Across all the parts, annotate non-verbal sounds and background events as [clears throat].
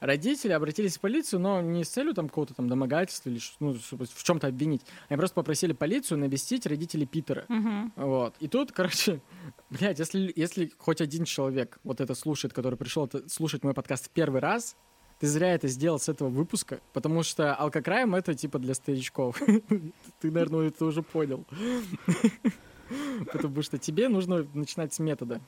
родители обратились в полицию, но не с целью там какого-то там домогательства или ну, в чем-то обвинить. Они просто попросили полицию навестить родителей Питера. Мгм. Вот. И тут, короче, [laughs] блядь, если, если хоть один человек вот это слушает, который пришел это, слушать мой подкаст в первый раз, ты зря это сделал с этого выпуска, потому что алкокрайм это типа для старичков. [laughs] Ты, наверное, это уже понял. [laughs] Потому что тебе нужно начинать с метода.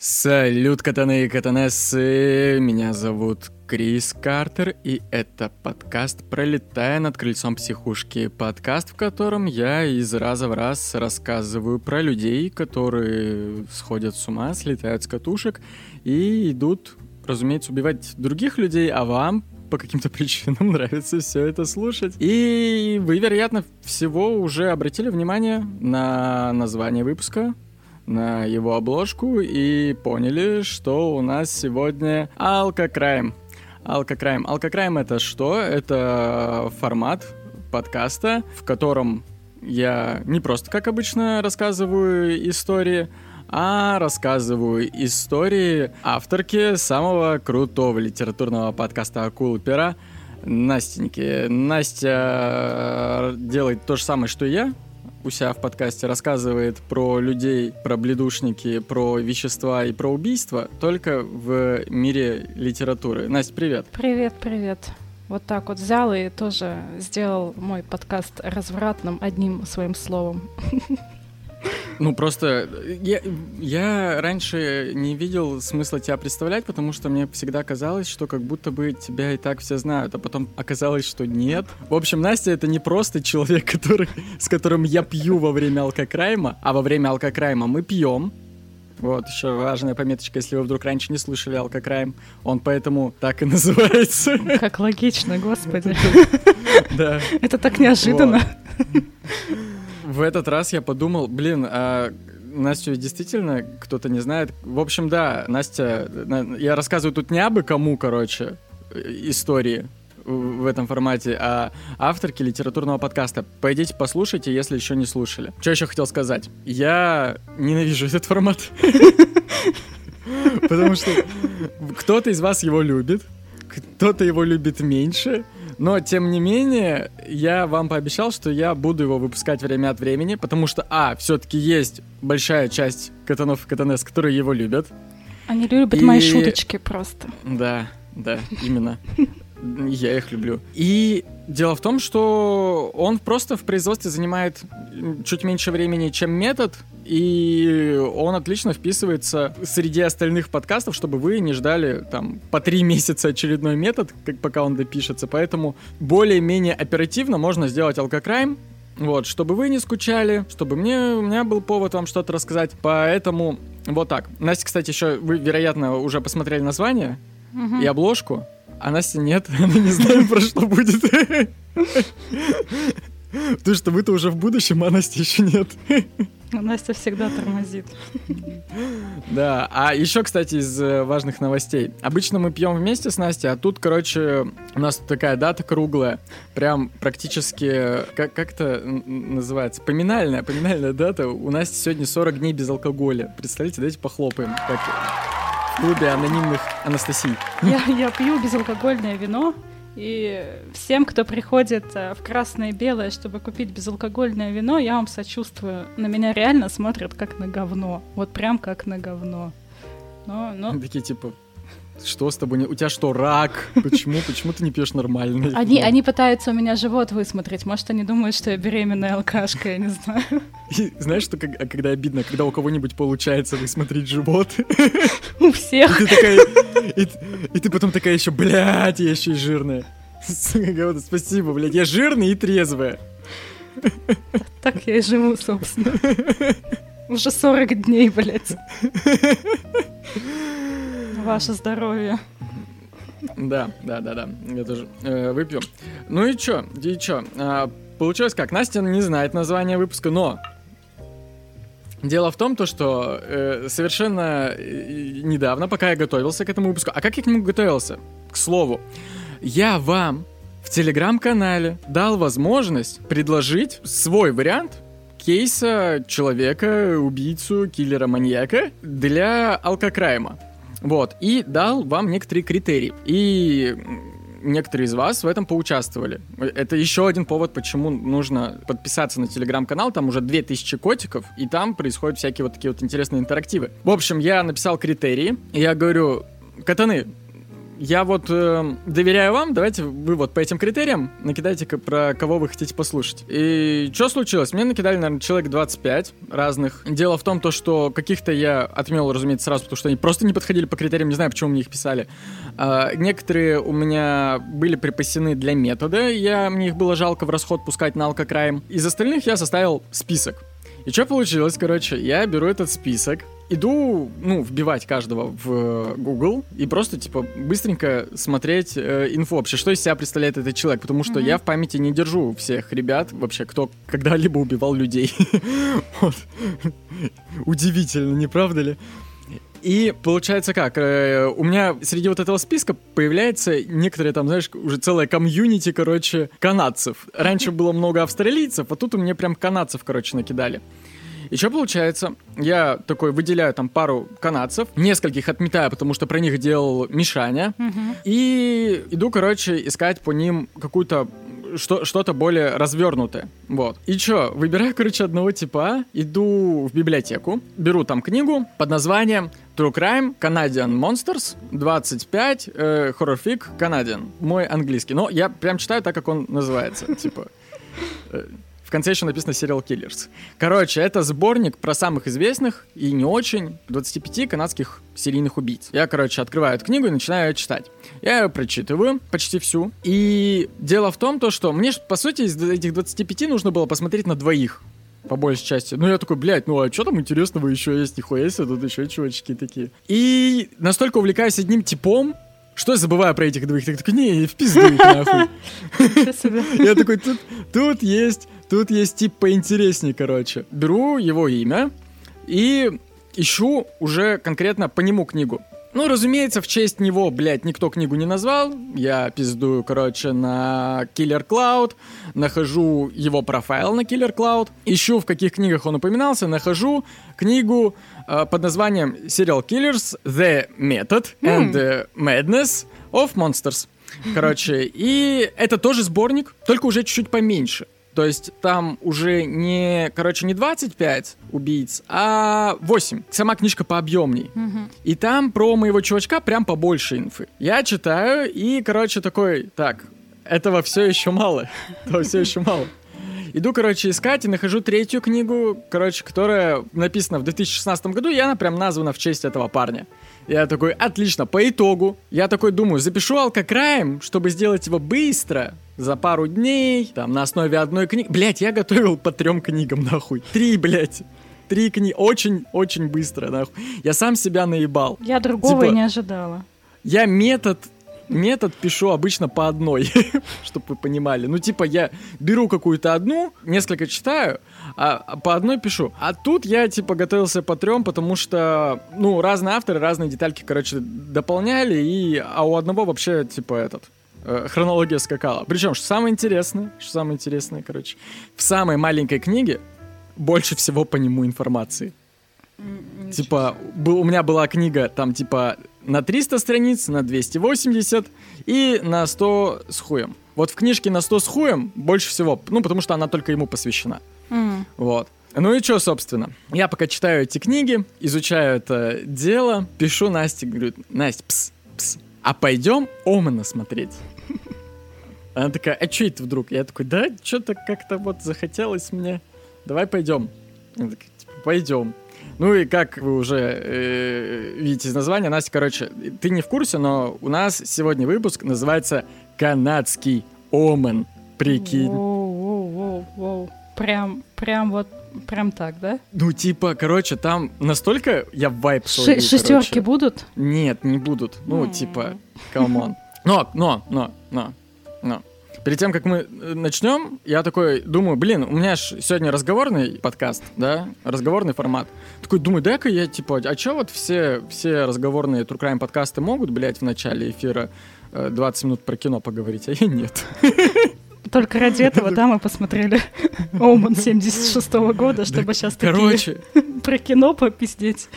Салют, катаны и катанессы! Меня зовут Крис Картер, и это подкаст «Пролетая над крыльцом психушки». Подкаст, в котором я из раза в раз рассказываю про людей, которые сходят с ума, слетают с катушек и идут, разумеется, убивать других людей, а вам по каким-то [laughs] причинам нравится все это слушать. И вы, вероятно, всего уже обратили внимание на название выпуска, на его обложку и поняли, что у нас сегодня Алкокрайм. Алкокрайм. Алкокрайм это что? Это формат подкаста, в котором я не просто, как обычно, рассказываю истории, а рассказываю истории авторки самого крутого литературного подкаста «Акулы пера» Настеньки. Настя делает то же самое, что и я, у себя в подкасте рассказывает про людей, про бледушники, про вещества и про убийства, только в мире литературы. Настя, привет. Привет, привет. Вот так вот взял и тоже сделал мой подкаст развратным одним своим словом. [laughs] Ну, просто я, я раньше не видел смысла тебя представлять, потому что мне всегда казалось, что как будто бы тебя и так все знают, а потом оказалось, что нет. В общем, Настя — это не просто человек, который, с которым я пью во время алкокрайма, а во время алкокрайма мы пьем, вот, еще важная пометочка, если вы вдруг раньше не слышали алкокрайм, он поэтому так и называется. Как логично, господи. [laughs] Да. Это так неожиданно. В этот раз я подумал, блин, а Настю действительно кто-то не знает. В общем, да, Настя, на- я рассказываю тут не абы кому, короче, э, истории в этом формате, а авторки литературного подкаста. Пойдите послушайте, если еще не слушали. Что еще хотел сказать? Я ненавижу этот формат. [laughs] Потому что кто-то из вас его любит, кто-то его любит меньше, но, тем не менее, я вам пообещал, что я буду его выпускать время от времени, потому что, а, все-таки есть большая часть катанов и катанес, которые его любят. Они любят И- мои шуточки просто. Да, да, именно. Я их люблю. И дело в том, что он просто в производстве занимает чуть меньше времени, чем метод, и он отлично вписывается среди остальных подкастов, чтобы вы не ждали там по три месяца очередной метод, как пока он допишется. Поэтому более-менее оперативно можно сделать алкокрайм, вот, чтобы вы не скучали, чтобы мне, у меня был повод вам что-то рассказать. Поэтому вот так. Настя, кстати, еще вы, вероятно, уже посмотрели название Мгм. и обложку, а Настя нет, [laughs] она не знает, про что будет. Потому что вы-то уже в будущем, а Насти еще нет. Настя всегда тормозит. Да, а еще, кстати, из э, важных новостей. Обычно мы пьем вместе с Настей, а тут, короче, у нас такая дата круглая. Прям практически, как, как это называется? Поминальная, поминальная дата. У Насти сегодня 40 дней без алкоголя. Представляете, давайте похлопаем. Как клубе анонимных Анастасий. Я, я пью безалкогольное вино, и всем, кто приходит э, в красное и белое, чтобы купить безалкогольное вино, я вам сочувствую. На меня реально смотрят как на говно. Вот прям как на говно. Но, но Такие типа, что с тобой? У тебя что, рак? Почему? Почему ты не пьешь нормально? они, они пытаются у меня живот высмотреть. Может, они думают, что я беременная алкашка, я не знаю. И знаешь, что как- а когда обидно, когда у кого-нибудь получается высмотреть живот, У всех. и ты такая, и, т- и ты потом такая еще, блядь, я еще и жирная. Спасибо, блядь, я жирная и трезвая. Так я и живу, собственно. Уже 40 дней, блядь. Ваше здоровье. Да, да, да, да, я тоже э, выпью. Ну и чё, и чё? А, получилось как, Настя не знает название выпуска, но Дело в том, то, что э, совершенно э, недавно, пока я готовился к этому выпуску, а как я к нему готовился? К слову, я вам в телеграм-канале дал возможность предложить свой вариант кейса человека, убийцу, киллера, маньяка для алкокрайма. Вот, и дал вам некоторые критерии. И некоторые из вас в этом поучаствовали. Это еще один повод, почему нужно подписаться на телеграм-канал. Там уже 2000 котиков, и там происходят всякие вот такие вот интересные интерактивы. В общем, я написал критерии, я говорю, катаны, я вот э, доверяю вам, давайте вы вот по этим критериям накидайте про кого вы хотите послушать. И что случилось? Мне накидали, наверное, человек 25 разных. Дело в том, то, что каких-то я отмел, разумеется, сразу, потому что они просто не подходили по критериям, не знаю, почему мне их писали. А, некоторые у меня были припасены для метода, я, мне их было жалко в расход пускать на алкокрайм. Из остальных я составил список. И что получилось, короче, я беру этот список, иду, ну, вбивать каждого в Google и просто, типа, быстренько смотреть э, инфу вообще, что из себя представляет этот человек, потому что mm-hmm. я в памяти не держу всех ребят вообще, кто когда-либо убивал людей. [laughs] Удивительно, не правда ли? И получается как? Э, у меня среди вот этого списка появляется некоторые там, знаешь, уже целая комьюнити, короче, канадцев. Раньше было много австралийцев, а тут у меня прям канадцев, короче, накидали. И что получается? Я такой выделяю там пару канадцев, нескольких отметаю, потому что про них делал Мишаня, угу. и иду, короче, искать по ним какую-то что, что-то более развернутое. Вот. И чё, выбираю, короче, одного типа, иду в библиотеку, беру там книгу под названием True Crime Canadian Monsters 25 э, Horrorfic Canadian. Мой английский. Но я прям читаю так, как он называется. Типа... [laughs] В конце еще написано Serial Killers. Короче, это сборник про самых известных и не очень 25 канадских серийных убийц. Я, короче, открываю эту книгу и начинаю ее читать. Я ее прочитываю почти всю. И дело в том, то, что мне, по сути, из этих 25 нужно было посмотреть на двоих по большей части. Ну, я такой, блядь, ну а что там интересного еще есть? Нихуя себе, тут еще чувачки такие. И настолько увлекаюсь одним типом, что я забываю про этих двоих? Так такой, не, в пизду их нахуй. [laughs] Я такой, тут, тут есть Тут есть тип поинтереснее, короче. Беру его имя и ищу уже конкретно по нему книгу. Ну, разумеется, в честь него, блядь, никто книгу не назвал. Я пиздую, короче, на Killer Cloud, нахожу его профайл на Killer Cloud, ищу, в каких книгах он упоминался, нахожу книгу э, под названием Serial Killers, The Method and the Madness of Monsters. Короче, и это тоже сборник, только уже чуть-чуть поменьше. То есть там уже не, короче, не 25 убийц, а 8. Сама книжка пообъемней. Угу. И там про моего чувачка прям побольше инфы. Я читаю и, короче, такой, так, этого все еще мало. [laughs] Этого все еще мало. Иду, короче, искать и нахожу третью книгу, короче, которая написана в 2016 году, и она прям названа в честь этого парня. Я такой, отлично, по итогу, я такой думаю, запишу алкокраем, чтобы сделать его быстро, за пару дней, там, на основе одной книги. Блять, я готовил по трем книгам, нахуй. Три, блять. Три книги. Очень-очень быстро, нахуй. Я сам себя наебал. Я другого типа, не ожидала. Я метод метод пишу обычно по одной, [laughs] чтобы вы понимали. Ну, типа, я беру какую-то одну, несколько читаю, а по одной пишу. А тут я, типа, готовился по трем, потому что, ну, разные авторы, разные детальки, короче, дополняли, и, а у одного вообще, типа, этот, хронология скакала. Причем, что самое интересное, что самое интересное, короче, в самой маленькой книге больше всего по нему информации. Ничего. Типа, был, у меня была книга, там, типа, на 300 страниц, на 280 и на 100 с хуем. Вот в книжке на 100 с хуем больше всего, ну, потому что она только ему посвящена. Mm. Вот. Ну и что, собственно? Я пока читаю эти книги, изучаю это дело, пишу Насте, говорю, Настя, пс, пс, а пойдем Омана смотреть? Она такая, а что это вдруг? Я такой, да, что-то как-то вот захотелось мне. Давай пойдем. Она такая, типа, пойдем. Ну и как вы уже э, видите из названия, Настя, короче, ты не в курсе, но у нас сегодня выпуск называется «Канадский Омен». Прикинь. Воу-воу-воу. Прям, прям вот Прям так, да? Ну, типа, короче, там настолько я вайп Ш- Шестерки будут? Нет, не будут. Ну, mm. типа, come on. Но, но, но, но, но. Перед тем, как мы э, начнем, я такой думаю, блин, у меня же сегодня разговорный подкаст, да, разговорный формат. Такой думаю, дай-ка я, типа, а чё вот все, все разговорные True Crime подкасты могут, блядь, в начале эфира 20 э, минут про кино поговорить, а я нет. Только ради этого, [laughs] да, мы посмотрели Omen 76 -го года, чтобы сейчас Короче. [laughs] про кино попиздеть.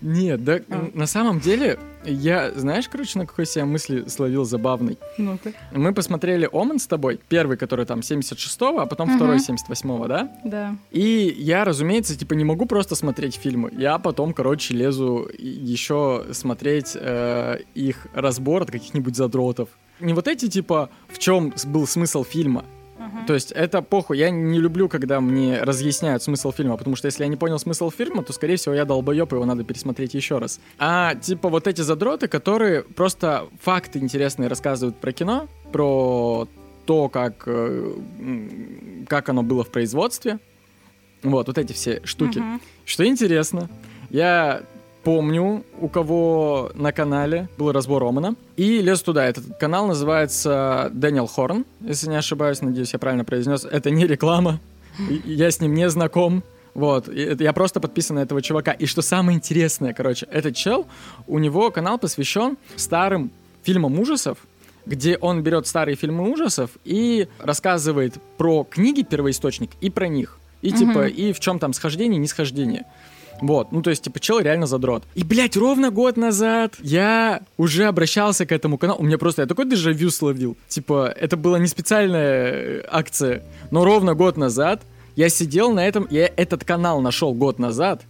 Нет, да, а. на самом деле, я, знаешь, короче, на какой себя мысли словил забавный? Ну-ка. Мы посмотрели Оман с тобой, первый, который там 76-го, а потом угу. второй 78-го, да? Да. И я, разумеется, типа не могу просто смотреть фильмы. Я потом, короче, лезу еще смотреть э, их разбор от каких-нибудь задротов. Не вот эти, типа, в чем был смысл фильма, Uh-huh. То есть это похуй. Я не люблю, когда мне разъясняют смысл фильма, потому что если я не понял смысл фильма, то, скорее всего, я долбоеб, его надо пересмотреть еще раз. А типа вот эти задроты, которые просто факты интересные рассказывают про кино, про то, как, э, как оно было в производстве. Вот, вот эти все штуки. Uh-huh. Что интересно, я помню, у кого на канале был разбор Омана. И лез туда. Этот канал называется Дэниел Хорн, если не ошибаюсь, надеюсь, я правильно произнес. Это не реклама. Я с ним не знаком. Вот, я просто подписан на этого чувака. И что самое интересное, короче, этот чел, у него канал посвящен старым фильмам ужасов, где он берет старые фильмы ужасов и рассказывает про книги первоисточник и про них. И типа, и в чем там схождение, нисхождение. Вот, ну то есть, типа, чел реально задрот. И, блядь, ровно год назад я уже обращался к этому каналу. У меня просто, я такой дежавю словил. Типа, это была не специальная э, акция, но ровно год назад я сидел на этом, я этот канал нашел год назад,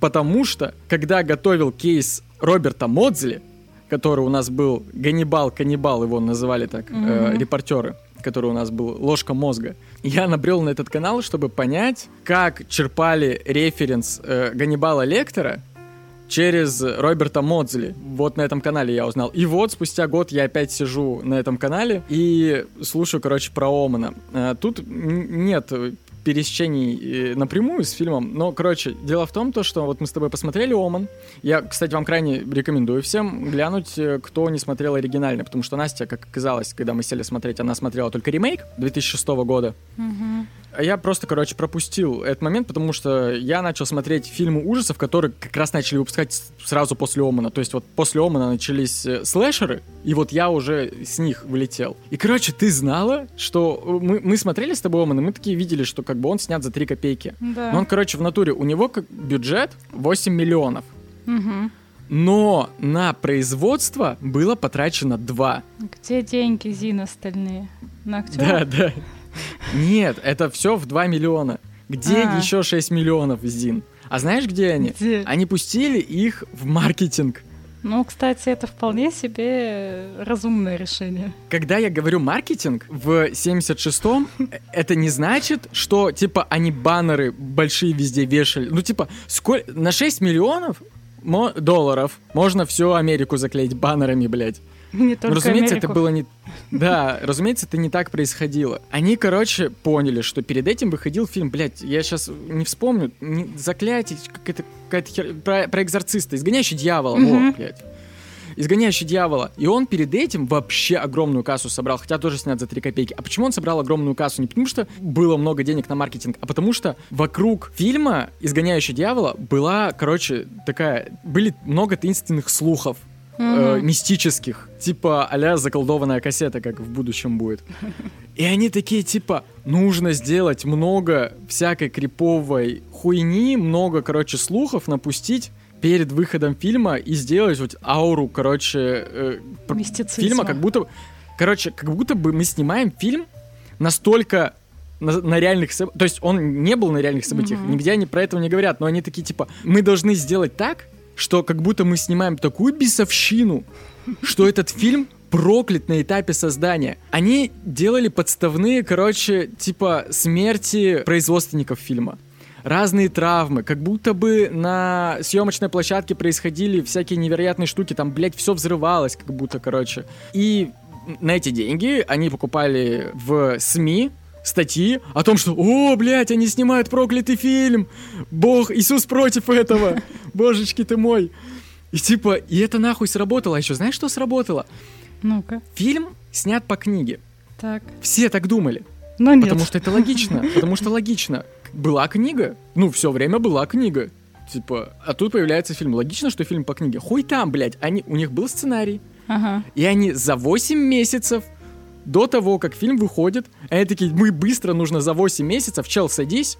потому что, когда готовил кейс Роберта Модзли, который у нас был Ганнибал, каннибал его называли так, mm-hmm. э, репортеры, который у нас был «Ложка мозга», я набрел на этот канал, чтобы понять, как черпали референс э, Ганнибала Лектора через Роберта Модзли. Вот на этом канале я узнал. И вот спустя год я опять сижу на этом канале и слушаю, короче, про Омана. Э, тут нет пересечений э, напрямую с фильмом. Но, короче, дело в том, то, что вот мы с тобой посмотрели «Оман». Я, кстати, вам крайне рекомендую всем глянуть, э, кто не смотрел оригинальный, потому что Настя, как оказалось, когда мы сели смотреть, она смотрела только ремейк 2006 года. Угу. А я просто, короче, пропустил этот момент, потому что я начал смотреть фильмы ужасов, которые как раз начали выпускать сразу после Омана. То есть вот после Омана начались э, слэшеры, и вот я уже с них вылетел. И, короче, ты знала, что мы, мы смотрели с тобой Оман, и мы такие видели, что как бы он снят за 3 копейки. Да. Но он, короче, в натуре, у него как бюджет 8 миллионов. Угу. Но на производство было потрачено 2. Где деньги, Зин, остальные? На актера? Да, да. Нет, это все в 2 миллиона. Где а. еще 6 миллионов, Зин? А знаешь, где они? Где? Они пустили их в маркетинг. Ну, кстати, это вполне себе разумное решение. Когда я говорю маркетинг в 76-м, это не значит, что, типа, они баннеры большие везде вешали. Ну, типа, сколько... на 6 миллионов долларов можно всю Америку заклеить баннерами, блядь. Не только разумеется, Америку. это было не... Да, разумеется, это не так происходило. Они, короче, поняли, что перед этим выходил фильм, блядь, я сейчас не вспомню, не... заклятие, какая-то какая хер... про... про экзорциста, изгоняющий дьявола, mm-hmm. вот, блядь. Изгоняющий дьявола. И он перед этим вообще огромную кассу собрал, хотя тоже снят за 3 копейки. А почему он собрал огромную кассу? Не потому что было много денег на маркетинг, а потому что вокруг фильма «Изгоняющий дьявола» была, короче, такая... Были много таинственных слухов э, мистических, типа а заколдованная кассета, как в будущем будет. И они такие, типа, нужно сделать много всякой криповой хуйни, много, короче, слухов напустить перед выходом фильма и сделать вот ауру, короче, э, фильма, как будто... Короче, как будто бы мы снимаем фильм настолько на, на реальных событиях. То есть он не был на реальных событиях, mm-hmm. нигде они про это не говорят, но они такие типа, мы должны сделать так, что как будто мы снимаем такую бесовщину, что этот фильм проклят на этапе создания. Они делали подставные, короче, типа смерти производственников фильма. Разные травмы, как будто бы на съемочной площадке происходили всякие невероятные штуки, там, блядь, все взрывалось, как будто, короче. И на эти деньги они покупали в СМИ статьи о том, что «О, блядь, они снимают проклятый фильм! Бог, Иисус против этого! Божечки ты мой!» И типа, и это нахуй сработало. А еще знаешь, что сработало? Ну-ка. Фильм снят по книге. Так. Все так думали. Но нет. Потому что это логично. Потому что логично. Была книга. Ну, все время была книга. Типа, а тут появляется фильм. Логично, что фильм по книге. Хуй там, блядь. Они, у них был сценарий. Ага. И они за 8 месяцев до того, как фильм выходит, они такие, мы быстро, нужно за 8 месяцев, чел, садись,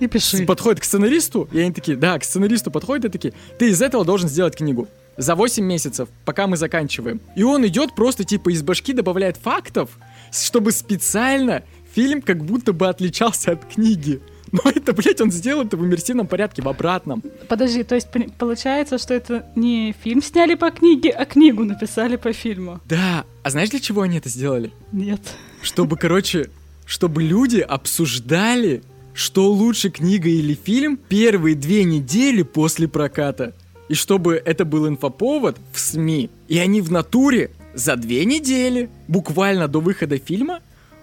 И пиши. Подходит к сценаристу, и они такие, да, к сценаристу подходят и такие, ты из этого должен сделать книгу. За 8 месяцев, пока мы заканчиваем. И он идет просто типа из башки добавляет фактов, чтобы специально фильм как будто бы отличался от книги. [laughs] Но это, блядь, он сделал это в иммерсивном порядке, в обратном. Подожди, то есть получается, что это не фильм сняли по книге, а книгу написали по фильму? Да. А знаешь, для чего они это сделали? Нет. Чтобы, короче, чтобы люди обсуждали, что лучше книга или фильм первые две недели после проката. И чтобы это был инфоповод в СМИ. И они в натуре за две недели, буквально до выхода фильма,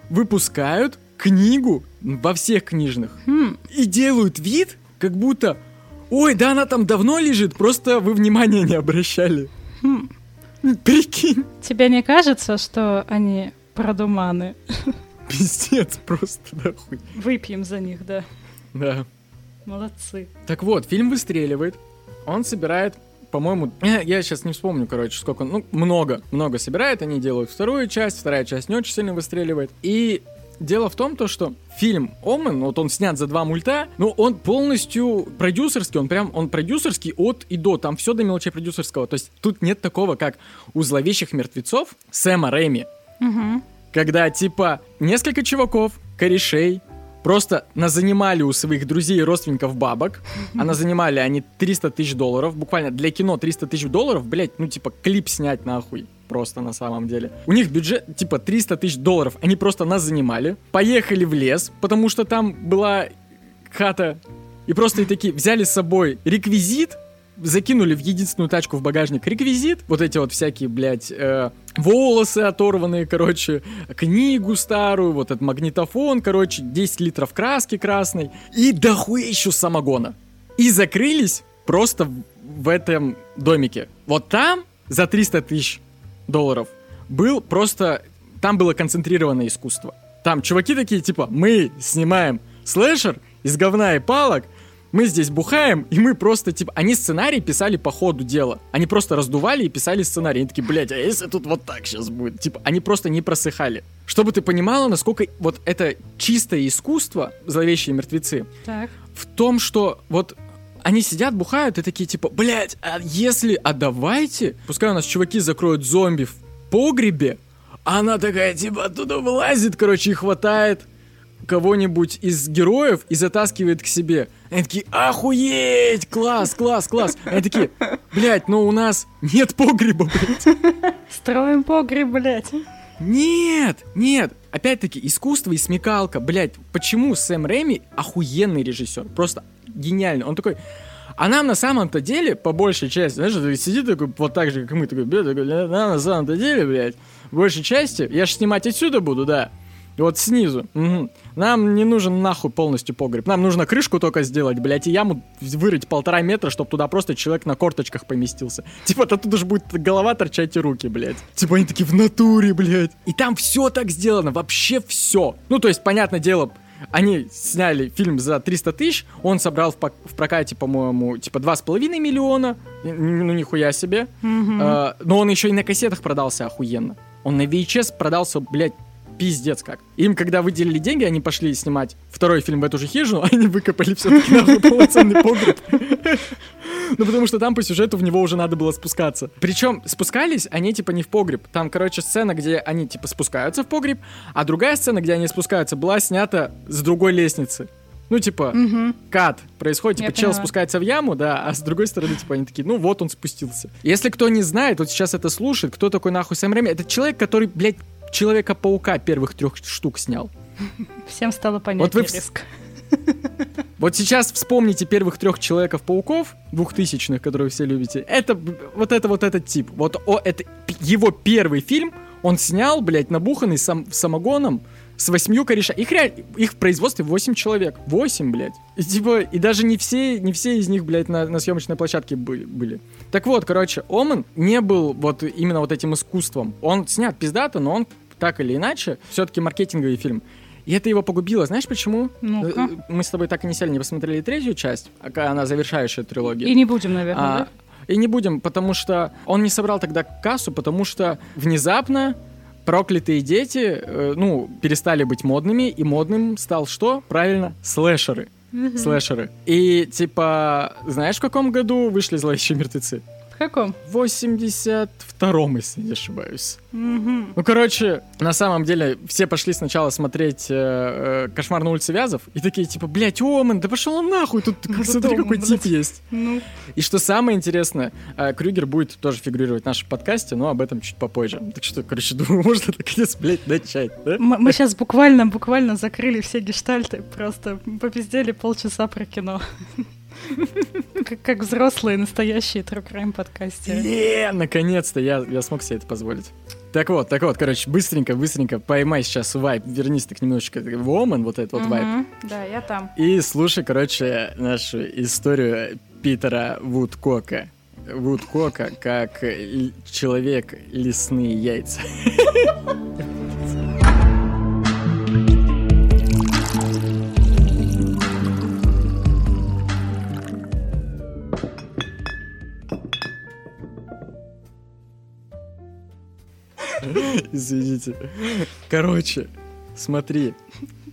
выпускают книгу во всех книжных. Хм. И делают вид, как будто Ой, да она там давно лежит, просто вы внимания не обращали. Хм. Прикинь. Тебе не кажется, что они продуманы? [laughs] Пиздец, просто нахуй. Выпьем за них, да. Да. Молодцы. Так вот, фильм выстреливает. Он собирает, по-моему, [clears throat] я сейчас не вспомню, короче, сколько, ну, много, много собирает. Они делают вторую часть, вторая часть не очень сильно выстреливает. И Дело в том, то, что фильм Омен, вот он снят за два мульта, но он полностью продюсерский, он прям, он продюсерский от и до, там все до мелочей продюсерского. То есть тут нет такого, как у зловещих мертвецов Сэма Рэйми. Угу. Когда, типа, несколько чуваков, корешей, просто назанимали у своих друзей и родственников бабок, а назанимали они 300 тысяч долларов, буквально для кино 300 тысяч долларов, блять, ну типа клип снять нахуй. Просто на самом деле. У них бюджет типа 300 тысяч долларов, они просто нас занимали, поехали в лес, потому что там была хата, и просто и такие взяли с собой реквизит, закинули в единственную тачку в багажник реквизит, вот эти вот всякие, блядь, э, волосы оторванные, короче, книгу старую, вот этот магнитофон, короче, 10 литров краски красной и дохуя еще самогона. И закрылись просто в этом домике. Вот там за 300 тысяч долларов был просто... Там было концентрированное искусство. Там чуваки такие, типа, мы снимаем слэшер из говна и палок, мы здесь бухаем, и мы просто, типа, они сценарий писали по ходу дела. Они просто раздували и писали сценарий. Они такие, блядь, а если тут вот так сейчас будет? Типа, они просто не просыхали. Чтобы ты понимала, насколько вот это чистое искусство, зловещие мертвецы, так. в том, что вот они сидят, бухают и такие, типа, блядь, а если, а давайте, пускай у нас чуваки закроют зомби в погребе, а она такая, типа, оттуда вылазит, короче, и хватает кого-нибудь из героев и затаскивает к себе. Они такие, охуеть, класс, класс, класс. Они такие, блядь, но у нас нет погреба, блядь. Строим погреб, блядь. Нет, нет. Опять-таки, искусство и смекалка. Блядь, почему Сэм Рэми охуенный режиссер? Просто гениальный. Он такой, а нам на самом-то деле, по большей части, знаешь, сидит такой, вот так же, как мы, такой, блядь, такой, нам на самом-то деле, блядь, в большей части, я же снимать отсюда буду, да, вот снизу. Угу. Нам не нужен нахуй полностью погреб. Нам нужно крышку только сделать, блядь, и яму вырыть полтора метра, чтобы туда просто человек на корточках поместился. [laughs] Типа, оттуда же будет голова торчать и руки, блядь. Типа, они такие в натуре, блядь. И там все так сделано, вообще все. Ну, то есть, понятное дело, они сняли фильм за 300 тысяч, он собрал в, в прокате, по-моему, типа 2,5 миллиона, ну нихуя себе. Mm-hmm. А, но он еще и на кассетах продался охуенно. Он на VHS продался, блядь, пиздец как. Им, когда выделили деньги, они пошли снимать второй фильм в эту же хижину, [laughs] они выкопали все-таки нахуй [laughs] полноценный погреб. [laughs] Ну, потому что там по сюжету в него уже надо было спускаться. Причем спускались они, типа, не в погреб. Там, короче, сцена, где они, типа, спускаются в погреб, а другая сцена, где они спускаются, была снята с другой лестницы. Ну, типа, угу. кат происходит, типа, Я чел поняла. спускается в яму, да, а с другой стороны, типа, они такие, ну, вот он спустился. Если кто не знает, вот сейчас это слушает, кто такой нахуй Сэм Рэйми, это человек, который, блядь, Человека-паука первых трех штук снял. Всем стало понятно вот вы... риск. [laughs] Вот сейчас вспомните первых трех Человеков-пауков, двухтысячных, которые все любите. Это вот это вот этот тип. Вот о, это его первый фильм, он снял, блядь, набуханный сам, самогоном с восьмью корешами. Их, реаль... их в производстве восемь человек. Восемь, блядь. И, типа, и даже не все, не все из них, блядь, на, на съемочной площадке были, были. Так вот, короче, Оман не был вот именно вот этим искусством. Он снят пиздато, но он так или иначе, все-таки маркетинговый фильм. И это его погубило. Знаешь почему? ну -ка. Мы с тобой так и не сели, не посмотрели третью часть, а она завершающая трилогия. И не будем, наверное, а, да? И не будем, потому что он не собрал тогда кассу, потому что внезапно проклятые дети, э, ну, перестали быть модными, и модным стал что? Правильно, слэшеры. слэшеры. И, типа, знаешь, в каком году вышли «Зловещие мертвецы»? В каком? В 82-м, если не ошибаюсь. Ну, короче, на самом деле, все пошли сначала смотреть э, э, «Кошмар на улице Вязов», и такие, типа, блядь, Омен, да пошел он нахуй, тут, [laughs] смотри, какой блядь. тип есть. Ну, И что самое интересное, э, Крюгер будет тоже фигурировать в нашем подкасте, но об этом чуть попозже. Так что, короче, [laughs] думаю, можно наконец, блядь, начать, да? м- мы сейчас буквально-буквально закрыли все гештальты, просто попиздели полчаса про кино. [laughs] [laughs] Как, как взрослые настоящие True Crime подкастеры. Е, наконец-то я, я смог себе это позволить. Так вот, так вот, короче, быстренько, быстренько поймай сейчас вайп, вернись так немножечко в вот этот вот вайп. Да, я там. И слушай, короче, нашу историю Питера Вудкока. Вудкока как человек лесные яйца. [laughs] [laughs] Извините. Короче, смотри.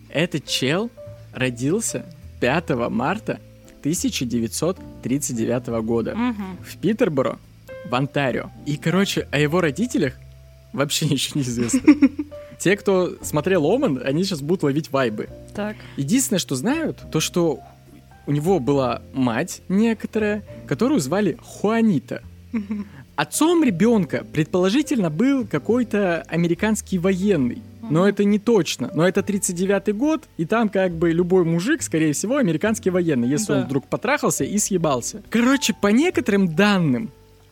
Этот чел родился 5 марта 1939 года Мгм. в Питерборо, в Онтарио. И, короче, о его родителях вообще [laughs] ничего не известно. [laughs] Те, кто смотрел Оман, они сейчас будут ловить вайбы. Так. Единственное, что знают, то что у него была мать некоторая, которую звали Хуанита. Отцом ребенка предположительно был какой-то американский военный. Но это не точно. Но это 39-й год, и там как бы любой мужик, скорее всего, американский военный, если Да. он вдруг потрахался и съебался. Короче, по некоторым данным,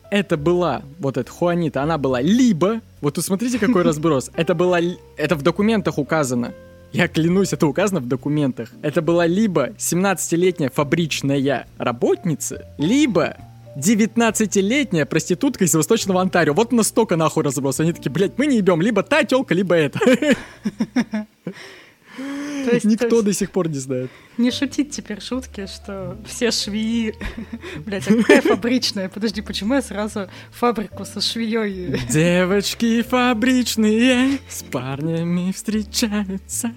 это была, вот эта Хуанита, она была либо, вот вы смотрите, какой [laughs] разброс, это была, ли- это в документах указано, я клянусь, это указано в документах. Это была либо 17-летняя фабричная работница, либо 19-летняя проститутка из Восточного Онтарио. Вот настолько нахуй разброс. Они такие, блядь, мы не ебем либо та телка, либо это. [laughs] То есть, то Никто есть до сих пор не знает. не шутить теперь шутки, что все швеи... [laughs] Блять, а какая фабричная? Подожди, почему я сразу фабрику со швеей? Девочки фабричные с парнями встречаются.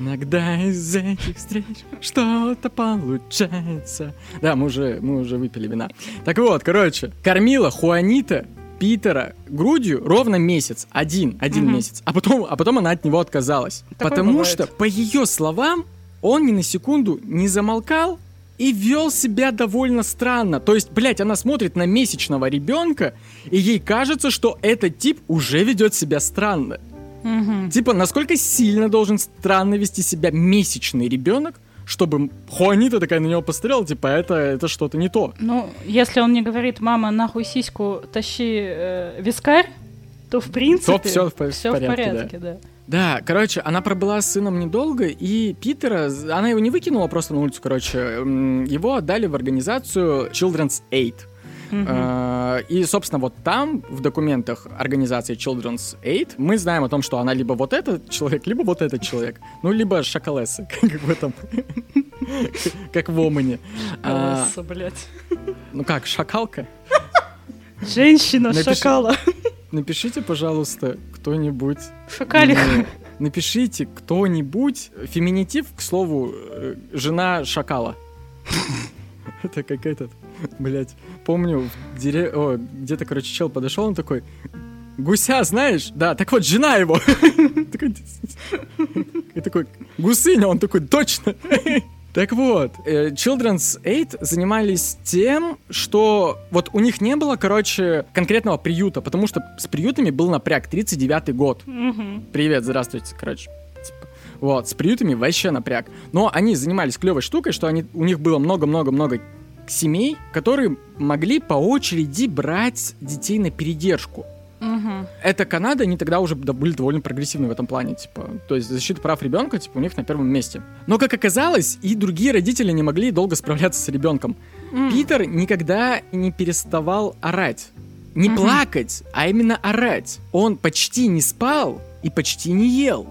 Иногда из этих встреч что-то получается. Да, мы уже, мы уже выпили вина. Так вот, короче, кормила Хуанита Питера грудью ровно месяц. Один, один Мгм. месяц. А потом, а потом она от него отказалась. Такое потому бывает. что, по ее словам, он ни на секунду не замолкал и вел себя довольно странно. То есть, блядь, она смотрит на месячного ребенка, и ей кажется, что этот тип уже ведет себя странно. Мгм. Типа, насколько сильно должен странно вести себя месячный ребенок, чтобы Хуанита такая на него посмотрела, типа, это, это что-то не то. Ну, если он не говорит, мама, нахуй сиську, тащи э, вискарь, то в принципе всё в по- в порядке, да. Да, короче, она пробыла с сыном недолго, и Питера, она его не выкинула просто на улицу, короче, его отдали в организацию Children's Aid. Э, И, собственно, вот там, в документах организации Children's Aid, мы знаем о том, что она либо вот этот человек, либо вот этот человек. Ну, либо шоколесы, [laughs] как в этом. Как в Омане. А, Алиса, блядь. Ну как, шакалка? Женщина Напиши- шакала. Напишите, пожалуйста, кто-нибудь. Шакалих. мне- Напишите кто-нибудь феминитив, к слову, э, жена шакала. Это как этот, блядь, помню, в дире- о, где-то, короче, чел подошел, он такой, гуся знаешь? Да, так вот, жена его. [laughs] И такой, гусыня, он такой, точно. Так вот, э, Children's Aid занимались тем, что вот у них не было, короче, конкретного приюта, потому что с приютами был напряг, 39-й год. Привет, здравствуйте, короче. Вот, с приютами вообще напряг. Но они занимались клевой штукой, что они, у них было много-много-много семей, которые могли по очереди брать детей на передержку. Мгм. Это Канада, они тогда уже были довольно прогрессивны в этом плане, типа, то есть защита прав ребенка, типа, у них на первом месте. Но, как оказалось, и другие родители не могли долго справляться с ребенком. М. Питер никогда не переставал орать. Не Мгм. плакать, а именно орать. Он почти не спал и почти не ел.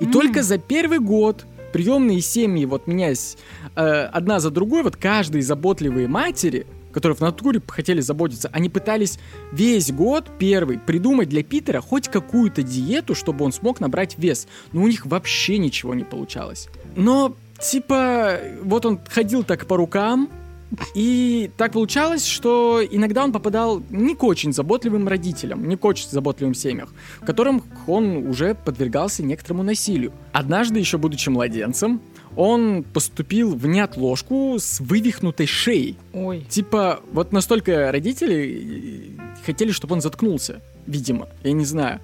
И М. только за первый год приемные семьи, вот меняясь э, одна за другой, вот каждые заботливые матери, которые в натуре хотели заботиться, они пытались весь год первый придумать для Питера хоть какую-то диету, чтобы он смог набрать вес. Но у них вообще ничего не получалось. Но типа, вот он ходил так по рукам, и так получалось, что иногда он попадал не к очень заботливым родителям, не к очень заботливым семьям, в которым он уже подвергался некоторому насилию. Однажды, еще будучи младенцем, он поступил в неотложку с вывихнутой шеей. Ой. Типа, вот настолько родители хотели, чтобы он заткнулся, видимо, я не знаю.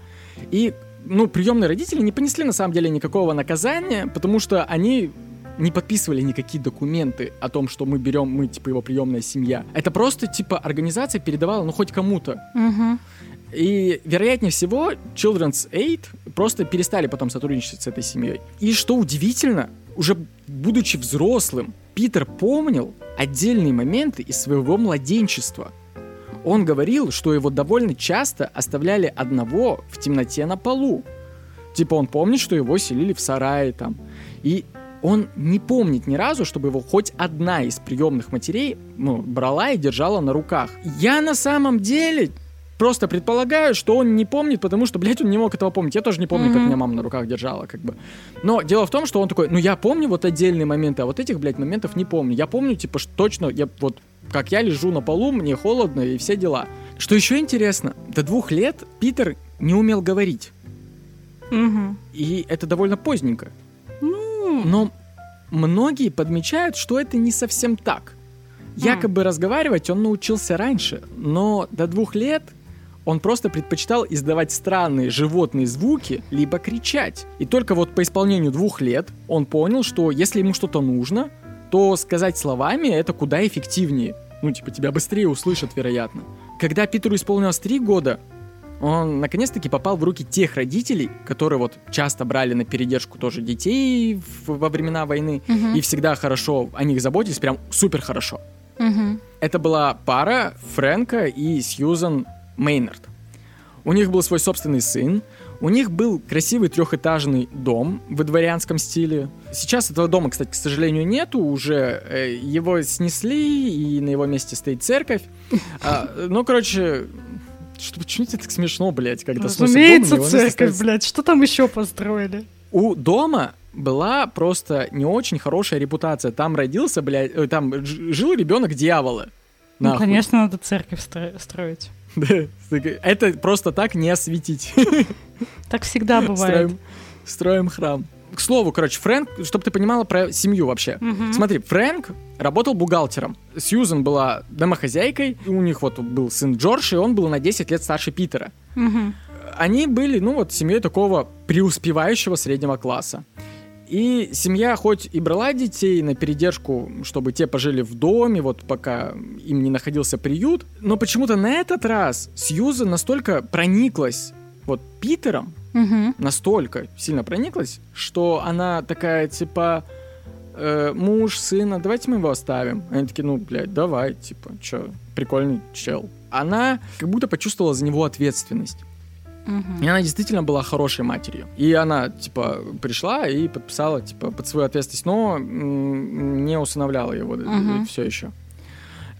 И, ну, приемные родители не понесли на самом деле никакого наказания, потому что они не подписывали никакие документы о том, что мы берем, мы типа его приемная семья. Это просто типа организация передавала, ну хоть кому-то. Угу. И, вероятнее всего, Children's Aid просто перестали потом сотрудничать с этой семьей. И что удивительно, уже будучи взрослым, Питер помнил отдельные моменты из своего младенчества. Он говорил, что его довольно часто оставляли одного в темноте на полу. Типа он помнит, что его селили в сарае там. И он не помнит ни разу, чтобы его хоть одна из приемных матерей ну, брала и держала на руках. Я на самом деле просто предполагаю, что он не помнит, потому что, блядь, он не мог этого помнить. Я тоже не помню, mm-hmm. как меня мама на руках держала, как бы. Но дело в том, что он такой, ну я помню вот отдельные моменты, а вот этих, блядь, моментов не помню. Я помню, типа, что точно, я вот, как я лежу на полу, мне холодно и все дела. Что еще интересно, до двух лет Питер не умел говорить. Mm-hmm. И это довольно поздненько. Но многие подмечают, что это не совсем так. Якобы mm. разговаривать он научился раньше, но до двух лет он просто предпочитал издавать странные животные звуки, либо кричать. И только вот по исполнению двух лет он понял, что если ему что-то нужно, то сказать словами это куда эффективнее. Ну, типа, тебя быстрее услышат, вероятно. Когда Питеру исполнилось три года, он наконец-таки попал в руки тех родителей, которые вот часто брали на передержку тоже детей в, во времена войны Мгм. и всегда хорошо о них заботились, прям супер хорошо. Мгм. Это была пара Фрэнка и Сьюзан Мейнард. У них был свой собственный сын, у них был красивый трехэтажный дом в дворянском стиле. Сейчас этого дома, кстати, к сожалению, нету уже. Э, Его снесли, и на его месте стоит церковь. [laughs] А, Ну, короче, что, почему тебе так смешно, блядь, когда дом, Разумеется, месте церковь, блядь. Что там еще построили? у дома была просто не очень хорошая репутация. Там родился, блядь, э, там жил ребенок дьявола. Ну, Нахуй. конечно, надо церковь стро- строить. [laughs] Да, это просто так не осветить. Так всегда бывает. Строим, строим храм. К слову, короче, Фрэнк, чтобы ты понимала про семью вообще. Мгм. Смотри, Фрэнк работал бухгалтером. Сьюзен была домохозяйкой. У них вот был сын Джордж, и он был на 10 лет старше Питера. Мгм. Они были, ну вот, семьей такого преуспевающего среднего класса. И семья хоть и брала детей на передержку, чтобы те пожили в доме, вот пока им не находился приют, но почему-то на этот раз Сьюзен настолько прониклась вот Питером, Мгм. настолько сильно прониклась, что она такая, типа, «Э, муж, сына, давайте мы его оставим. Они такие, ну, блядь, давай, типа, чё, прикольный чел. Она как будто почувствовала за него ответственность. Мгм. И она действительно была хорошей матерью. И она, типа, пришла и подписала, типа, под свою ответственность, но не усыновляла его Мгм. все еще.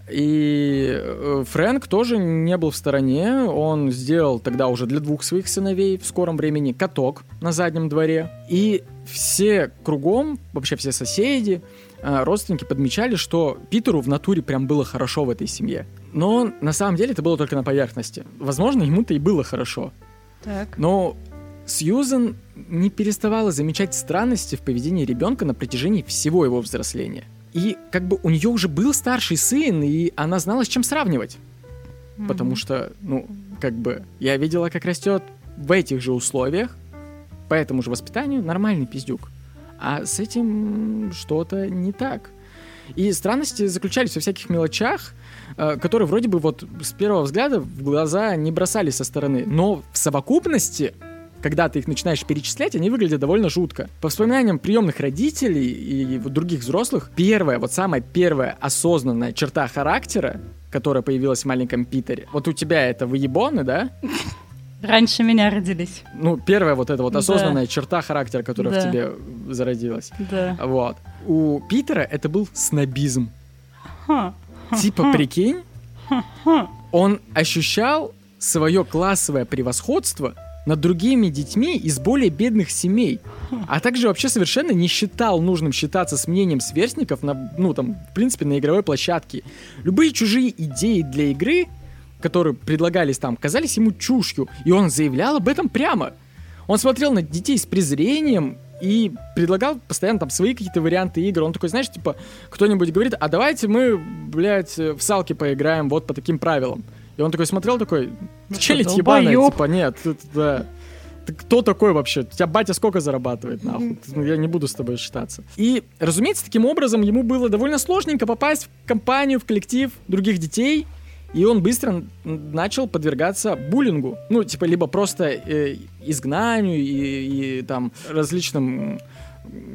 И э, Фрэнк тоже не был в стороне. Он сделал тогда уже для двух своих сыновей в скором времени каток на заднем дворе. И все кругом, вообще все соседи, э, родственники подмечали, что Питеру в натуре прям было хорошо в этой семье. Но на самом деле это было только на поверхности. Возможно, ему-то и было хорошо. Так. Но Сьюзен не переставала замечать странности в поведении ребенка на протяжении всего его взросления. И как бы у нее уже был старший сын, и она знала, с чем сравнивать. Потому что, ну, как бы, я видела, как растет в этих же условиях, по этому же воспитанию нормальный пиздюк. А с этим что-то не так. И странности заключались во всяких мелочах, э, которые вроде бы вот с первого взгляда в глаза не бросались со стороны. Но в совокупности, когда ты их начинаешь перечислять, они выглядят довольно жутко. По воспоминаниям приемных родителей и других взрослых, первая, вот самая первая осознанная черта характера, которая появилась в маленьком Питере. Вот у тебя это выебоны, да? Раньше меня родились. Ну, первая вот эта вот Да. осознанная черта характера, которая в Да. тебе зародилась. Да. Вот. У Питера это был снобизм. Ха. Типа, прикинь, Ха. он ощущал свое классовое превосходство над другими детьми из более бедных семей. А также вообще совершенно не считал нужным считаться с мнением сверстников на, ну, там, в принципе, на игровой площадке. Любые чужие идеи для игры, которые предлагались там, казались ему чушью, и он заявлял об этом прямо. Он смотрел на детей с презрением и предлагал постоянно там свои какие-то варианты игр. Он такой, знаешь, типа, кто-нибудь говорит, а давайте мы, блядь, в салки поиграем вот по таким правилам. И он такой смотрел, такой, ты челядь ебаная, типа, нет, ты, да. Ты кто такой вообще? У тебя батя сколько зарабатывает, нахуй? Ну, я не буду с тобой считаться. И, разумеется, таким образом ему было довольно сложненько попасть в компанию, в коллектив других детей, и он быстро начал подвергаться буллингу. Ну, типа, либо просто э, изгнанию и, и там различным...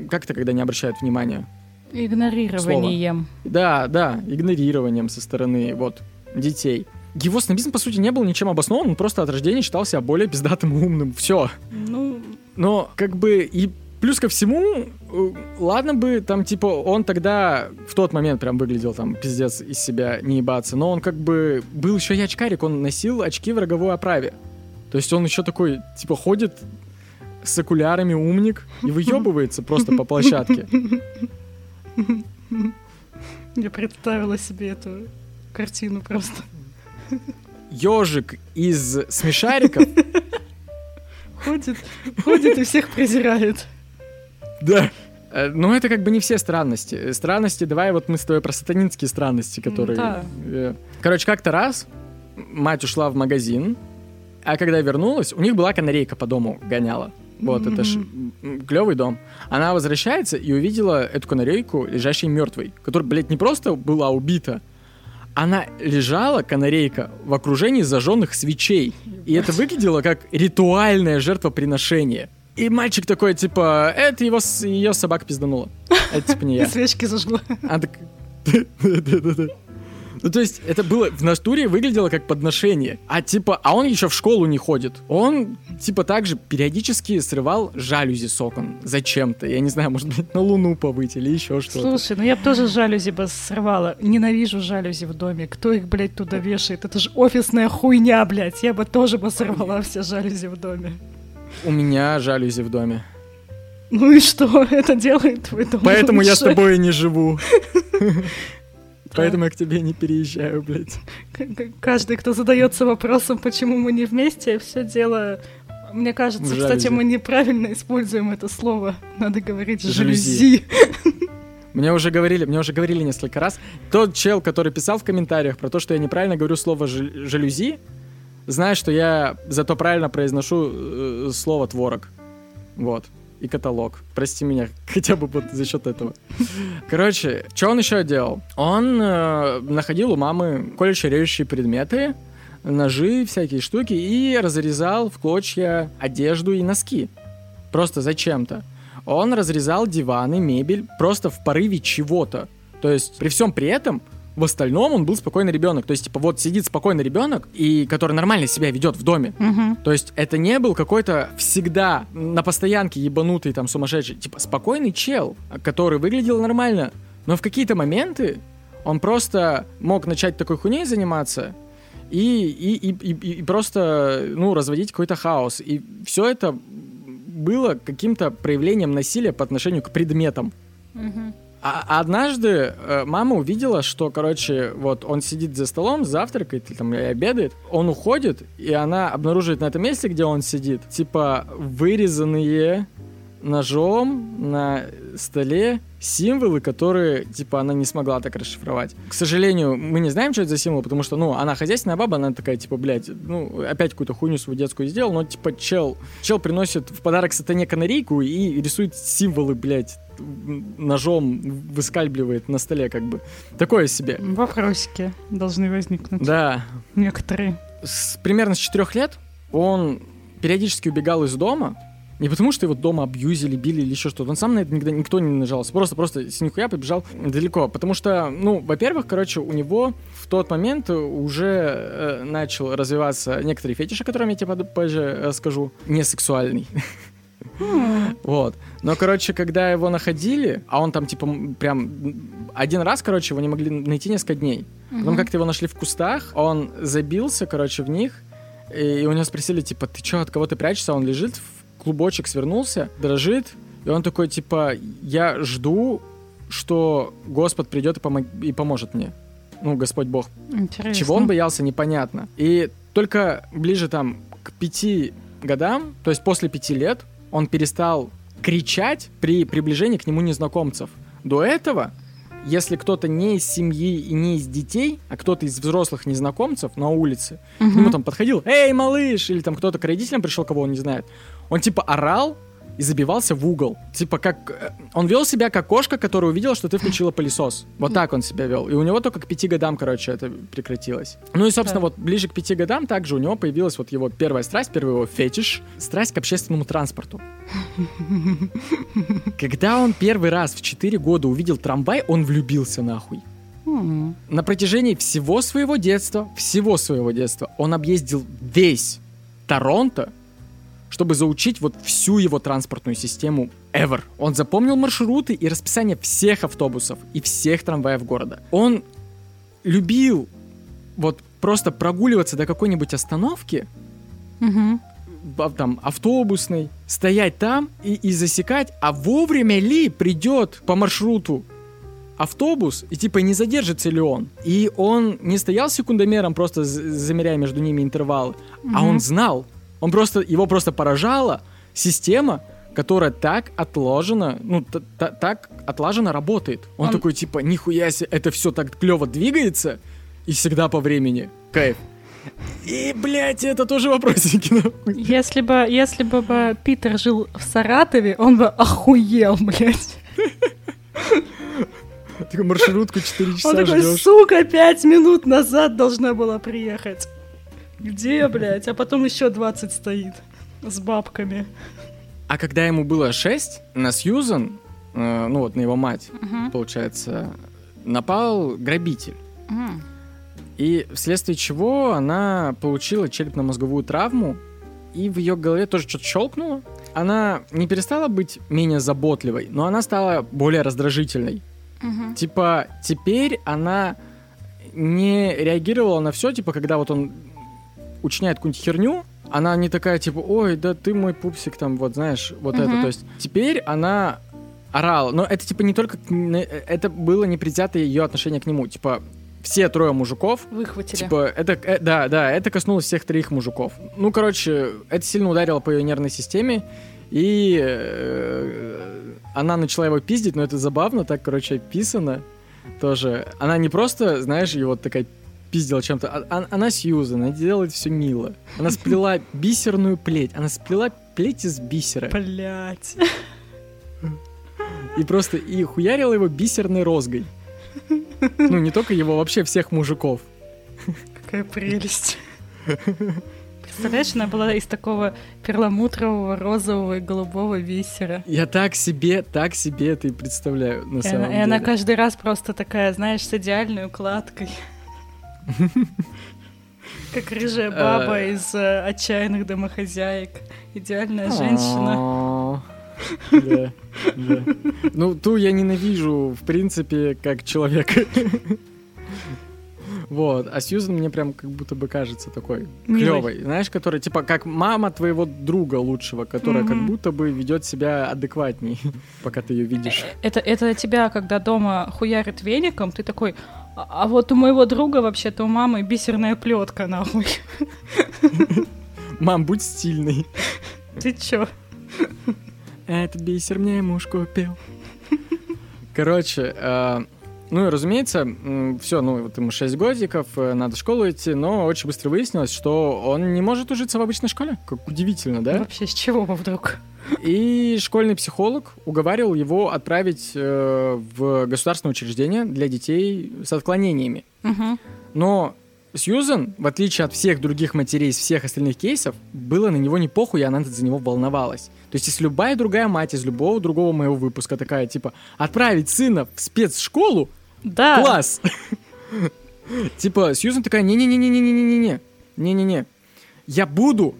Как это, когда не обращают внимания? Игнорированием. Слово. Да, да, игнорированием со стороны вот детей. Его снобизм, по сути, не был ничем обоснован, он просто от рождения считал себя более пиздатым и умным. Все. Ну... Но, как бы, и плюс ко всему, э, ладно бы, там, типа, он тогда в тот момент прям выглядел там пиздец из себя не ебаться, но он как бы был еще и очкарик, он носил очки в роговой оправе. То есть он еще такой, типа, ходит с окулярами умник и выебывается просто по площадке. Я представила себе эту картину просто ежик из смешариков. Ходит, ходит и всех презирает. Да. Э, ну, это как бы не все странности. Странности, давай вот мы с тобой про сатанинские странности, которые... Да. Э, короче, как-то раз мать ушла в магазин, а когда вернулась, у них была канарейка по дому гоняла. Вот, mm-hmm. это ж клевый дом. Она возвращается и увидела эту канарейку, лежащей мертвой, которая, блядь, не просто была убита, она лежала, канарейка, в окружении зажженных свечей. И это выглядело как ритуальное жертвоприношение. И мальчик такой, типа, это его, ее собака пизданула. Это типа не я. И [laughs] свечки зажгла. А так... [laughs] Ну, то есть, это было в натуре выглядело как подношение. А типа, а он еще в школу не ходит. Он, типа, также периодически срывал жалюзи с окон. Зачем-то. Я не знаю, может быть, на луну повыть или еще что-то. Слушай, ну я бы тоже жалюзи бы срывала. Ненавижу жалюзи в доме. Кто их, блядь, туда вешает? Это же офисная хуйня, блядь. Я бы тоже бы сорвала все жалюзи в доме. У меня жалюзи в доме. Ну и что? [laughs] Это делает твой дом Поэтому лучше. я с тобой и не живу. [laughs] Поэтому я к тебе не переезжаю, блядь. Каждый, кто задается вопросом, почему мы не вместе, все дело мне кажется, кстати, мы неправильно используем это слово. Надо говорить жалюзи. Мне уже говорили, мне уже говорили несколько раз. Тот чел, который писал в комментариях про то, что я неправильно говорю слово жалюзи, знает, что я зато правильно произношу э, слово творог. Вот и каталог. Прости меня, [laughs] хотя бы вот за счет этого. Короче, что он еще делал? Он э, находил у мамы колющие режущие предметы, ножи, всякие штуки и разрезал в клочья одежду и носки. Просто зачем-то. Он разрезал диваны, мебель просто в порыве чего-то. То есть при всем при этом в остальном он был спокойный ребенок. То есть, типа, вот сидит спокойный ребенок, и который нормально себя ведет в доме. Угу. То есть, это не был какой-то всегда на постоянке ебанутый, там, сумасшедший. Типа, спокойный чел, который выглядел нормально. Но в какие-то моменты он просто мог начать такой хуйней заниматься, и, и, и, и, и просто, ну, разводить какой-то хаос. И все это было каким-то проявлением насилия по отношению к предметам. Угу. А однажды э, мама увидела, что, короче, вот он сидит за столом, завтракает или там и обедает, он уходит, и она обнаруживает на этом месте, где он сидит, типа вырезанные ножом на столе символы, которые, типа, она не смогла так расшифровать. К сожалению, мы не знаем, что это за символ, потому что, ну, она хозяйственная баба, она такая, типа, блядь, ну, опять какую-то хуйню свою детскую сделал, но, типа, чел, чел приносит в подарок сатане канарейку и рисует символы, блядь, ножом выскальбливает на столе, как бы. Такое себе. Вопросики должны возникнуть. Да. Некоторые. С, примерно с четырех лет он периодически убегал из дома, не потому, что его дома абьюзили, били или еще что-то. Он сам на это никогда никто не нажался. Просто, просто с нихуя побежал далеко. Потому что, ну, во-первых, короче, у него в тот момент уже э, начал развиваться некоторые фетиши, о которых я тебе позже э, скажу, не сексуальный. [laughs] Вот. Но, короче, когда его находили, а он там, типа, прям один раз, короче, его не могли найти несколько дней. Потом как-то его нашли в кустах, он забился, короче, в них, И у него спросили, типа, ты что, от кого ты прячешься? Он лежит, в клубочек свернулся, дрожит. И он такой, типа, я жду, что Господь придет и, помог... и поможет мне. Ну, Господь Бог. Интересно. Чего он боялся, непонятно. И только ближе там к пяти годам, то есть после пяти лет, он перестал кричать при приближении к нему незнакомцев. До этого, если кто-то не из семьи и не из детей, а кто-то из взрослых незнакомцев на улице, Мгм. к нему там подходил, эй, малыш, или там кто-то к родителям пришел, кого он не знает, он типа орал и забивался в угол. Типа как... э, Он вел себя как кошка, которая увидела, что ты включила пылесос. Вот так он себя вел. И у него только к пяти годам, короче, это прекратилось. Ну и, собственно, Да. вот ближе к пяти годам также у него появилась вот его первая страсть, первый его фетиш, страсть к общественному транспорту. Когда он первый раз в 4 года увидел трамвай, он влюбился нахуй. На протяжении всего своего детства, всего своего детства, он объездил весь Торонто, чтобы заучить вот всю его транспортную систему ever. Он запомнил маршруты и расписание всех автобусов и всех трамваев города. Он любил вот просто прогуливаться до какой-нибудь остановки, а, там, автобусной, стоять там и, и засекать, а вовремя ли придет по маршруту автобус, и типа не задержится ли он. И он не стоял секундомером, просто замеряя между ними интервалы, а Мгм. он знал. Он просто, его просто поражала система, которая так отложена, ну, т- т- так отлаженно работает. Он, Он- такой, типа, нихуя себе, это все так клево двигается, и всегда по времени. Кайф. И, блядь, это тоже вопросики. Если бы, если бы, бы Питер жил в Саратове, он бы охуел, блядь. Такой маршрутку 4 Он часа такой, ждешь. сука, пять минут назад должна была приехать. Где, блядь? А потом еще 20 стоит с бабками. А когда ему было 6, на Сьюзан, э, ну вот на его мать, Мгм. получается, напал грабитель. М. И вследствие чего она получила черепно-мозговую травму, и в ее голове тоже что-то щелкнуло. Она не перестала быть менее заботливой, но она стала более раздражительной. Мгм. Типа, теперь она не реагировала на все, типа, когда вот он учиняет какую-нибудь херню, она не такая, типа, ой, да ты мой пупсик, там, вот, знаешь, вот это. Мгм. То есть теперь она орала. Но это, типа, не только... н- Это было непредвзятое ее отношение к нему. Типа, все трое мужиков Выхватили. Типа, это, э, да, да, это коснулось всех троих мужиков. Ну, короче, это сильно ударило по ее нервной системе, и э, она начала его пиздить, но это забавно, так, короче, описано тоже. Она не просто, знаешь, его такая пиздила чем-то, а- а- она Сьюзан, она делает все мило. Она [laughs] сплела бисерную плеть, она сплела плеть из бисера. Блять. И просто, и хуярила его бисерной розгой. Ну, не только его, вообще всех мужиков. Какая прелесть. Представляешь, она была из такого перламутрового, розового и голубого бисера. Я так себе, так себе это и представляю, на И самом она, и деле. она каждый раз просто такая, знаешь, с идеальной укладкой. [laughs] Как рыжая баба Э. из э, отчаянных домохозяек. Идеальная женщина. Да, да. Ну, ту я ненавижу, в принципе, как человека. [laughs] Вот, а Сьюзан мне прям как будто бы кажется такой клевой, знаешь, которая типа как мама твоего друга лучшего, которая как Мгм. будто бы ведет себя адекватней, [laughs] пока ты ее видишь. Это, это тебя, когда дома хуярит веником, ты такой, а, а вот у моего друга вообще-то у мамы бисерная плетка, нахуй. Мам, будь стильный. Ты чё? Этот бисер мне муж купил. Короче, э, ну и разумеется, все, ну вот ему 6 годиков, э, надо в школу идти, но очень быстро выяснилось, что он не может ужиться в обычной школе. Как удивительно, да? Вообще, с чего бы вдруг? И школьный психолог уговаривал его отправить э, в государственное учреждение для детей с отклонениями. Мгм. Но Сьюзен, в отличие от всех других матерей из всех остальных кейсов, было на него не похуй, и она за него волновалась. То есть, если любая другая мать из любого другого моего выпуска такая, типа, отправить сына в спецшколу, Да. класс! [laughs] Типа, Сьюзен такая, не-не-не-не-не-не-не-не, не-не-не. Я буду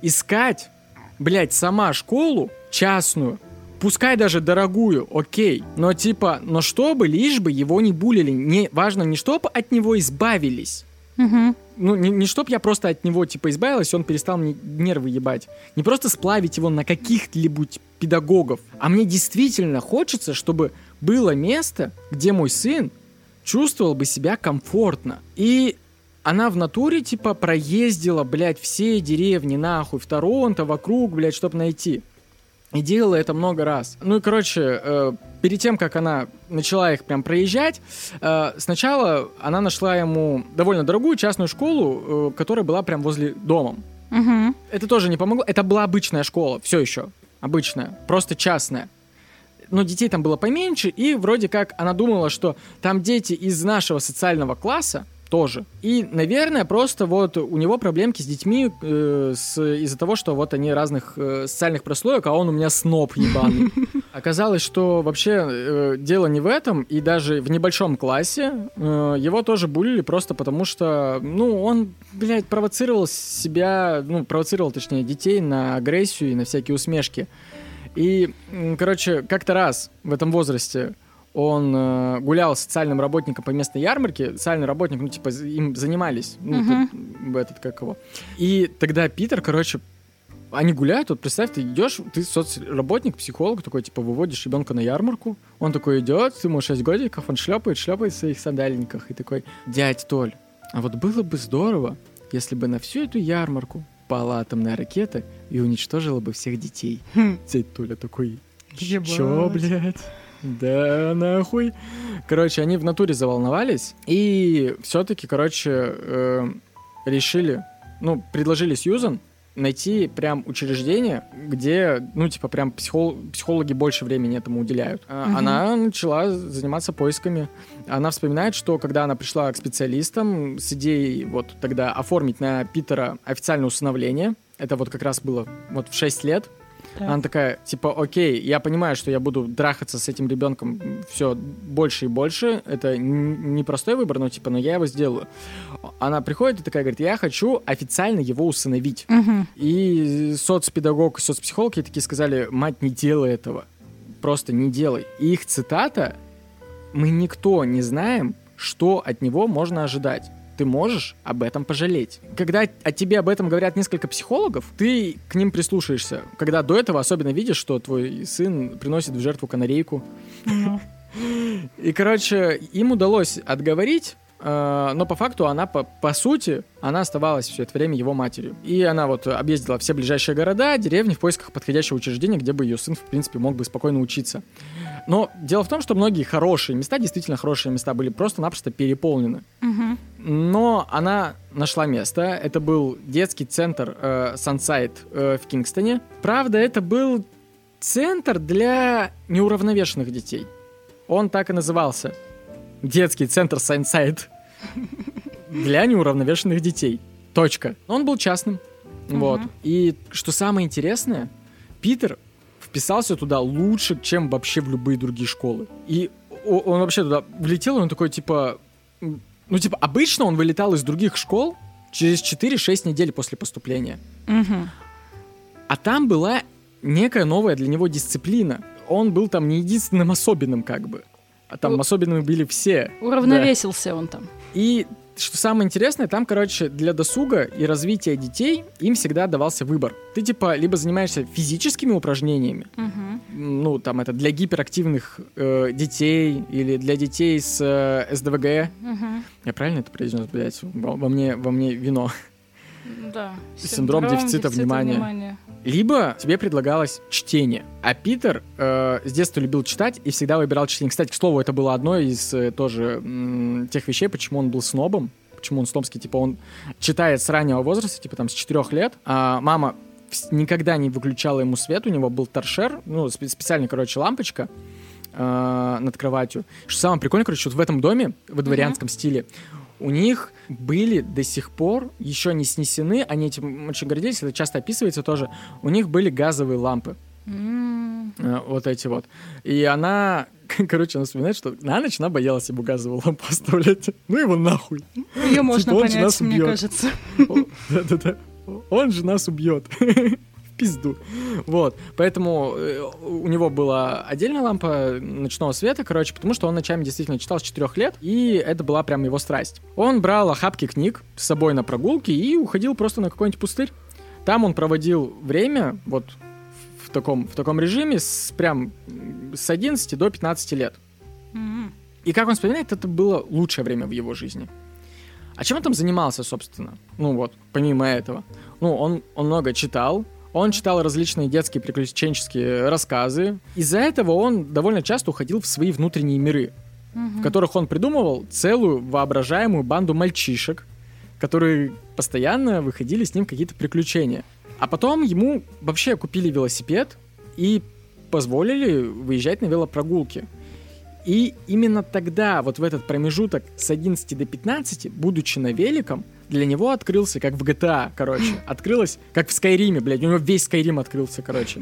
искать, блядь, сама школу частную, пускай даже дорогую, окей, но типа, но чтобы, лишь бы его не булили, не, важно не чтобы от него избавились, Угу. Ну, не, не чтоб я просто от него, типа, избавилась, он перестал мне нервы ебать. Не просто сплавить его на каких-либо педагогов, а мне действительно хочется, чтобы было место, где мой сын чувствовал бы себя комфортно. И она в натуре, типа, проездила, блядь, все деревни, нахуй, в Торонто, вокруг, блядь, чтобы найти. И делала это много раз. Ну и, короче, э, перед тем, как она начала их прям проезжать, э, сначала она нашла ему довольно дорогую частную школу, э, которая была прям возле дома. Угу. Это тоже не помогло. Это была обычная школа, все еще. Обычная, просто частная. Но детей там было поменьше, и вроде как она думала, что там дети из нашего социального класса, тоже. И, наверное, просто вот у него проблемки с детьми э, с, из-за того, что вот они разных э, социальных прослоек, а он у меня сноб ебаный. [laughs] Оказалось, что вообще э, дело не в этом, и даже в небольшом классе э, его тоже булили просто потому, что, ну, он, блядь, провоцировал себя, ну, провоцировал, точнее, детей на агрессию и на всякие усмешки. И, короче, как-то раз в этом возрасте он э, гулял с социальным работником по местной ярмарке. Социальный работник, ну, типа, им занимались. Ну, Мгм. этот, этот, как его. И тогда Питер, короче, они гуляют, вот представь, ты идешь, ты соцработник, психолог, такой, типа, выводишь ребенка на ярмарку, он такой идет, ему 6 годиков, он шлепает, шлепает в своих сандальниках, и такой, дядь Толь, а вот было бы здорово, если бы на всю эту ярмарку пала атомная ракета и уничтожила бы всех детей. Хм. Дядь Толя такой, чё, блядь? Да, нахуй. Короче, они в натуре заволновались и все-таки, короче, э, решили, ну, предложили Сьюзан найти прям учреждение, где, ну, типа, прям психол- психологи больше времени этому уделяют. Мгм. Она начала заниматься поисками. Она вспоминает, что когда она пришла к специалистам с идеей вот тогда оформить на Питера официальное усыновление, это вот как раз было вот в 6 лет, Так. она такая, типа, окей, я понимаю, что я буду драхаться с этим ребенком все больше и больше. Это непростой выбор, но типа, но я его сделаю. Она приходит и такая говорит, я хочу официально его усыновить. Мгм. И соцпедагог и соцпсихолог ей такие сказали, мать, не делай этого. Просто не делай. И их цитата, мы никто не знаем, что от него можно ожидать. Ты можешь об этом пожалеть. Когда о тебе об этом говорят несколько психологов, ты к ним прислушаешься. Когда до этого особенно видишь, что твой сын приносит в жертву канарейку. И, короче, им удалось отговорить, э, но по факту она, по, по сути, она оставалась все это время его матерью. И она вот объездила все ближайшие города, деревни в поисках подходящего учреждения, где бы ее сын, в принципе, мог бы спокойно учиться. Но дело в том, что многие хорошие места, действительно хорошие места, были просто-напросто переполнены. Мгм. Но она нашла место. Это был детский центр э, Sunside э, в Кингстоне. Правда, это был центр для неуравновешенных детей. Он так и назывался. Детский центр Sunside [laughs] для неуравновешенных детей. Точка. Он был частным. Вот. Мгм. И что самое интересное, Питер вписался туда лучше, чем вообще в любые другие школы. И он вообще туда влетел, и он такой, типа... Ну, типа, обычно он вылетал из других школ через 4-6 недель после поступления. Мгм. А там была некая новая для него дисциплина. Он был там не единственным особенным, как бы. А там У- особенными были все. Уравновесился он там. И что самое интересное, там, короче, для досуга и развития детей им всегда давался выбор. Ты, типа, либо занимаешься физическими упражнениями, Мгм. ну, там, это для гиперактивных э, детей или для детей с э, СДВГ. Мгм. Я правильно это произнес, блядь? Во, во мне, во мне вино. Да. Синдром дефицита внимания. Либо тебе предлагалось чтение. А Питер э, с детства любил читать и всегда выбирал чтение. Кстати, к слову, это было одно из э, тоже м, тех вещей, почему он был снобом. Почему он снобский, типа он читает с раннего возраста, типа там с четырех лет. А мама никогда не выключала ему свет, у него был торшер, ну, спе- специальная, короче, лампочка э, над кроватью. Что самое прикольное, короче, вот в этом доме, в дворянском стиле, у них были до сих пор еще не снесены, они этим очень гордились, это часто описывается тоже, у них были газовые лампы, э, вот эти вот. И она, [laughs] короче, она вспоминает, что на ночь она боялась ему газовую лампу оставлять. Ну его нахуй. Ее можно Типа понять, нас мне убьет. кажется. Да-да-да. Он же нас убьет. [laughs] Пизду. Вот, поэтому э, у него была отдельная лампа ночного света, короче, потому что он ночами действительно читал с 4 лет, и это была прям его страсть. Он брал охапки книг с собой на прогулки и уходил просто на какой-нибудь пустырь. Там он проводил время, вот в таком, в таком режиме, с, прям с 11 до 15 лет. Mm-hmm. И как он вспоминает, это было лучшее время в его жизни. А чем он там занимался, собственно? Ну вот, помимо этого. Ну, он, он много читал, он читал различные детские приключенческие рассказы. Из-за этого он довольно часто уходил в свои внутренние миры, угу. в которых он придумывал целую воображаемую банду мальчишек, которые постоянно выходили с ним какие-то приключения. А потом ему вообще купили велосипед и позволили выезжать на велопрогулки. И именно тогда, вот в этот промежуток с 11 до 15, будучи на великом, для него открылся, как в GTA, короче, [laughs] открылось, как в Скайриме, блядь, у него весь Скайрим открылся, короче.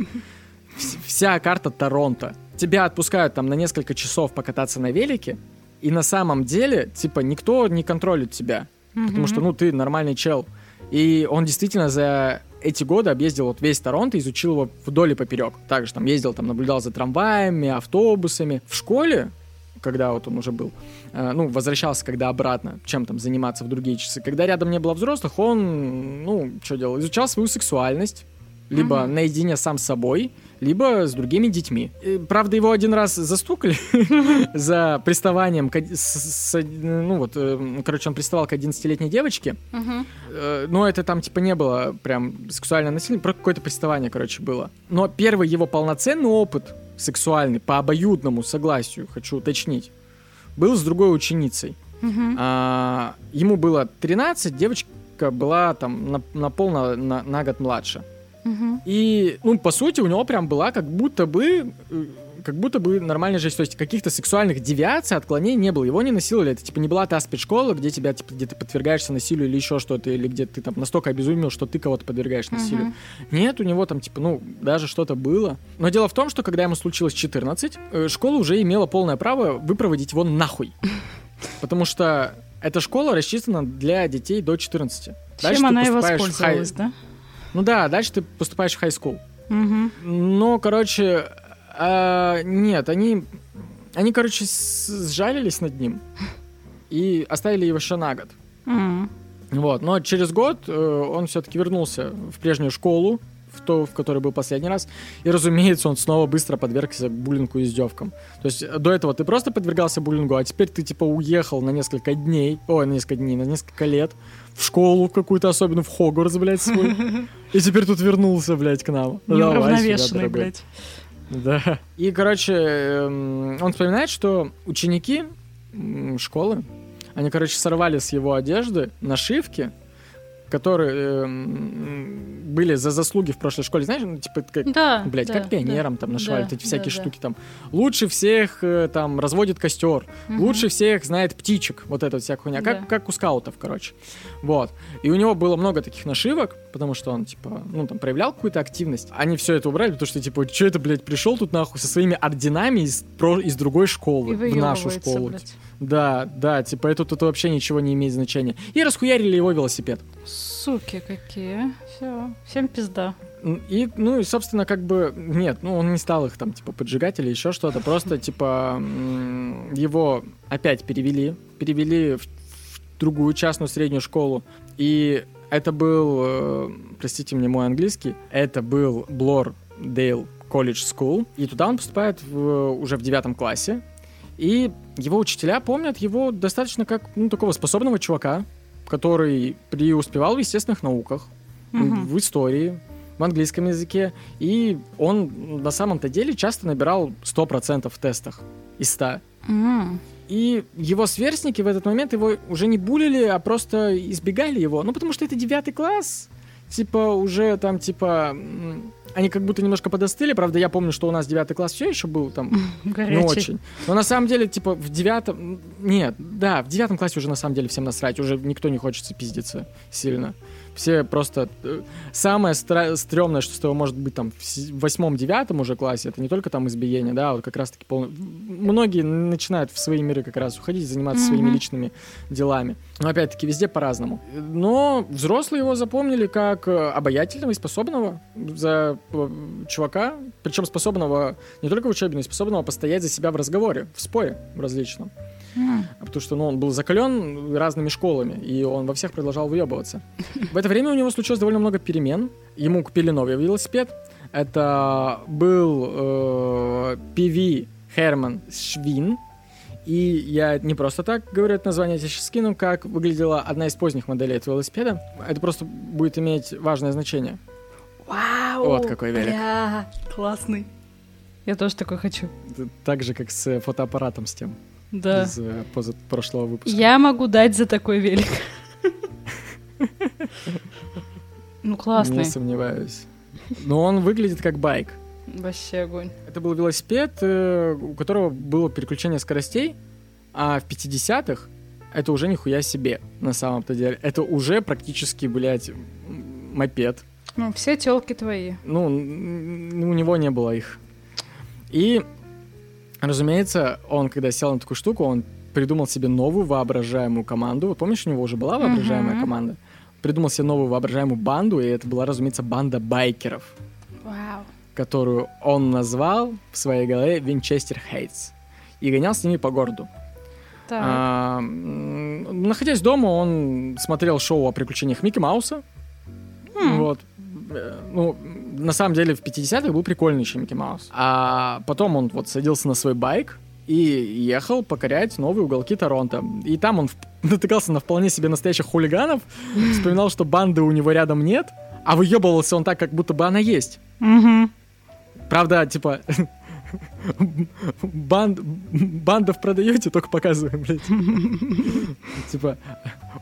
[laughs] Вся карта Торонто. Тебя отпускают там на несколько часов покататься на велике, и на самом деле, типа, никто не контролит тебя. Потому что, ну, ты нормальный чел. И он действительно за эти годы объездил вот весь Торонто, изучил его вдоль и поперек. Также там ездил, там наблюдал за трамваями, автобусами. В школе, когда вот он уже был, э, ну, возвращался когда обратно, чем там заниматься в другие часы. Когда рядом не было взрослых, он, ну, что делал? Изучал свою сексуальность, либо uh-huh. наедине сам с собой, либо с другими детьми. И, правда, его один раз застукали [laughs] за приставанием, к, с, с, ну вот, э, короче, он приставал к 11-летней девочке, uh-huh. но это там типа не было прям сексуальное насилие, про какое-то приставание, короче, было. Но первый его полноценный опыт сексуальный по обоюдному согласию, хочу уточнить, был с другой ученицей. Uh-huh. А, ему было 13, девочка была там на, на пол на, на, на год младше. Угу. И, ну, по сути, у него прям была как будто бы э, как будто бы нормальная жизнь. То есть каких-то сексуальных девиаций, отклонений не было. Его не насиловали. Это, типа, не была та спецшкола, где тебя, типа, где ты подвергаешься насилию или еще что-то, или где ты там настолько обезумел, что ты кого-то подвергаешь насилию. Uh-huh. Нет, у него там, типа, ну, даже что-то было. Но дело в том, что когда ему случилось 14, э, школа уже имела полное право выпроводить его нахуй. [laughs] Потому что эта школа рассчитана для детей до 14. Чем она и воспользовалась, да? Ну да, дальше ты поступаешь в school. Угу. Но, короче, а, нет, они, они, короче, сжалились над ним и оставили его еще на год. Угу. Вот, но через год э, он все-таки вернулся в прежнюю школу, в то, в которой был последний раз. И, разумеется, он снова быстро подвергся буллингу и издевкам. То есть э, до этого ты просто подвергался буллингу, а теперь ты, типа, уехал на несколько дней, ой, на несколько дней, на несколько лет в школу какую-то, особенно в Хогвартс, блядь, свой. [laughs] И теперь тут вернулся, блядь, к нам. Неуравновешенный, блядь. Да. И, короче, эм, он вспоминает, что ученики школы, они, короче, сорвали с его одежды нашивки, которые э, были за заслуги в прошлой школе, знаешь, ну, типа, как, да, блядь, да, как пионерам да, там нашивали да, эти всякие да, штуки там. Лучше всех э, там разводит костер, угу. лучше всех знает птичек, вот эта вот вся хуйня, как, да. как у скаутов, короче. Вот. И у него было много таких нашивок, потому что он, типа, ну, там, проявлял какую-то активность. Они все это убрали, потому что, типа, что это, блядь, пришел тут нахуй со своими орденами из, про, из другой школы в нашу школу. Блядь. Да, да, типа, это тут вообще ничего не имеет значения. И расхуярили его велосипед. Суки какие. Все, всем пизда. И, ну, и, собственно, как бы, нет, ну, он не стал их там, типа, поджигать или еще что-то, просто, типа, его опять перевели, перевели в, в другую частную среднюю школу, и это был, э, простите мне мой английский, это был Блор Дейл колледж School, и туда он поступает в, уже в девятом классе, и его учителя помнят его достаточно как, ну, такого способного чувака, который преуспевал в естественных науках, угу. в истории, в английском языке, и он на самом-то деле часто набирал 100% в тестах из 100. Mm. И его сверстники в этот момент его уже не булили, а просто избегали его. Ну, потому что это девятый класс. Типа, уже там, типа, они как будто немножко подостыли. Правда, я помню, что у нас девятый класс все еще был там Горячий. не очень. Но на самом деле, типа, в девятом... Нет, да, в девятом классе уже на самом деле всем насрать. Уже никто не хочется пиздиться сильно. Все просто... э, Самое стра- стрёмное, что с тобой может быть там в восьмом-девятом уже классе, это не только там избиение, да, а вот как раз-таки пол... Многие начинают в свои миры как раз уходить, заниматься своими Мгм. личными делами. Но опять-таки везде по-разному. Но взрослые его запомнили как э, обаятельного и способного за э, чувака, причем способного не только в учебе, но и способного постоять за себя в разговоре, в споре в различном. М. Потому что ну, он был закален разными школами, и он во всех продолжал выебываться. В это время у него случилось довольно много перемен. Ему купили новый велосипед. Это был э, PV Herman Швин. И я не просто так говорю это название, я сейчас скину, как выглядела одна из поздних моделей этого велосипеда. Это просто будет иметь важное значение. Вау! Вот какой велик. Бля, классный. Я тоже такой хочу. Так же, как с фотоаппаратом с тем Да. из э, позапрошлого выпуска. Я могу дать за такой велик. Ну, Не классный. сомневаюсь. Но он выглядит как байк. Вообще огонь. Это был велосипед, э, у которого было переключение скоростей, а в 50-х это уже нихуя себе на самом-то деле. Это уже практически, блядь, мопед. Ну, все телки твои. Ну, у него не было их. И, разумеется, он, когда сел на такую штуку, он придумал себе новую воображаемую команду. Вот помнишь, у него уже была воображаемая Мгм. команда? Придумал себе новую воображаемую банду, и это была, разумеется, банда байкеров Вау. которую он назвал в своей голове Винчестер Хейтс. И гонял с ними по городу. Так. А, находясь дома, он смотрел шоу о приключениях Микки Мауса. М. Вот. Э, Ну, на самом деле, в 50-х был прикольный еще Микки Маус. А потом он вот садился на свой байк и ехал покорять новые уголки Торонто. И там он [laughs] натыкался на вполне себе настоящих хулиганов, вспоминал, что банды у него рядом нет, а выебывался он так, как будто бы она есть. Правда, типа, [laughs] банд, бандов продаете, только показываем, блядь. Типа,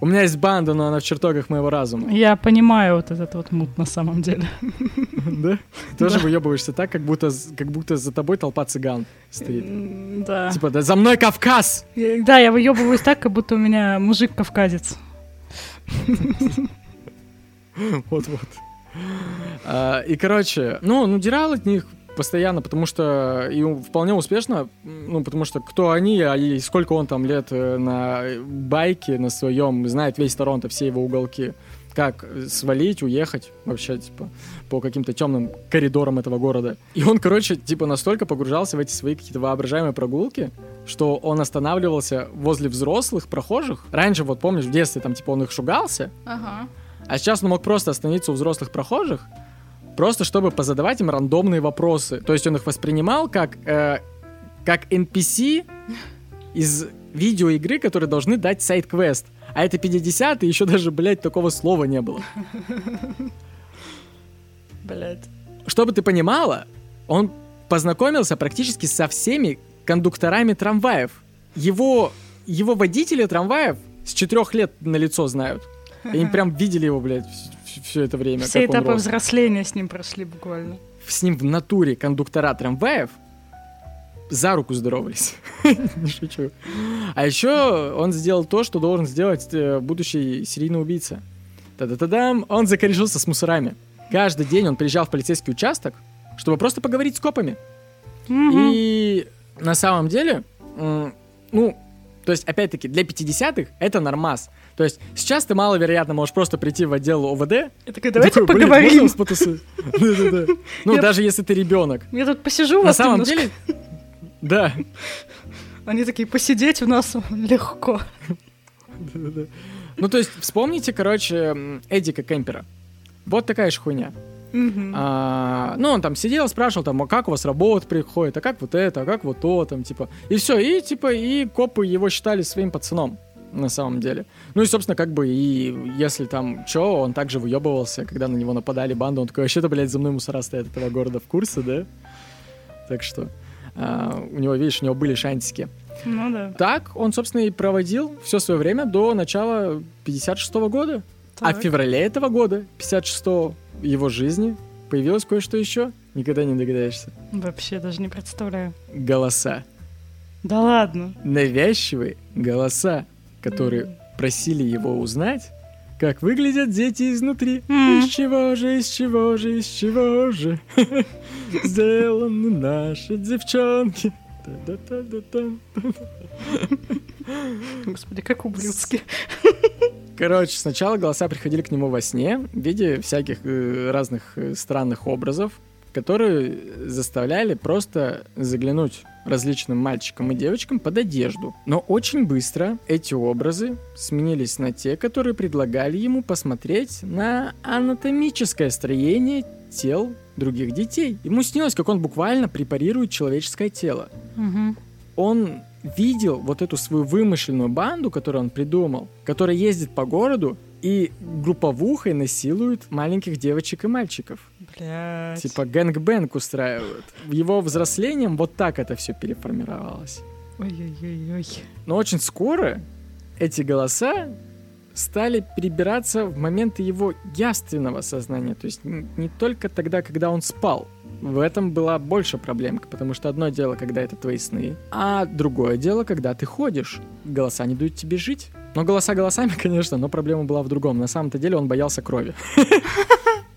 у меня есть банда, но она в чертогах моего разума. Я понимаю вот этот вот мут на самом деле. Да? Тоже выебываешься так, как будто, как будто за тобой толпа цыган стоит. Да. Типа, да за мной Кавказ! Да, я выебываюсь так, как будто у меня мужик кавказец. Вот-вот. А, И, короче, ну, он удирал от них постоянно, потому что и вполне успешно, ну, потому что кто они, а и сколько он там лет э, на байке на своем, знает весь Торонто, все его уголки. Как свалить, уехать вообще, типа, по каким-то темным коридорам этого города. И он, короче, типа, настолько погружался в эти свои какие-то воображаемые прогулки, что он останавливался возле взрослых прохожих. Раньше, вот помнишь, в детстве там, типа, он их шугался, Ага. а сейчас он мог просто остановиться у взрослых прохожих, просто чтобы позадавать им рандомные вопросы. То есть он их воспринимал как, э, как NPC из видеоигры, которые должны дать сайт-квест. А это 50 и еще даже, блядь, такого слова не было. Блять. Чтобы ты понимала, он познакомился практически со всеми кондукторами трамваев. Его, его водители трамваев с четырех лет на лицо знают. Они прям видели его, блядь, все это время. Все этапы рос. взросления с ним прошли буквально. с ним в натуре кондуктора трамваев за руку здоровались. [laughs] Не шучу. А еще он сделал то, что должен сделать э, будущий серийный убийца. Та-да-та-дам! Он закорешился с мусорами. Каждый день он приезжал в полицейский участок, чтобы просто поговорить с копами. Мгм. И на самом деле, ну, то есть, опять-таки, для 50-х это нормас. То есть, сейчас ты маловероятно можешь просто прийти в отдел ОВД. Я такая, давайте такой, «Блин, поговорим. можно вас потусовать?» [laughs] Да-да-да. Ну, даже если ты ребенок. Я тут посижу На самом деле, да. Они такие, посидеть у нас легко. Ну, то есть, вспомните, короче, Эдика Кемпера. Вот такая же хуйня. Мгм. А, ну, он там сидел, спрашивал, там, а как у вас работа приходит, а как вот это, а как вот то, там, типа. И все, и, типа, и копы его считали своим пацаном, на самом деле. Ну, и, собственно, как бы, и если там чё, он также выебывался, когда на него нападали банды, он такой, вообще-то, блядь, за мной мусора стоят этого города в курсе, да? Так что, а, у него, видишь, у него были шансики. Ну да. Так он, собственно, и проводил все свое время до начала 56 года. А в Так. феврале этого года, 56 его жизни, появилось кое-что еще. Никогда не догадаешься. Вообще даже не представляю. Голоса. Да ладно. Навязчивые голоса, которые просили его узнать, Как выглядят дети изнутри. Mm. Из чего же, из чего же, из чего же [laughs] сделаны наши девчонки. Господи, как ублюдски. Короче, сначала голоса приходили к нему во сне в виде всяких э, разных э, странных образов, которые заставляли просто заглянуть различным мальчикам и девочкам под одежду. Но очень быстро эти образы сменились на те, которые предлагали ему посмотреть на анатомическое строение тел других детей. Ему снилось, как он буквально препарирует человеческое тело. Угу. Он видел вот эту свою вымышленную банду, которую он придумал, которая ездит по городу и групповухой насилует маленьких девочек и мальчиков. Блядь. Типа gang bang устраивают. Его взрослением вот так это все переформировалось. Ой-ой-ой. Но очень скоро эти голоса стали перебираться в моменты его явственного сознания. То есть не только тогда, когда он спал. В этом была больше проблем, потому что одно дело, когда это твои сны, а другое дело, когда ты ходишь. Голоса не дают тебе жить. Но голоса голосами, [laughs] конечно, но проблема была в другом. На самом-то деле он боялся крови. [laughs]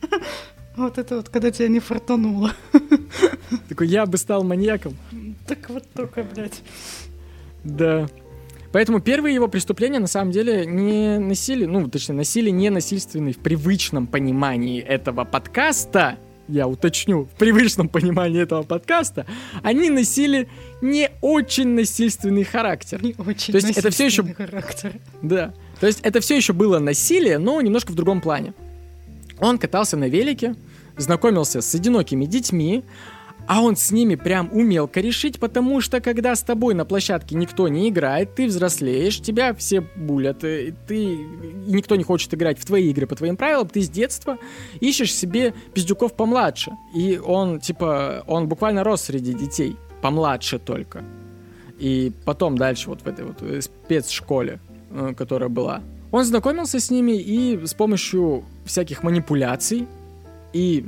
Вот это вот, когда тебя не фартануло. [laughs] Такой, я бы стал маньяком. Так вот только, блядь. Да. Поэтому первые его преступления на самом деле не носили, ну, точнее, носили не насильственный в привычном понимании этого подкаста, я уточню, в привычном понимании этого подкаста, они носили не очень насильственный характер. Не очень То есть это все еще характер. Да. То есть это все еще было насилие, но немножко в другом плане. Он катался на велике, знакомился с одинокими детьми, а он с ними прям умел корешить, потому что когда с тобой на площадке никто не играет, ты взрослеешь, тебя все булят, э, ты никто не хочет играть в твои игры по твоим правилам, ты с детства ищешь себе пиздюков помладше. И он, типа, он буквально рос среди детей, помладше только. И потом дальше вот в этой вот э, спецшколе, э, которая была, он знакомился с ними и с помощью всяких манипуляций и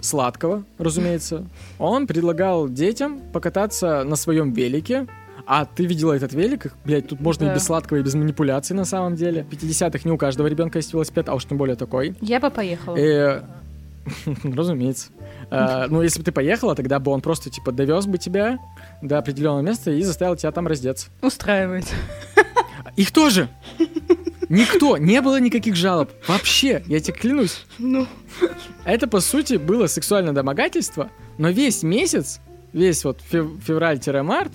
сладкого, разумеется, [laughs] он предлагал детям покататься на своем велике, а ты видела этот велик? Блять, тут можно да. и без сладкого, и без манипуляций на самом деле. В 50-х не у каждого ребенка есть велосипед, а уж тем более такой. Я бы поехала. И... [laughs] Разумеется. А, ну, если бы ты поехала, тогда бы он просто, типа, довез бы тебя до определенного места и заставил тебя там раздеться. Устраивает. Их тоже! [laughs] Никто, не было никаких жалоб. Вообще, я тебе клянусь. Ну. Это, по сути, было сексуальное домогательство, но весь месяц, весь вот февраль-март,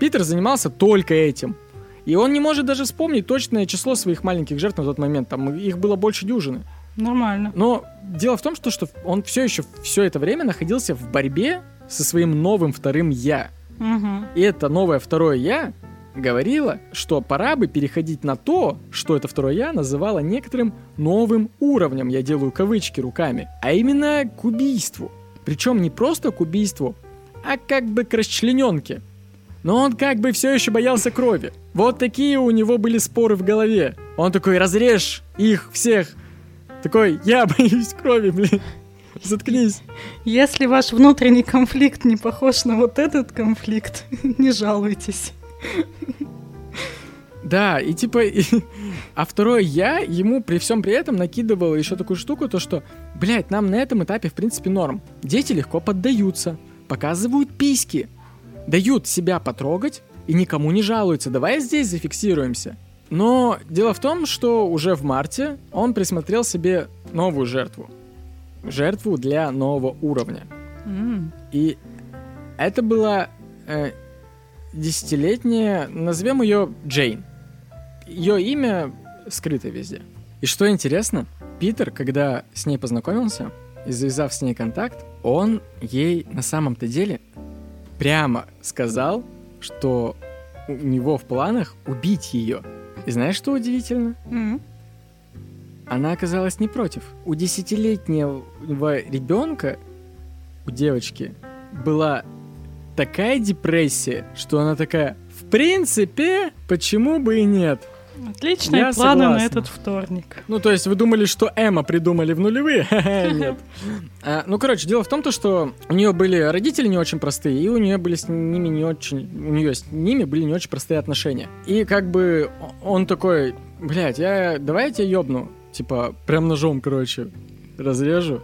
Питер занимался только этим. И он не может даже вспомнить точное число своих маленьких жертв на тот момент. Там их было больше дюжины. Нормально. Но дело в том, что, что он все еще все это время находился в борьбе со своим новым вторым я. Угу. И это новое второе я говорила, что пора бы переходить на то, что это второе я называла некоторым новым уровнем, я делаю кавычки руками, а именно к убийству. Причем не просто к убийству, а как бы к расчлененке. Но он как бы все еще боялся крови. Вот такие у него были споры в голове. Он такой, разрежь их всех. Такой, я [laughs] боюсь крови, блин. Заткнись. Если ваш внутренний конфликт не похож на вот этот конфликт, [laughs] не жалуйтесь. Да, и типа, и, а второе я ему при всем при этом накидывал еще такую штуку, то что, блядь, нам на этом этапе в принципе норм. Дети легко поддаются, показывают письки, дают себя потрогать и никому не жалуются. Давай здесь зафиксируемся. Но дело в том, что уже в марте он присмотрел себе новую жертву. Жертву для нового уровня. Mm. И это была э, десятилетняя, назовем ее Джейн. Ее имя скрыто везде. И что интересно, Питер, когда с ней познакомился и завязав с ней контакт, он ей на самом-то деле прямо сказал, что у него в планах убить ее. И знаешь, что удивительно? Mm-hmm. Она оказалась не против. У десятилетнего ребенка, у девочки, была такая депрессия, что она такая, в принципе, почему бы и нет? Отличные Я планы согласна. на этот вторник. Ну, то есть вы думали, что Эмма придумали в нулевые? [laughs] Нет. А, ну, короче, дело в том, что у нее были родители не очень простые, и у нее были с ними не очень... У нее с ними были не очень простые отношения. И как бы он такой, блядь, я... давай я тебя ёбну. типа, прям ножом, короче, разрежу.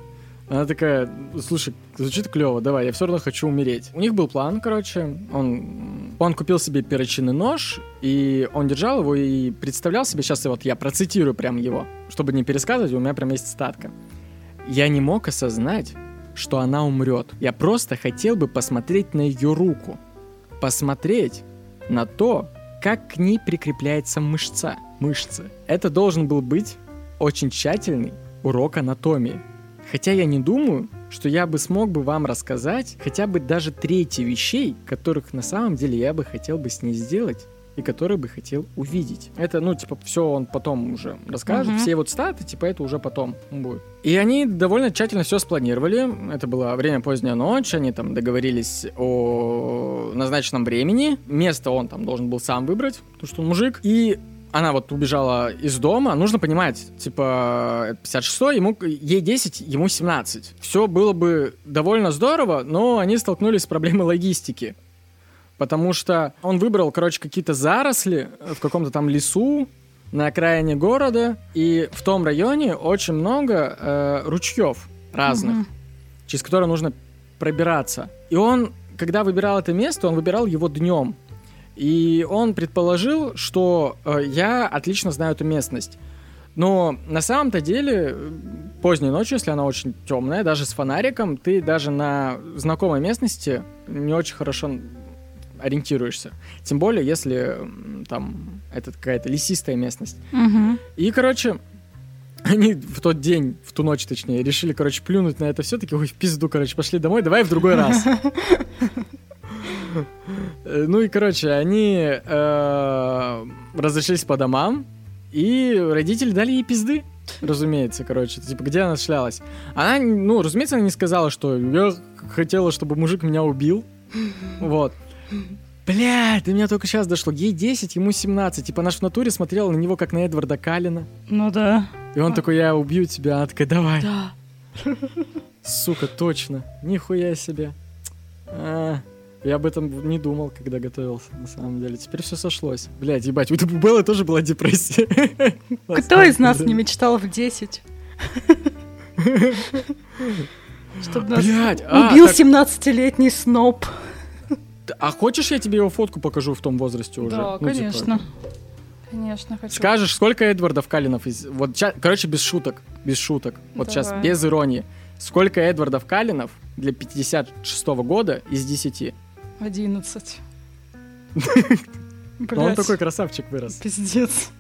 Она такая, слушай, звучит клево, давай, я все равно хочу умереть. У них был план, короче, он, он купил себе перочинный нож, и он держал его и представлял себе, сейчас вот я процитирую прям его, чтобы не пересказывать, у меня прям есть статка. Я не мог осознать, что она умрет. Я просто хотел бы посмотреть на ее руку. Посмотреть на то, как к ней прикрепляется мышца. Мышцы. Это должен был быть очень тщательный урок анатомии. Хотя я не думаю, что я бы смог бы вам рассказать хотя бы даже трети вещей, которых на самом деле я бы хотел бы с ней сделать и которые бы хотел увидеть. Это, ну, типа, все он потом уже расскажет, uh-huh. все вот статы, типа, это уже потом будет. И они довольно тщательно все спланировали. Это было время поздняя ночь, они там договорились о назначенном времени. Место он там должен был сам выбрать, потому что он мужик. И она вот убежала из дома, нужно понимать, типа, 56 ему, ей 10, ему 17. Все было бы довольно здорово, но они столкнулись с проблемой логистики. Потому что он выбрал, короче, какие-то заросли в каком-то там лесу на окраине города, и в том районе очень много э, ручьев разных, mm-hmm. через которые нужно пробираться. И он, когда выбирал это место, он выбирал его днем. И он предположил, что э, я отлично знаю эту местность. Но на самом-то деле, поздней ночью, если она очень темная, даже с фонариком, ты даже на знакомой местности не очень хорошо ориентируешься. Тем более, если там это какая-то лесистая местность. Угу. И, короче, они в тот день, в ту ночь точнее, решили, короче, плюнуть на это все, таки ой, в пизду, короче, пошли домой, давай в другой раз. [laughs] Э, ну и, короче, они э, разошлись по домам, и родители дали ей пизды. Разумеется, короче, типа, где она шлялась? Она, ну, разумеется, она не сказала, что я хотела, чтобы мужик меня убил. Вот. Блядь, до меня только сейчас дошло. Ей 10, ему 17. Типа, наш в натуре смотрел на него, как на Эдварда Калина. Ну да. И он такой, я убью тебя. Она такая, давай. Да. Сука, точно. Нихуя себе. А, я об этом не думал, когда готовился, на самом деле. Теперь все сошлось. Блядь, ебать, у Беллы тоже была депрессия. [laughs] Кто из нас не мечтал в 10? [laughs] Чтобы нас а, убил 17-летний сноб. А хочешь, я тебе его фотку покажу в том возрасте уже? Да, ну, типа, конечно. Конечно, хочу. Скажешь, сколько Эдвардов Калинов из... Вот, короче, без шуток. Без шуток. Вот Давай. сейчас, без иронии. Сколько Эдвардов Калинов для 56 -го года из 10? 11. [laughs] Но он такой красавчик вырос. Пиздец.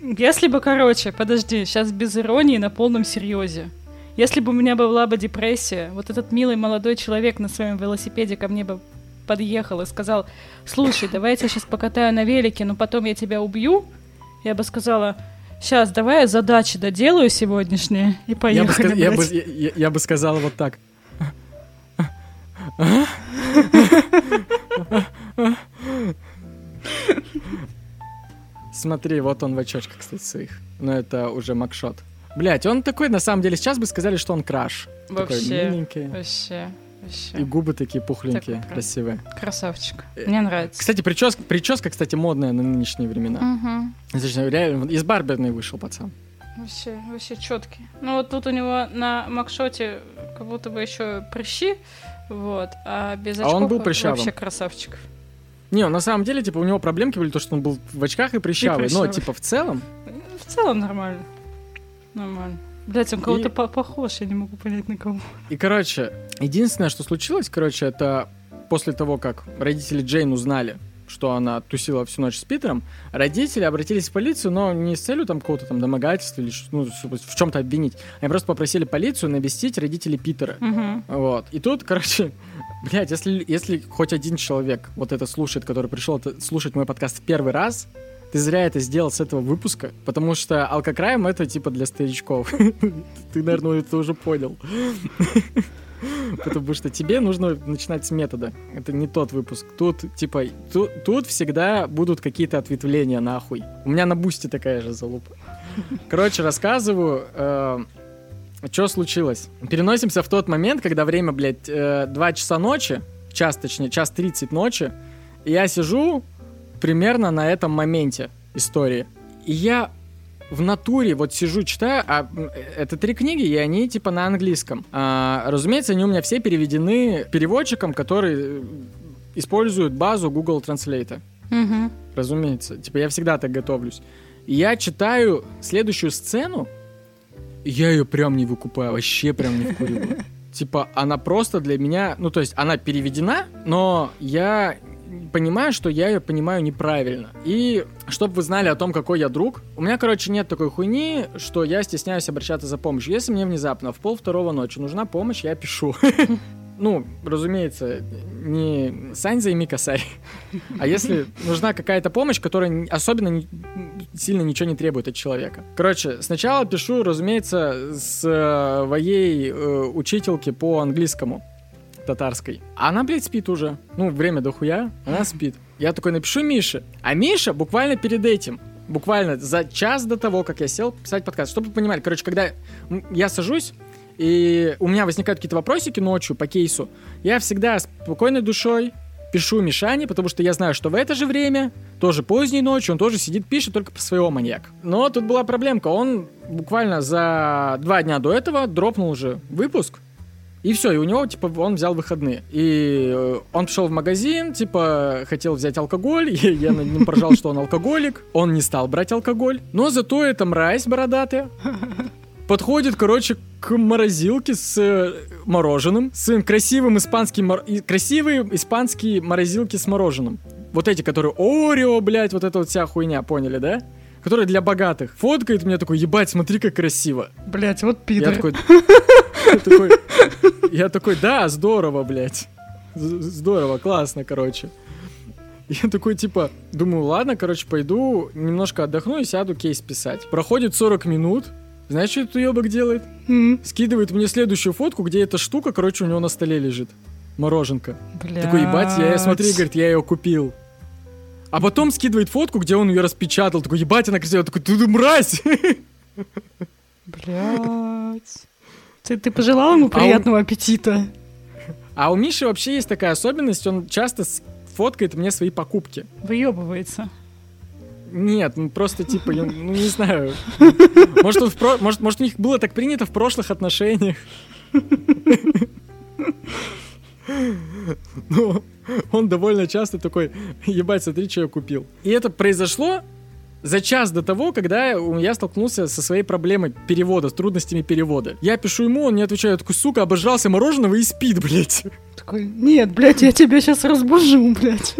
Если бы, короче, подожди, сейчас без иронии на полном серьезе. Если бы у меня была бы депрессия, вот этот милый молодой человек на своем велосипеде ко мне бы подъехал и сказал, слушай, давай я тебя сейчас покатаю на велике, но потом я тебя убью, я бы сказала, сейчас, давай я задачи доделаю сегодняшние и поехали. Я бы, я, бы, я, я бы сказала вот так. Смотри, вот он в очочках, кстати, своих. Но это уже макшот. Блять, он такой, на самом деле, сейчас бы сказали, что он краш. Вообще, такой миленький. вообще. Вообще. И губы такие пухленькие, так, красивые. Красавчик. Э, Мне нравится. Кстати, прическа, прическа, кстати, модная на нынешние времена. Угу. Значит, реально, из барберной вышел пацан. Вообще, вообще четкий. Ну вот тут у него на макшоте как будто бы еще прыщи, вот, а без очков а он был прыщавым. вообще красавчик. Не, на самом деле, типа, у него проблемки были то, что он был в очках и прыщавый. И прыщавый. Но, типа, в целом... В целом нормально. Нормально. Блять, он кого-то и... похож, я не могу понять на кого. И, короче, единственное, что случилось, короче, это после того, как родители Джейн узнали, что она тусила всю ночь с Питером, родители обратились в полицию, но не с целью там какого-то там домогательства или ну, в чем-то обвинить. Они просто попросили полицию навестить родителей Питера. Угу. Вот. И тут, короче, [laughs] блядь, если, если хоть один человек вот это слушает, который пришел это, слушать мой подкаст в первый раз, ты зря это сделал с этого выпуска, потому что алкокрайм это типа для старичков. [laughs] Ты, наверное, это уже понял. [laughs] Потому что тебе нужно начинать с метода. Это не тот выпуск. Тут, типа, тут, всегда будут какие-то ответвления нахуй. У меня на бусте такая же залупа. Короче, рассказываю. Э, что случилось? Переносимся в тот момент, когда время, блядь, э, 2 часа ночи, час точнее, час 30 ночи, и я сижу примерно на этом моменте истории. И я в натуре вот сижу, читаю, а это три книги, и они типа на английском. А, разумеется, они у меня все переведены переводчиком, который использует базу Google Translate. Угу. Разумеется. Типа я всегда так готовлюсь. И я читаю следующую сцену, я ее прям не выкупаю, вообще прям не вкуриваю. [laughs] Типа, она просто для меня, ну, то есть, она переведена, но я понимаю, что я ее понимаю неправильно. И чтобы вы знали о том, какой я друг, у меня, короче, нет такой хуйни, что я стесняюсь обращаться за помощью. Если мне внезапно в пол второго ночи нужна помощь, я пишу. [laughs] ну, разумеется, не Саньза и Микасай. [laughs] А если нужна какая-то помощь, которая особенно не, сильно ничего не требует от человека. Короче, сначала пишу, разумеется, с э, моей э, учительки по английскому татарской. Она, блядь, спит уже. Ну, время дохуя, она спит. Я такой напишу Мише. А Миша буквально перед этим буквально за час до того, как я сел писать подкаст. Чтобы вы понимали, короче, когда я сажусь, и у меня возникают какие-то вопросики ночью по кейсу, я всегда спокойной душой пишу Мишане, потому что я знаю, что в это же время, тоже поздней ночью, он тоже сидит, пишет только по своего маньяк. Но тут была проблемка, он буквально за два дня до этого дропнул уже выпуск, и все, и у него, типа, он взял выходные. И э, он пришел в магазин, типа, хотел взять алкоголь, [laughs] и я над ним поржал, что он алкоголик. Он не стал брать алкоголь. Но зато эта мразь бородатая подходит, короче, к морозилке с э, мороженым, с красивым испанским, мор... красивые испанские морозилки с мороженым. Вот эти, которые Орео, блядь, вот эта вот вся хуйня, поняли, да? Которые для богатых. Фоткает мне такой, ебать, смотри, как красиво. Блять, вот пидор. Я такой, [laughs] я такой, да, здорово, блядь. Здорово, классно, короче. Я такой, типа, думаю, ладно, короче, пойду немножко отдохну и сяду кейс писать. Проходит 40 минут, знаешь, что этот уебок делает? Mm. Скидывает мне следующую фотку, где эта штука, короче, у него на столе лежит. Мороженка. Блядь. Такой, ебать, я, смотри, говорит, я ее купил. А потом скидывает фотку, где он ее распечатал. Такой, ебать, она красивая. Такой, ты мразь! Блядь. Ты, ты пожелал ему приятного а у... аппетита? А у Миши вообще есть такая особенность, он часто фоткает мне свои покупки. Выебывается. Нет, ну просто типа, я, ну не знаю. Может, он в про... может, может, у них было так принято в прошлых отношениях. Ну, он довольно часто такой, ебать, смотри, что я купил. И это произошло за час до того, когда я столкнулся со своей проблемой перевода, с трудностями перевода. Я пишу ему, он не отвечает, такой, сука, обожрался мороженого и спит, блядь. Такой, нет, блядь, я тебя сейчас разбужу, блядь.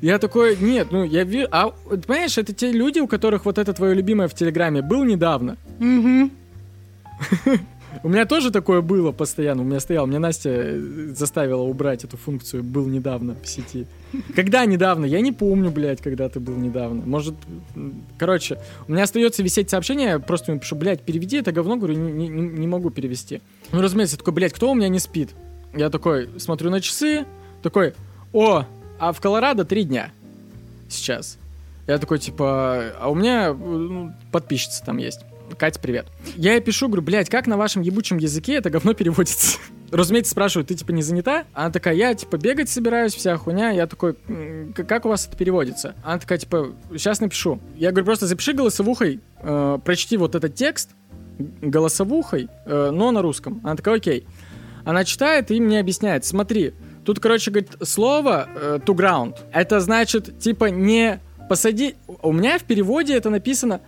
Я такой, нет, ну я вижу... А, понимаешь, это те люди, у которых вот это твое любимое в Телеграме был недавно. Угу. [laughs] У меня тоже такое было постоянно. У меня стоял, мне Настя э, заставила убрать эту функцию «был недавно» в сети. Когда недавно? Я не помню, блядь, когда ты был недавно. Может, короче, у меня остается висеть сообщение, я просто ему пишу, блядь, переведи это говно, говорю, не, не, не могу перевести. Ну, разумеется, такой, блядь, кто у меня не спит? Я такой, смотрю на часы, такой, о, а в Колорадо три дня сейчас. Я такой, типа, а у меня ну, подписчица там есть. Катя, привет. Я ей пишу, говорю, блядь, как на вашем ебучем языке это говно переводится? [laughs] Разумеется, спрашиваю, ты типа не занята? Она такая, я типа бегать собираюсь, вся хуйня. Я такой, как у вас это переводится? Она такая, типа, сейчас напишу. Я говорю, просто запиши голосовухой, э, прочти вот этот текст голосовухой, э, но на русском. Она такая, окей. Она читает и мне объясняет, смотри, Тут, короче, говорит, слово э, to ground, это значит, типа, не посади... У меня в переводе это написано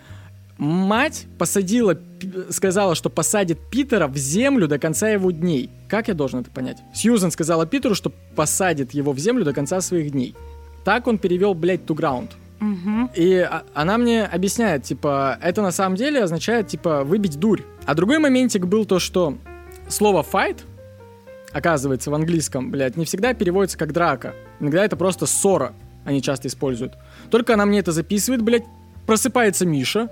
Мать посадила, сказала, что посадит Питера в землю до конца его дней. Как я должен это понять? Сьюзен сказала Питеру, что посадит его в землю до конца своих дней. Так он перевел, блядь, to ground. Угу. И а, она мне объясняет, типа, это на самом деле означает, типа, выбить дурь. А другой моментик был то, что слово fight оказывается, в английском, блядь, не всегда переводится как драка. Иногда это просто ссора, они часто используют. Только она мне это записывает, блядь, просыпается Миша,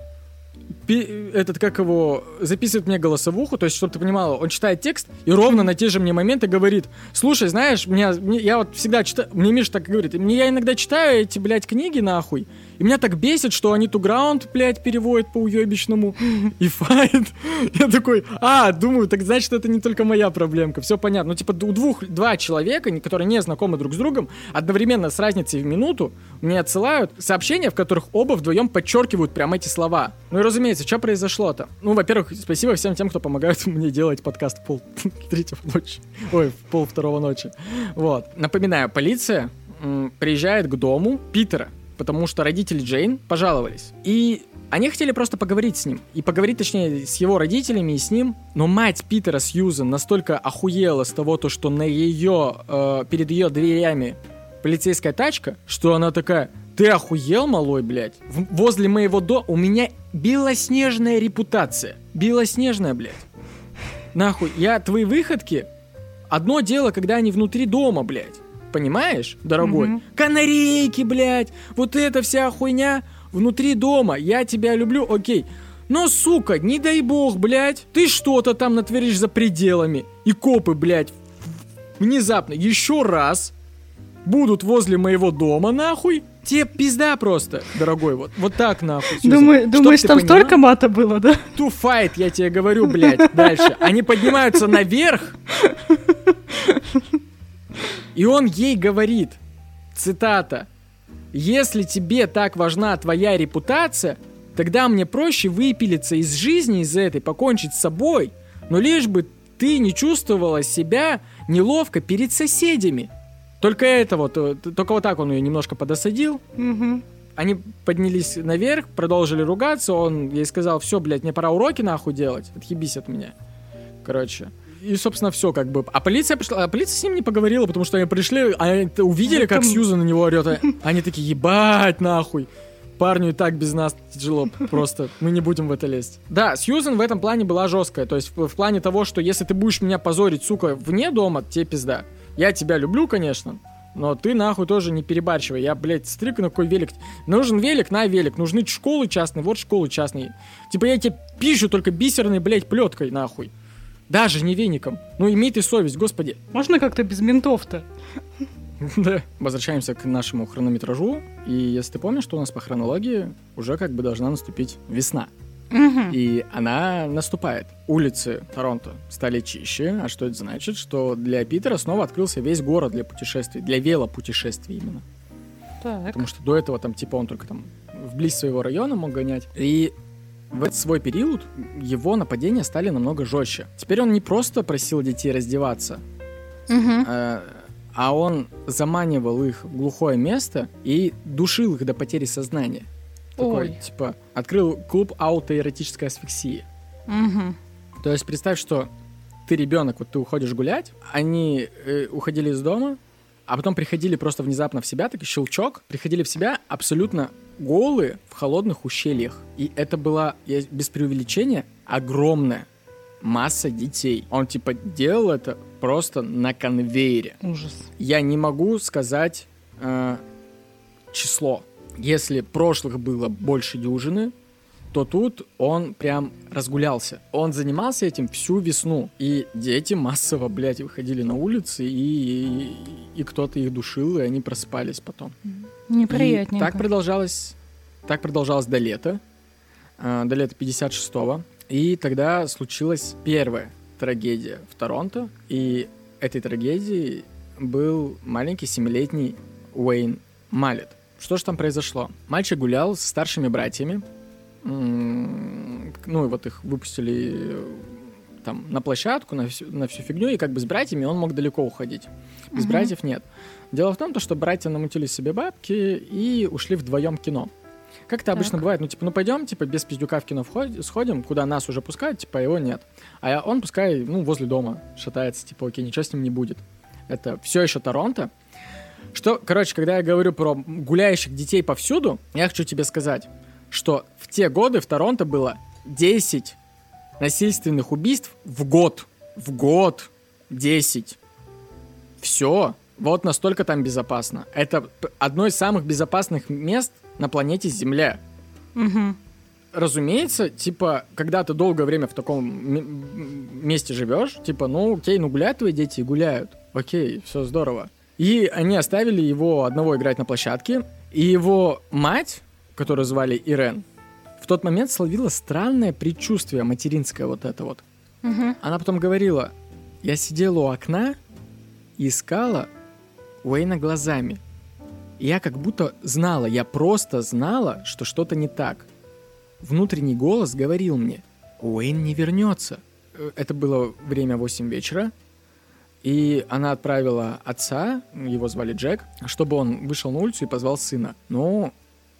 этот, как его, записывает мне голосовуху, то есть, чтобы ты понимала, он читает текст и ровно на те же мне моменты говорит, слушай, знаешь, меня, мне, я вот всегда читаю, мне Миша так говорит, мне я иногда читаю эти, блядь, книги нахуй, И меня так бесит, что они ту граунд, блядь, переводят по уебищному и файт. Я такой, а, думаю, так значит, это не только моя проблемка. Все понятно. Ну, типа, у двух, два человека, которые не знакомы друг с другом, одновременно с разницей в минуту мне отсылают сообщения, в которых оба вдвоем подчеркивают прям эти слова. Ну и разумеется, что произошло-то? Ну, во-первых, спасибо всем тем, кто помогает мне делать подкаст пол [laughs] третьего ночи. Ой, пол второго ночи. Вот. Напоминаю, полиция приезжает к дому Питера, потому что родители Джейн пожаловались. И они хотели просто поговорить с ним. И поговорить, точнее, с его родителями и с ним. Но мать Питера Сьюзен настолько охуела с того, то, что на ее, э, перед ее дверями полицейская тачка, что она такая, ты охуел, малой, блядь? В- возле моего дома у меня белоснежная репутация. Белоснежная, блядь. Нахуй, я твои выходки... Одно дело, когда они внутри дома, блядь. Понимаешь, дорогой? Мгм. Канарейки, блядь. Вот эта вся хуйня внутри дома. Я тебя люблю, окей. Но, сука, не дай бог, блядь, ты что-то там натворишь за пределами. И копы, блядь, внезапно еще раз будут возле моего дома, нахуй. Тебе пизда просто, дорогой, вот, вот так нахуй. Думаю- думаешь, там понимала, столько мата было, да? To fight, я тебе говорю, блядь, дальше. Они поднимаются наверх, [laughs] и он ей говорит, цитата, «Если тебе так важна твоя репутация, тогда мне проще выпилиться из жизни из этой, покончить с собой, но лишь бы ты не чувствовала себя неловко перед соседями». Только это вот, э, только вот так он ее немножко подосадил, Мгм. они поднялись наверх, продолжили ругаться, он ей сказал, все, блядь, мне пора уроки нахуй делать, отъебись от меня. Короче. И, собственно, все как бы. А полиция пришла, а полиция с ним не поговорила, потому что они пришли, они т- увидели, как Сьюзан на него орет, а они такие, ебать нахуй. Парню и так без нас тяжело, просто мы не будем в это лезть. Да, Сьюзан в этом плане была жесткая, то есть в, в плане того, что если ты будешь меня позорить, сука, вне дома, тебе пизда. Я тебя люблю, конечно, но ты нахуй тоже не перебарщивай. Я, блядь, смотри, на какой велик. Нужен велик, на велик. Нужны школы частные, вот школы частные. Типа я тебе пишу только бисерной, блядь, плеткой, нахуй. Даже не веником. Ну имей ты совесть, господи. Можно как-то без ментов-то? [laughs] Да. Возвращаемся к нашему хронометражу. И если ты помнишь, что у нас по хронологии уже как бы должна наступить весна. И она наступает. Улицы Торонто стали чище. А что это значит? Что для Питера снова открылся весь город для путешествий. Для велопутешествий именно. Так. Потому что до этого там, типа, он только там вблизь своего района мог гонять. И в этот свой период его нападения стали намного жестче. Теперь он не просто просил детей раздеваться, Мгм. э, а он заманивал их в глухое место и душил их до потери сознания. Такой, Ой. типа, открыл клуб аутоэротической асфиксии. Мгм. То есть представь, что ты ребенок, вот ты уходишь гулять, они э, уходили из дома, а потом приходили просто внезапно в себя, такой щелчок, приходили в себя абсолютно голые в холодных ущельях. И это была, я- без преувеличения, огромная масса детей. Он типа делал это просто на конвейере. Ужас. Я не могу сказать э, число. Если прошлых было больше дюжины, то тут он прям разгулялся. Он занимался этим всю весну. И дети массово, блядь, выходили на улицы, и, и, и кто-то их душил, и они просыпались потом. И Неприятненько. так продолжалось, так продолжалось до лета, э, до лета 56-го. И тогда случилась первая трагедия в Торонто. И этой трагедией был маленький семилетний Уэйн Малет. Что же там произошло? Мальчик гулял с старшими братьями. Ну, и вот их выпустили э, там на площадку, на всю, на всю фигню, и как бы с братьями он мог далеко уходить. Без Мгм. братьев нет. Дело в том, то, что братья намутили себе бабки и ушли вдвоем в кино. Как это обычно бывает, ну типа, ну пойдем, типа, без пиздюка в кино вход- сходим, куда нас уже пускают, типа, его нет. А я- он пускай, ну, возле дома шатается, типа, окей, ничего с ним не будет. Это все еще Торонто. Что, короче, когда я говорю про гуляющих детей повсюду, я хочу тебе сказать, что в те годы в Торонто было 10 насильственных убийств в год. В год. 10. Все. Вот настолько там безопасно. Это одно из самых безопасных мест на планете Земля. Мгм. Разумеется, типа, когда ты долгое время в таком месте живешь, типа, ну, окей, ну гуляют твои дети и гуляют. Окей, все здорово. И они оставили его одного играть на площадке, и его мать, которую звали Ирен, в тот момент словила странное предчувствие материнское вот это вот. Мгм. Она потом говорила, я сидела у окна и искала Уэйна глазами. Я как будто знала, я просто знала, что что-то не так. Внутренний голос говорил мне, Уэйн не вернется. Э, Это было время 8 вечера, и она отправила отца, его звали Джек, чтобы он вышел на улицу и позвал сына. Но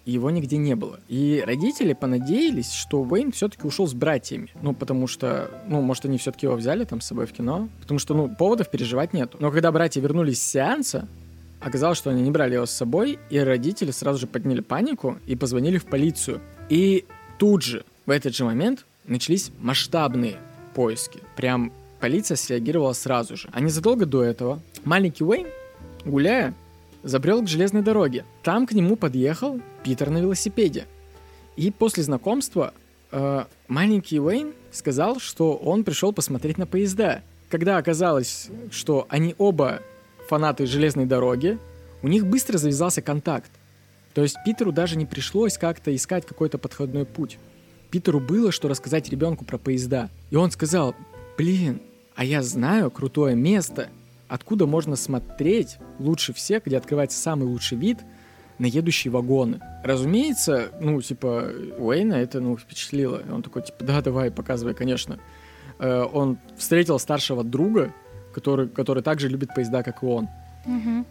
его нигде не было. И родители понадеялись, что Уэйн все-таки ушел с братьями. Ну, потому что, ну, может, они все-таки его взяли там с собой в кино. Потому что, ну, поводов переживать нету. Но когда братья вернулись с сеанса, оказалось, что они не брали его с собой, и родители сразу же подняли панику и позвонили в полицию. И тут же, в этот же момент, начались масштабные поиски. Прям полиция среагировала сразу же. А незадолго до этого маленький Уэйн, гуляя, забрел к железной дороге. Там к нему подъехал Питер на велосипеде. И после знакомства э, маленький Уэйн сказал, что он пришел посмотреть на поезда. Когда оказалось, что они оба фанаты железной дороги, у них быстро завязался контакт. То есть Питеру даже не пришлось как-то искать какой-то подходной путь. Питеру было что рассказать ребенку про поезда. И он сказал, блин, а я знаю крутое место, откуда можно смотреть лучше всех, где открывается самый лучший вид на едущие вагоны. Разумеется, ну, типа, Уэйна это, ну, впечатлило. Он такой, типа, да, давай, показывай, конечно. Э, Он встретил старшего друга, который, который также любит поезда, как и он. Мгм.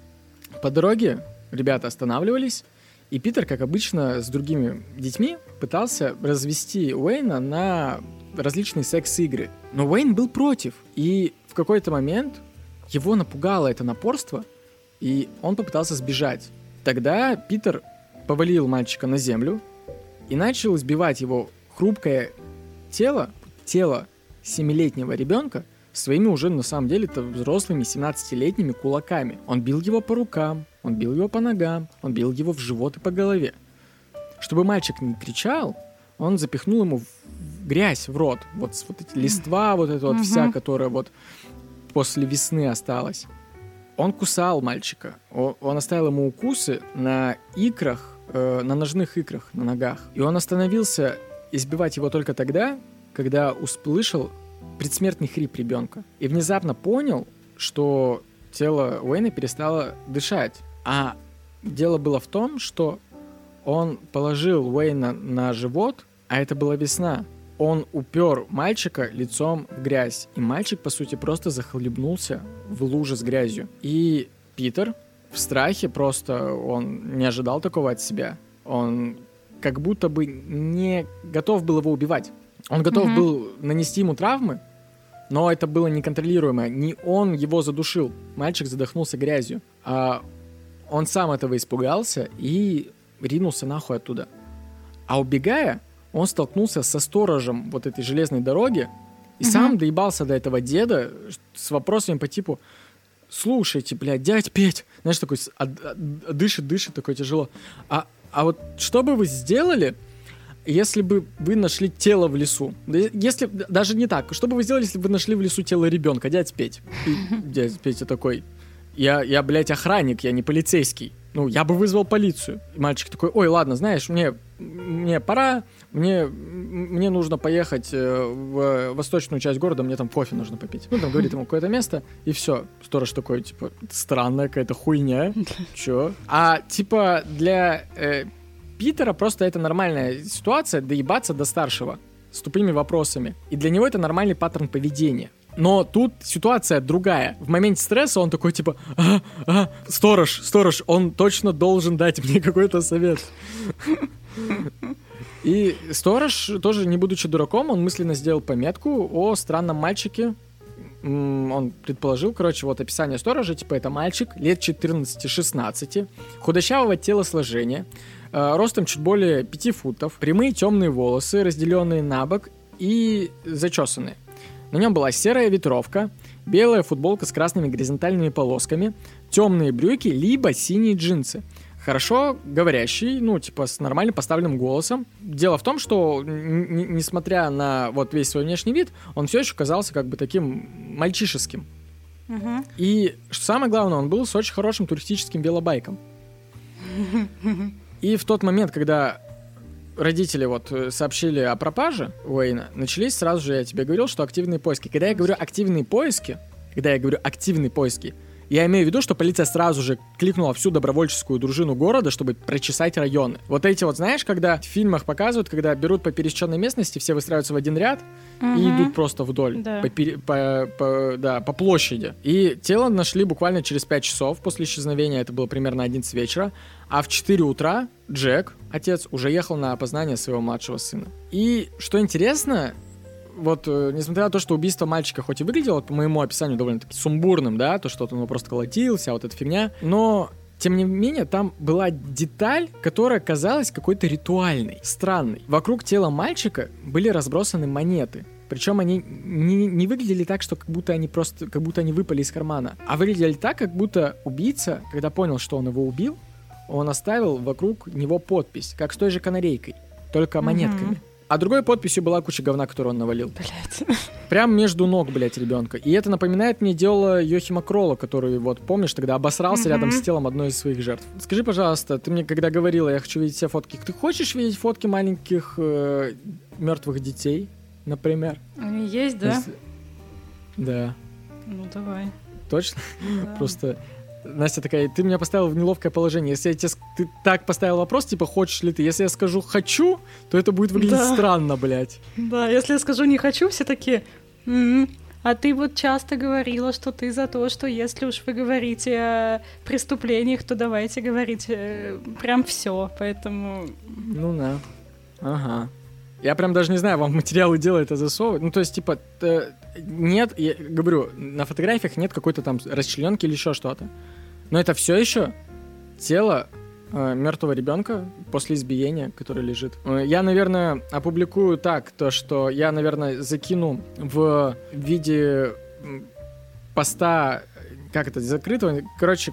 По дороге ребята останавливались, и Питер, как обычно, с другими детьми пытался развести Уэйна на различные секс-игры. Но Уэйн был против, и в какой-то момент его напугало это напорство, и он попытался сбежать. Тогда Питер повалил мальчика на землю и начал избивать его хрупкое тело, тело семилетнего ребенка своими уже на самом деле это взрослыми 17-летними кулаками. Он бил его по рукам, он бил его по ногам, он бил его в живот и по голове. Чтобы мальчик не кричал, он запихнул ему в грязь в рот. Вот, вот эти листва, вот эта вот Мгм. вся, которая вот после весны осталась. Он кусал мальчика. Он оставил ему укусы на икрах, э, на ножных икрах, на ногах. И он остановился избивать его только тогда, когда услышал предсмертный хрип ребенка. И внезапно понял, что тело Уэйна перестало дышать. А дело было в том, что он положил Уэйна на живот, а это была весна. Он упер мальчика лицом в грязь. И мальчик, по сути, просто захлебнулся в луже с грязью. И Питер в страхе просто, он не ожидал такого от себя. Он как будто бы не готов был его убивать. Он готов Мгм. был нанести ему травмы, но это было неконтролируемо. Не он его задушил. Мальчик задохнулся грязью. А он сам этого испугался и ринулся нахуй оттуда. А убегая, он столкнулся со сторожем вот этой железной дороги и Мгм. сам доебался до этого деда с вопросами по типу «Слушайте, блядь, дядь Петь!» Знаешь, такой а- а- дышит, дышит, такой тяжело. А, а вот что бы вы сделали, если бы вы нашли тело в лесу? Если даже не так, что бы вы сделали, если бы вы нашли в лесу тело ребенка, дядь Петь? И [laughs] дядя Петя такой, я, я, блядь, охранник, я не полицейский. Ну, я бы вызвал полицию. И мальчик такой, ой, ладно, знаешь, мне, мне пора, мне, мне нужно поехать э, в восточную часть города, мне там кофе нужно попить. Ну, там говорит ему какое-то место, и все. Сторож такой, типа, странная какая-то хуйня. Чё? А, типа, для э, Питера просто это нормальная ситуация доебаться до старшего с тупыми вопросами. И для него это нормальный паттерн поведения. Но тут ситуация другая. В моменте стресса он такой типа, а, а, сторож, сторож, он точно должен дать мне какой-то совет. И сторож, тоже не будучи дураком, он мысленно сделал пометку о странном мальчике. Он предположил, короче, вот описание сторожа, типа это мальчик лет 14-16, худощавого телосложения, э, ростом чуть более 5 футов, прямые темные волосы, разделенные на бок и зачесанные. На нем была серая ветровка, белая футболка с красными горизонтальными полосками, темные брюки, либо синие джинсы. Хорошо говорящий, ну, типа, с нормально поставленным голосом. Дело в том, что, несмотря на вот весь свой внешний вид, он все еще казался как бы таким мальчишеским. И что самое главное, он был с очень хорошим туристическим велобайком. И в тот момент, когда родители вот э, сообщили о пропаже Уэйна, начались сразу же, я тебе говорил, что активные поиски. Когда я говорю активные поиски, когда я говорю активные поиски, я имею в виду, что полиция сразу же кликнула всю добровольческую дружину города, чтобы прочесать районы. Вот эти вот, знаешь, когда в фильмах показывают, когда берут по пересеченной местности, все выстраиваются в один ряд угу. и идут просто вдоль, да. По, по, по, да, по площади. И тело нашли буквально через 5 часов после исчезновения, это было примерно 11 вечера, а в 4 утра Джек, отец, уже ехал на опознание своего младшего сына. И что интересно, вот, э, несмотря на то, что убийство мальчика хоть и выглядело, по моему описанию, довольно-таки сумбурным, да, то, что он его просто колотился, вот эта фигня, но тем не менее, там была деталь, которая казалась какой-то ритуальной, странной. Вокруг тела мальчика были разбросаны монеты. Причем они не, не выглядели так, что как будто они просто, как будто они выпали из кармана, а выглядели так, как будто убийца, когда понял, что он его убил, он оставил вокруг него подпись, как с той же канарейкой, только монетками. Mm-hmm. А другой подписью была куча говна, которую он навалил. Блять. Прям между ног, блядь, ребенка. И это напоминает мне дело Йохима Крола, который, вот, помнишь, тогда обосрался mm-hmm. рядом с телом одной из своих жертв. Скажи, пожалуйста, ты мне когда говорила, я хочу видеть все фотки, ты хочешь видеть фотки маленьких э, мертвых детей, например? Они есть, да? Если... Да. Ну, давай. Точно? Да. Просто Настя такая, ты меня поставил в неловкое положение. Если я тебе ты так поставил вопрос, типа, хочешь ли ты? Если я скажу хочу, то это будет выглядеть да. странно, блядь. Да, если я скажу не хочу, все такие. М-м. А ты вот часто говорила, что ты за то, что если уж вы говорите о преступлениях, то давайте говорить э, прям все. Поэтому. Ну да. Ага. Я прям даже не знаю, вам материалы дела это засовывать. Ну, то есть, типа, нет, я говорю, на фотографиях нет какой-то там расчлененки или еще что-то. Но это все еще тело э, мертвого ребенка после избиения, который лежит. Э, я, наверное, опубликую так, то, что я, наверное, закину в виде поста, как это, закрытого, короче,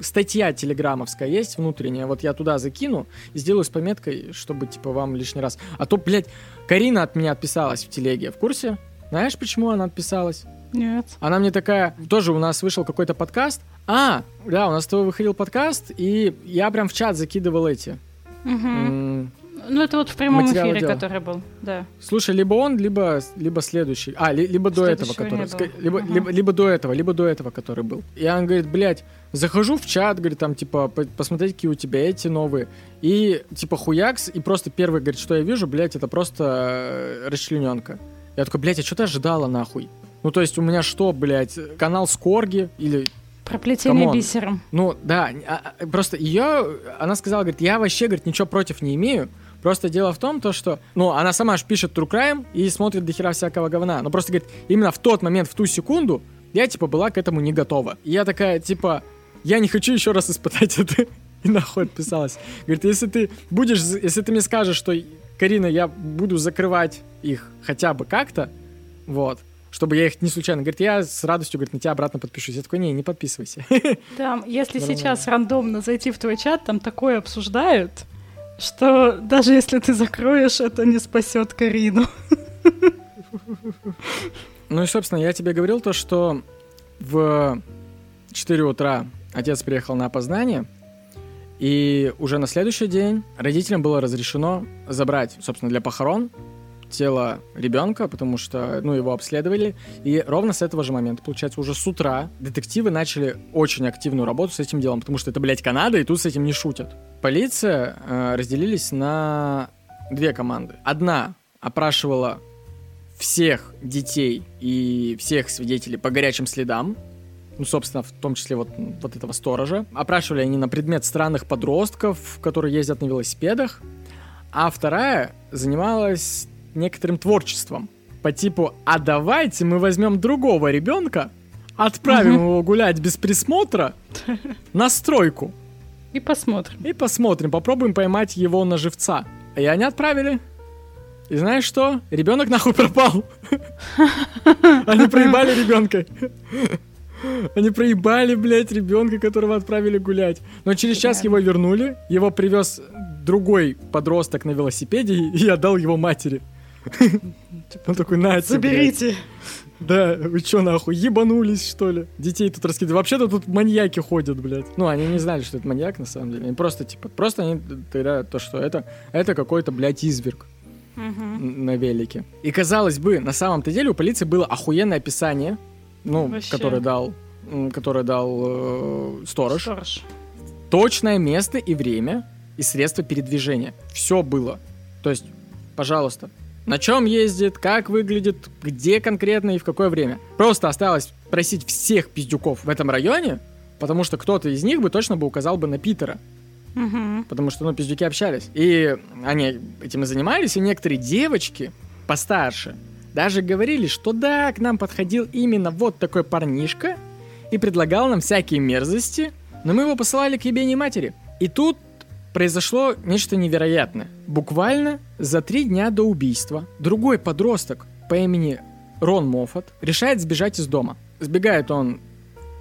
статья телеграммовская есть внутренняя, вот я туда закину сделаю с пометкой, чтобы, типа, вам лишний раз. А то, блядь, Карина от меня отписалась в телеге, в курсе? Знаешь, почему она отписалась? Нет. Она мне такая, тоже у нас вышел какой-то подкаст. А, да, у нас с тобой выходил подкаст, и я прям в чат закидывал эти. Угу. Ну, это вот в прямом эфире, дела. который был, да. Слушай, либо он, либо, либо следующий. А, ли, либо до этого, который... Либо, ага. либо, либо до этого, либо до этого, который был. И он говорит, блядь, захожу в чат, говорит, там, типа, посмотреть, какие у тебя эти новые. И, типа, хуякс, и просто первый, говорит, что я вижу, блядь, это просто э, расчлененка. Я такой, блядь, а что ты ожидала, нахуй? Ну, то есть у меня что, блядь, канал Скорги или Проплетение бисером. Ну, да, а, а, просто ее, она сказала, говорит, я вообще, говорит, ничего против не имею, Просто дело в том, то, что, ну, она сама же пишет True Crime и смотрит до хера всякого говна. Но просто, говорит, именно в тот момент, в ту секунду, я, типа, была к этому не готова. И я такая, типа, я не хочу еще раз испытать это. И нахуй отписалась. Говорит, если ты будешь, если ты мне скажешь, что, Карина, я буду закрывать их хотя бы как-то, вот, чтобы я их не случайно... Говорит, я с радостью, говорит, на тебя обратно подпишусь. Я такой, не, не подписывайся. [laughs] Там, если сейчас рандомно зайти в твой чат, там такое обсуждают, что даже если ты закроешь, это не спасет Карину. [laughs] Ну и, собственно, я тебе говорил то, что в 4 утра отец приехал на опознание, и уже на следующий день родителям было разрешено забрать, собственно, для похорон тело ребенка, потому что, ну, его обследовали. И ровно с этого же момента, получается, уже с утра детективы начали очень активную работу с этим делом, потому что это, блядь, Канада, и тут с этим не шутят. Полиция э, разделились на две команды. Одна опрашивала всех детей и всех свидетелей по горячим следам, ну, собственно, в том числе вот, вот этого сторожа. Опрашивали они на предмет странных подростков, которые ездят на велосипедах. А вторая занималась некоторым творчеством. По типу, а давайте мы возьмем другого ребенка, отправим угу. его гулять без присмотра [laughs] на стройку. И посмотрим. И посмотрим, попробуем поймать его на живца. И они отправили. И знаешь что? Ребенок нахуй пропал. [laughs] Они проебали ребенка. Они проебали, блядь, ребенка, которого отправили гулять. Но через час его вернули. Его привез другой подросток на велосипеде и отдал его матери. Он такой, на Заберите. Да, вы чё нахуй, ебанулись, что ли? Детей тут раскидывают. Вообще-то тут маньяки ходят, блядь. Ну, они не знали, что это маньяк, на самом деле. Они просто, типа, просто они тогда то, что это, это какой-то, блядь, изверг на велике. И казалось бы, на самом-то деле у полиции было охуенное описание, ну, Вообще. которое дал, которое дал э, сторож. Сторож. Точное место и время и средства передвижения. Все было. То есть, пожалуйста, на чем ездит, как выглядит, где конкретно и в какое время. Просто осталось просить всех пиздюков в этом районе, потому что кто-то из них бы точно бы указал бы на Питера. Угу. Потому что, ну, пиздюки общались. И они этим и занимались, и некоторые девочки постарше даже говорили, что да, к нам подходил именно вот такой парнишка и предлагал нам всякие мерзости, но мы его посылали к ебени матери. И тут произошло нечто невероятное. Буквально за три дня до убийства другой подросток по имени Рон Моффат решает сбежать из дома. Сбегает он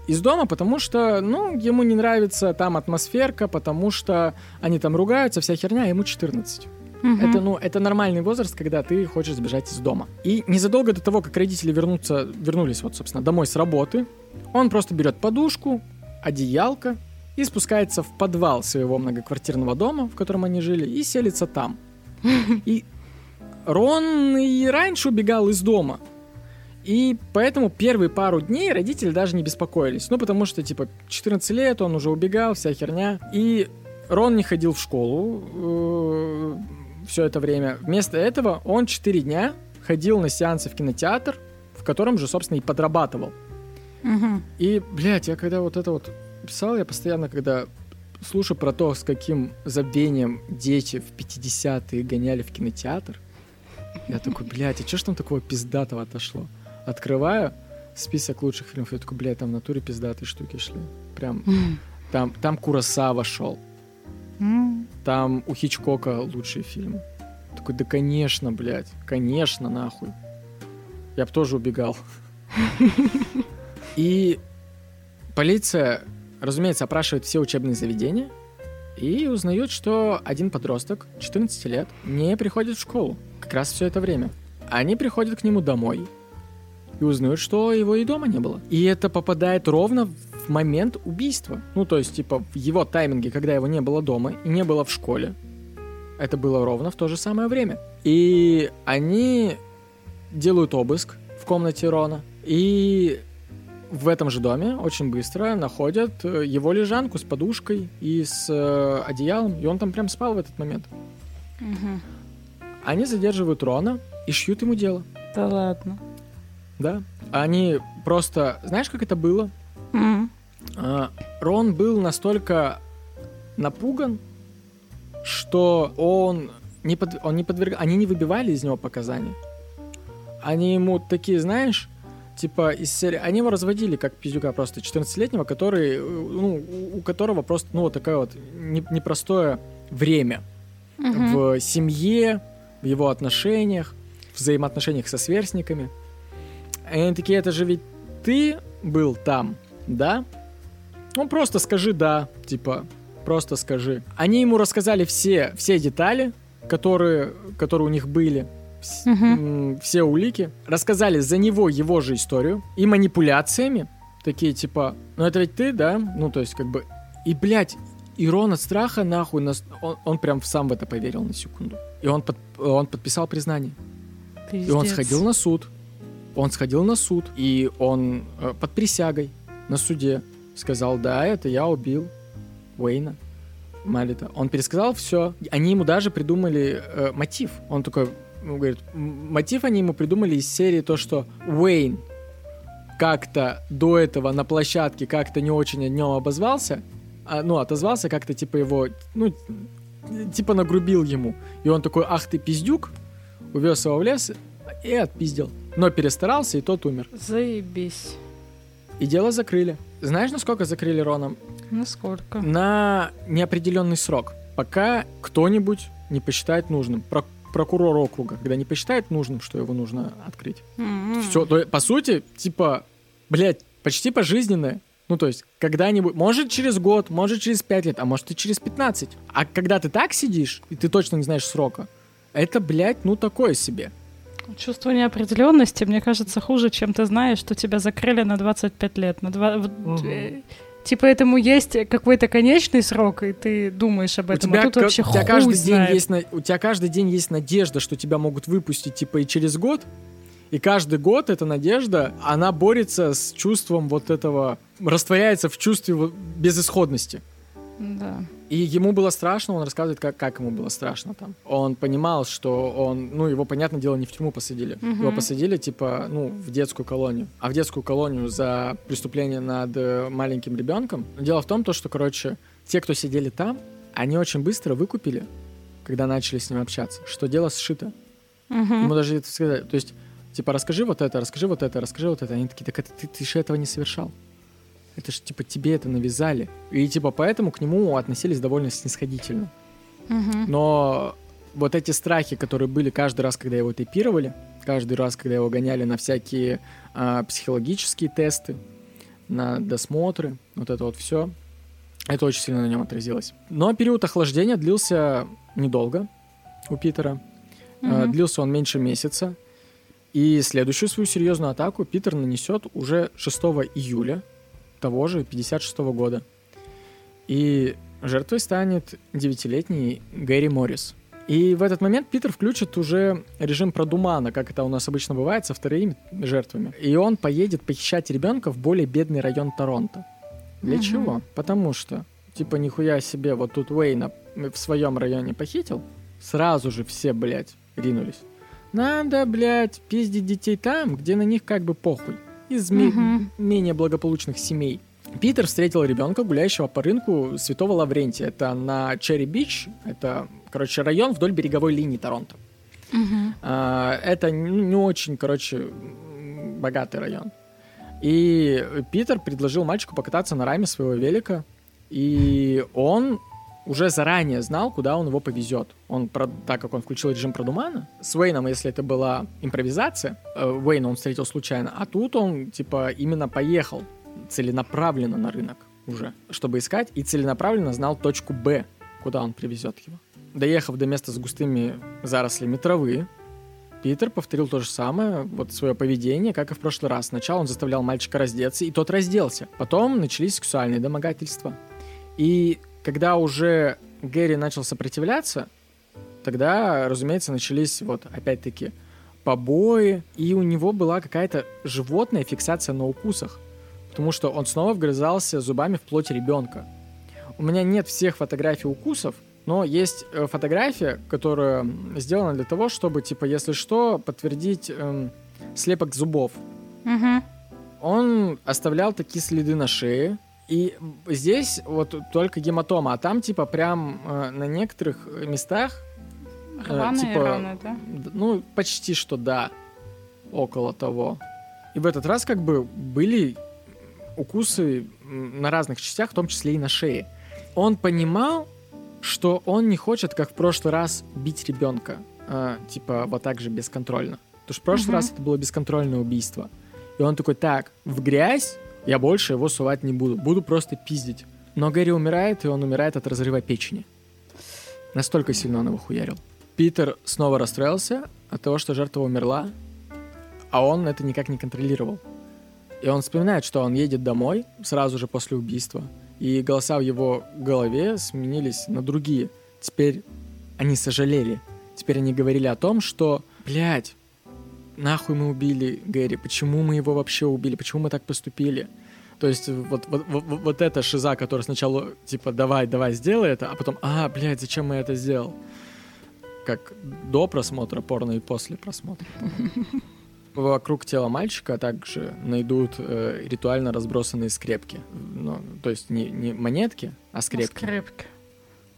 из дома, потому что, ну, ему не нравится там атмосферка, потому что они там ругаются, вся херня, ему 14. Угу. Это, ну, это нормальный возраст, когда ты хочешь сбежать из дома. И незадолго до того, как родители вернутся, вернулись, вот, собственно, домой с работы, он просто берет подушку, одеялко и спускается в подвал своего многоквартирного дома, в котором они жили, и селится там. [laughs] И Рон и раньше убегал из дома, и поэтому первые пару дней родители даже не беспокоились. Ну, потому что, типа, 14 лет, он уже убегал, вся херня. И Рон не ходил в школу э, все это время. Вместо этого он 4 дня ходил на сеансы в кинотеатр, в котором же, собственно, и подрабатывал. Угу. И, блядь, я когда вот это вот писал, я постоянно, когда слушаю про то, с каким забвением дети в 50-е гоняли в кинотеатр, я такой, блядь, а что ж там такого пиздатого отошло? открываю список лучших фильмов, я такой, блядь, там в натуре пиздатые штуки шли. Прям, [laughs] там, там Курасава шел. Там у Хичкока лучшие фильмы. Такой, да конечно, блядь, конечно, нахуй. Я бы тоже убегал. И полиция, разумеется, опрашивает все учебные заведения и узнает, что один подросток, 14 лет, не приходит в школу как раз все это время. Они приходят к нему домой, и узнают, что его и дома не было. И это попадает ровно в момент убийства. Ну, то есть, типа, в его тайминге, когда его не было дома и не было в школе. Это было ровно в то же самое время. И они делают обыск в комнате Рона. И в этом же доме очень быстро находят э, его лежанку с подушкой и с э, одеялом. И он там прям спал в этот момент. Угу. Они задерживают Рона и шьют ему дело. Да ладно. Да. Они просто... Знаешь, как это было? А, Рон был настолько напуган, что он не, под... он не подвергал... Они не выбивали из него показания. Они ему такие, знаешь, типа из серии... Они его разводили как пиздюка просто 14-летнего, который, ну, у которого просто, ну, вот такое вот непростое время mm-hmm. в семье, в его отношениях, взаимоотношениях со сверстниками. И они такие, это же ведь ты был там, да? Ну, просто скажи «да», типа, просто скажи. Они ему рассказали все, все детали, которые, которые у них были, угу. все улики, рассказали за него его же историю и манипуляциями, такие типа, ну это ведь ты, да? Ну, то есть, как бы, и, блядь, и Рон от страха, нахуй, нас, он, он прям сам в это поверил на секунду. И он, под, он подписал признание. Пиздец. И он сходил на суд. Он сходил на суд, и он э, под присягой на суде сказал, да, это я убил Уэйна Малита. Он пересказал все. Они ему даже придумали э, мотив. Он такой, говорит, мотив они ему придумали из серии то, что Уэйн как-то до этого на площадке как-то не очень о нем обозвался, а, ну, отозвался как-то, типа, его, ну, типа нагрубил ему. И он такой, ах ты пиздюк, увез его в лес и отпиздил. Но перестарался, и тот умер. Заебись. И дело закрыли. Знаешь, насколько закрыли Рона? Насколько? На неопределенный срок. Пока кто-нибудь не посчитает нужным. Про прокурор округа, когда не посчитает нужным, что его нужно открыть. Mm-hmm. Все, то, по сути, типа, блядь, почти пожизненное. Ну, то есть, когда-нибудь, может через год, может через пять лет, а может и через 15. А когда ты так сидишь, и ты точно не знаешь срока, это, блядь, ну такое себе. Чувство неопределенности, мне кажется, хуже, чем ты знаешь, что тебя закрыли на 25 лет. На 2... угу. Типа этому есть какой-то конечный срок, и ты думаешь об этом, у тебя, а тут вообще у тебя каждый знает. день есть на, У тебя каждый день есть надежда, что тебя могут выпустить, типа, и через год. И каждый год эта надежда, она борется с чувством вот этого... Растворяется в чувстве безысходности. Да. И ему было страшно, он рассказывает, как, как ему было страшно там. Он понимал, что он, ну, его, понятное дело, не в тюрьму посадили. Мгм. Его посадили, типа, ну, в детскую колонию. А в детскую колонию за преступление над э, маленьким ребенком. Дело в том, то, что, короче, те, кто сидели там, они очень быстро выкупили, когда начали с ним общаться, что дело сшито. Мгм. Ему даже это сказали. То есть, типа, расскажи вот это, расскажи вот это, расскажи вот это. Они такие, так это ты, ты же этого не совершал. Это же, типа, тебе это навязали. И, типа, поэтому к нему относились довольно снисходительно. Мгм. Но вот эти страхи, которые были каждый раз, когда его тейпировали, каждый раз, когда его гоняли на всякие а, психологические тесты, на досмотры, вот это вот все, это очень сильно на нем отразилось. Но период охлаждения длился недолго у Питера. А, Мгм. Длился он меньше месяца. И следующую свою серьезную атаку Питер нанесет уже 6 июля того же 56 года. И жертвой станет девятилетний Гэри Моррис. И в этот момент Питер включит уже режим продумана, как это у нас обычно бывает, со вторыми жертвами. И он поедет похищать ребенка в более бедный район Торонто. Для Мгм. чего? Потому что, типа, нихуя себе, вот тут Уэйна в своем районе похитил, сразу же все, блядь, ринулись. Надо, блядь, пиздить детей там, где на них как бы похуй. Из Мгм. менее благополучных семей. Питер встретил ребенка, гуляющего по рынку Святого Лаврентия. Это на Черри-Бич. Это, короче, район вдоль береговой линии Торонто. Мгм. А, это не очень, короче, богатый район. И Питер предложил мальчику покататься на раме своего велика. И он уже заранее знал, куда он его повезет. Он, так как он включил режим продумана, с Уэйном, если это была импровизация, э, Уэйна он встретил случайно, а тут он, типа, именно поехал целенаправленно на рынок уже, чтобы искать, и целенаправленно знал точку Б, куда он привезет его. Доехав до места с густыми зарослями травы, Питер повторил то же самое, вот свое поведение, как и в прошлый раз. Сначала он заставлял мальчика раздеться, и тот разделся. Потом начались сексуальные домогательства. И когда уже Гэри начал сопротивляться, тогда, разумеется, начались вот опять-таки побои, и у него была какая-то животная фиксация на укусах, потому что он снова вгрызался зубами в плоть ребенка. У меня нет всех фотографий укусов, но есть э, фотография, которая сделана для того, чтобы, типа, если что, подтвердить эм, слепок зубов. Мгм. Он оставлял такие следы на шее, и здесь вот только гематома, а там, типа, прям э, на некоторых местах э, Рваные типа, раны, да? Ну, почти что да. Около того. И в этот раз как бы были укусы на разных частях, в том числе и на шее. Он понимал, что он не хочет, как в прошлый раз, бить ребенка. а, типа вот так же бесконтрольно. Потому что в прошлый Мгм. раз это было бесконтрольное убийство. И он такой, так, в грязь я больше его сувать не буду. Буду просто пиздить. Но Гэри умирает, и он умирает от разрыва печени. Настолько сильно он его хуярил. Питер снова расстроился от того, что жертва умерла, а он это никак не контролировал. И он вспоминает, что он едет домой сразу же после убийства, и голоса в его голове сменились на другие. Теперь они сожалели. Теперь они говорили о том, что, блядь, нахуй мы убили Гэри, почему мы его вообще убили, почему мы так поступили. То есть вот, вот, вот, вот эта шиза, которая сначала типа давай, давай, сделай это, а потом, а, блядь, зачем я это сделал? Как до просмотра порно и после просмотра. [laughs] Вокруг тела мальчика также найдут э, ритуально разбросанные скрепки. Ну, то есть не, не монетки, а скрепки. Скрепки.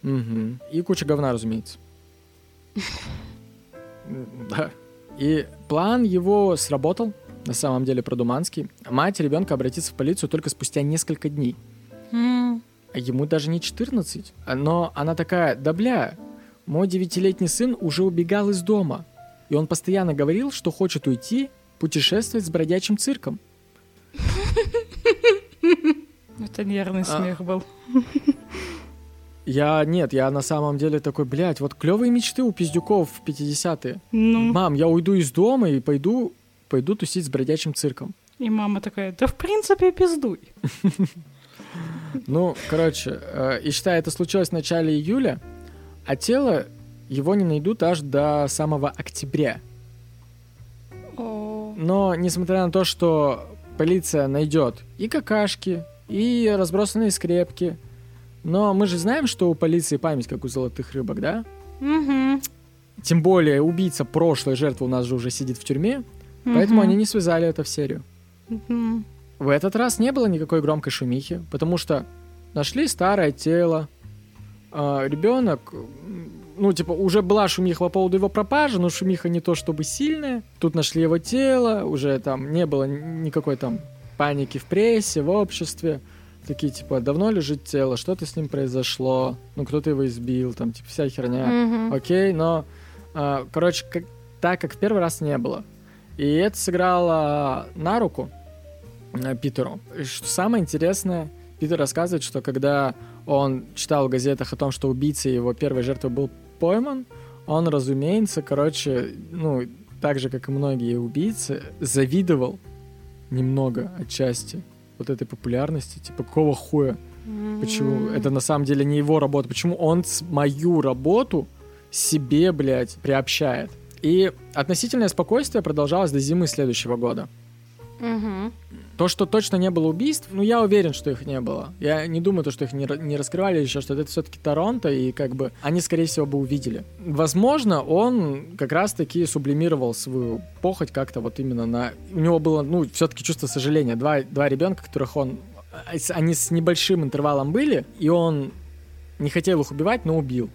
Мгм. И куча говна, разумеется. [laughs] Да. И план его сработал, на самом деле продуманский. Мать ребенка обратится в полицию только спустя несколько дней. А ему даже не 14. А- Но она такая, да бля, мой девятилетний сын уже убегал из дома. И он постоянно говорил, что хочет уйти путешествовать с бродячим цирком. [laughs] Это нервный А. смех был. [laughs] Я нет, я на самом деле такой, блядь, вот клевые мечты у пиздюков в 50-е. Ну, Мам, я уйду из дома и пойду, пойду тусить с бродячим цирком. и мама такая, да в принципе пиздуй. [laughs] Ну, короче, э, и считай, это случилось в начале июля, а тело его не найдут аж до самого октября. Но, несмотря на то, что полиция найдет и какашки, и разбросанные скрепки, но мы же знаем, что у полиции память, как у золотых рыбок, да? мгм, Тем более убийца прошлой жертвы у нас же уже сидит в тюрьме, поэтому мгм, они не связали это в серию. мгм. В этот раз не было никакой громкой шумихи, потому что нашли старое тело, ребенок, ну, типа, уже была шумиха по поводу его пропажи, но шумиха не то чтобы сильная. Тут нашли его тело, уже там не было никакой там паники в прессе, в обществе. Такие, типа, давно лежит тело, что-то с ним произошло, ну, кто-то его избил, там, типа, вся херня. Мгм. Окей, но, а, короче, как, так как в первый раз не было. И это сыграло на руку э, Питеру. И Что самое интересное, Питер рассказывает, что когда он читал в газетах о том, что убийца его первой жертвы был пойман, он, разумеется, короче, ну, так же, как и многие убийцы, завидовал немного отчасти вот этой популярности, типа, какого хуя? Почему? М. Это на самом деле не его работа. Почему он мою работу себе, блядь, приобщает? И относительное спокойствие продолжалось до зимы следующего года. Мгм. То, что точно не было убийств, ну, я уверен, что их не было. Я не думаю, то, что их не, не раскрывали еще что-то. Это все-таки Торонто, и как бы они, скорее всего, бы увидели. Возможно, он как раз-таки сублимировал свою похоть как-то вот именно на... У него было, ну, все-таки чувство сожаления. Два, два ребенка, которых он... Они с небольшим интервалом были, и он не хотел их убивать, но убил.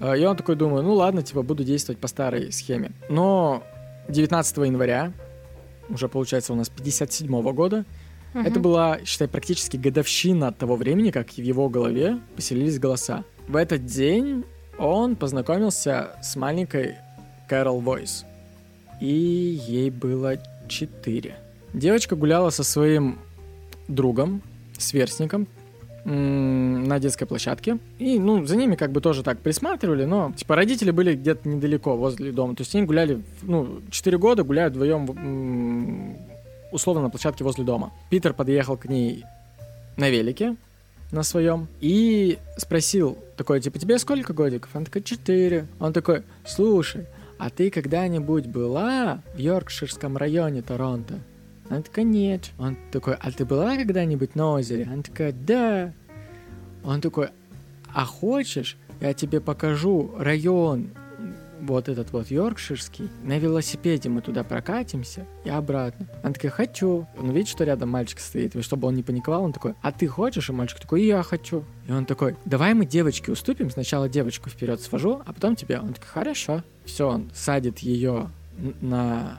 А, И он такой думает, ну ладно, типа, буду действовать по старой схеме. Но 19 января, уже получается у нас 57 года, Мгм. это была, считай, практически годовщина от того времени, как в его голове поселились голоса. В этот день он познакомился с маленькой Кэрол Войс. И ей было 4. Девочка гуляла со своим другом, сверстником, на детской площадке. И, ну, за ними как бы тоже так присматривали, но, типа, родители были где-то недалеко, возле дома. То есть они гуляли, ну, 4 года гуляют вдвоем, условно, на площадке возле дома. Питер подъехал к ней на велике, на своем, и спросил такой, типа, тебе сколько годиков? Она такая, 4. Он такой, слушай, а ты когда-нибудь была в Йоркширском районе Торонто? Она такая, нет. Он такой, а ты была когда-нибудь на озере? Она такая, да. Он такой, а хочешь, я тебе покажу район вот этот вот Йоркширский. На велосипеде мы туда прокатимся и обратно. Она такая, хочу. Он видит, что рядом мальчик стоит, и чтобы он не паниковал, он такой, а ты хочешь? И мальчик такой, я хочу. И он такой, давай мы девочке уступим, сначала девочку вперед свожу, а потом тебя. Он такой, хорошо. Все, он садит ее на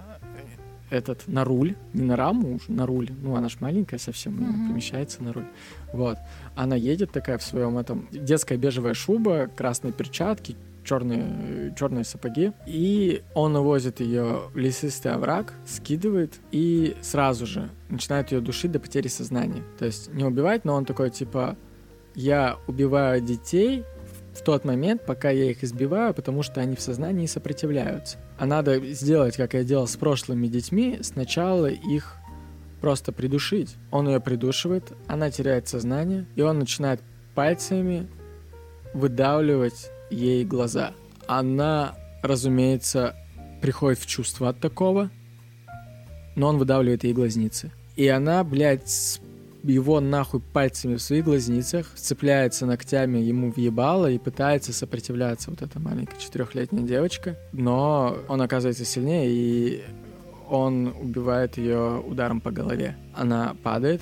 этот, на руль, не на раму, на руль. Ну, она ж маленькая совсем, Мгм. помещается на руль. Вот. Она едет такая в своем этом, детская бежевая шуба, красные перчатки, черные, черные сапоги. И он увозит ее в лесистый овраг, скидывает и сразу же начинает ее душить до потери сознания. То есть не убивать, но он такой типа, я убиваю детей в тот момент, пока я их избиваю, потому что они в сознании сопротивляются. А надо сделать, как я делал с прошлыми детьми, сначала их просто придушить. Он ее придушивает, она теряет сознание, и он начинает пальцами выдавливать ей глаза. Она, разумеется, приходит в чувство от такого, но он выдавливает ей глазницы. И она, блядь, с его нахуй пальцами в своих глазницах, цепляется ногтями ему в ебало и пытается сопротивляться вот эта маленькая четырехлетняя девочка. Но он оказывается сильнее, и он убивает ее ударом по голове. Она падает,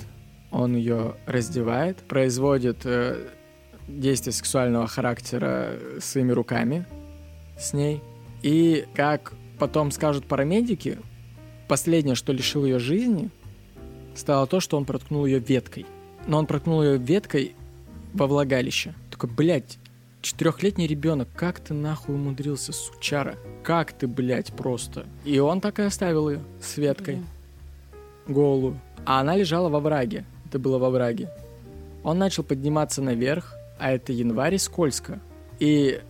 он ее раздевает, производит э, действия сексуального характера своими руками с ней. И как потом скажут парамедики, последнее, что лишил ее жизни, стало то, что он проткнул ее веткой. Но он проткнул ее веткой во влагалище. Такой, блядь, четырехлетний ребенок, как ты нахуй умудрился, сучара? Как ты, блядь, просто? И он так и оставил ее с веткой голую. А она лежала во враге. Это было во враге. Он начал подниматься наверх, а это январь и скользко. И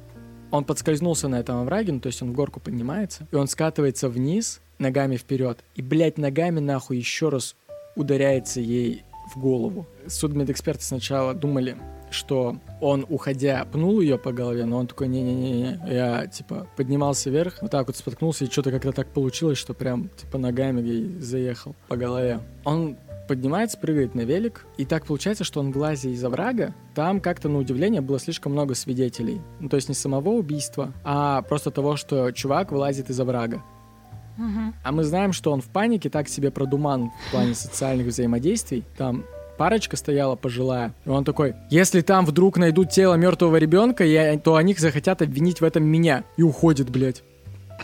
он подскользнулся на этом овраге, ну, то есть он в горку поднимается, и он скатывается вниз, ногами вперед, и, блядь, ногами нахуй еще раз ударяется ей в голову. Судмедэксперты сначала думали, что он, уходя, пнул ее по голове, но он такой, не-не-не, я, типа, поднимался вверх, вот так вот споткнулся, и что-то как-то так получилось, что прям, типа, ногами ей заехал по голове. Он поднимается, прыгает на велик, и так получается, что он в лазе из оврага, там как-то, на удивление, было слишком много свидетелей. Ну, то есть не самого убийства, а просто того, что чувак вылазит из оврага. А мы знаем, что он в панике так себе продуман в плане социальных взаимодействий. Там парочка стояла пожилая, и он такой, если там вдруг найдут тело мертвого ребенка, я, то они захотят обвинить в этом меня. И уходит, блядь.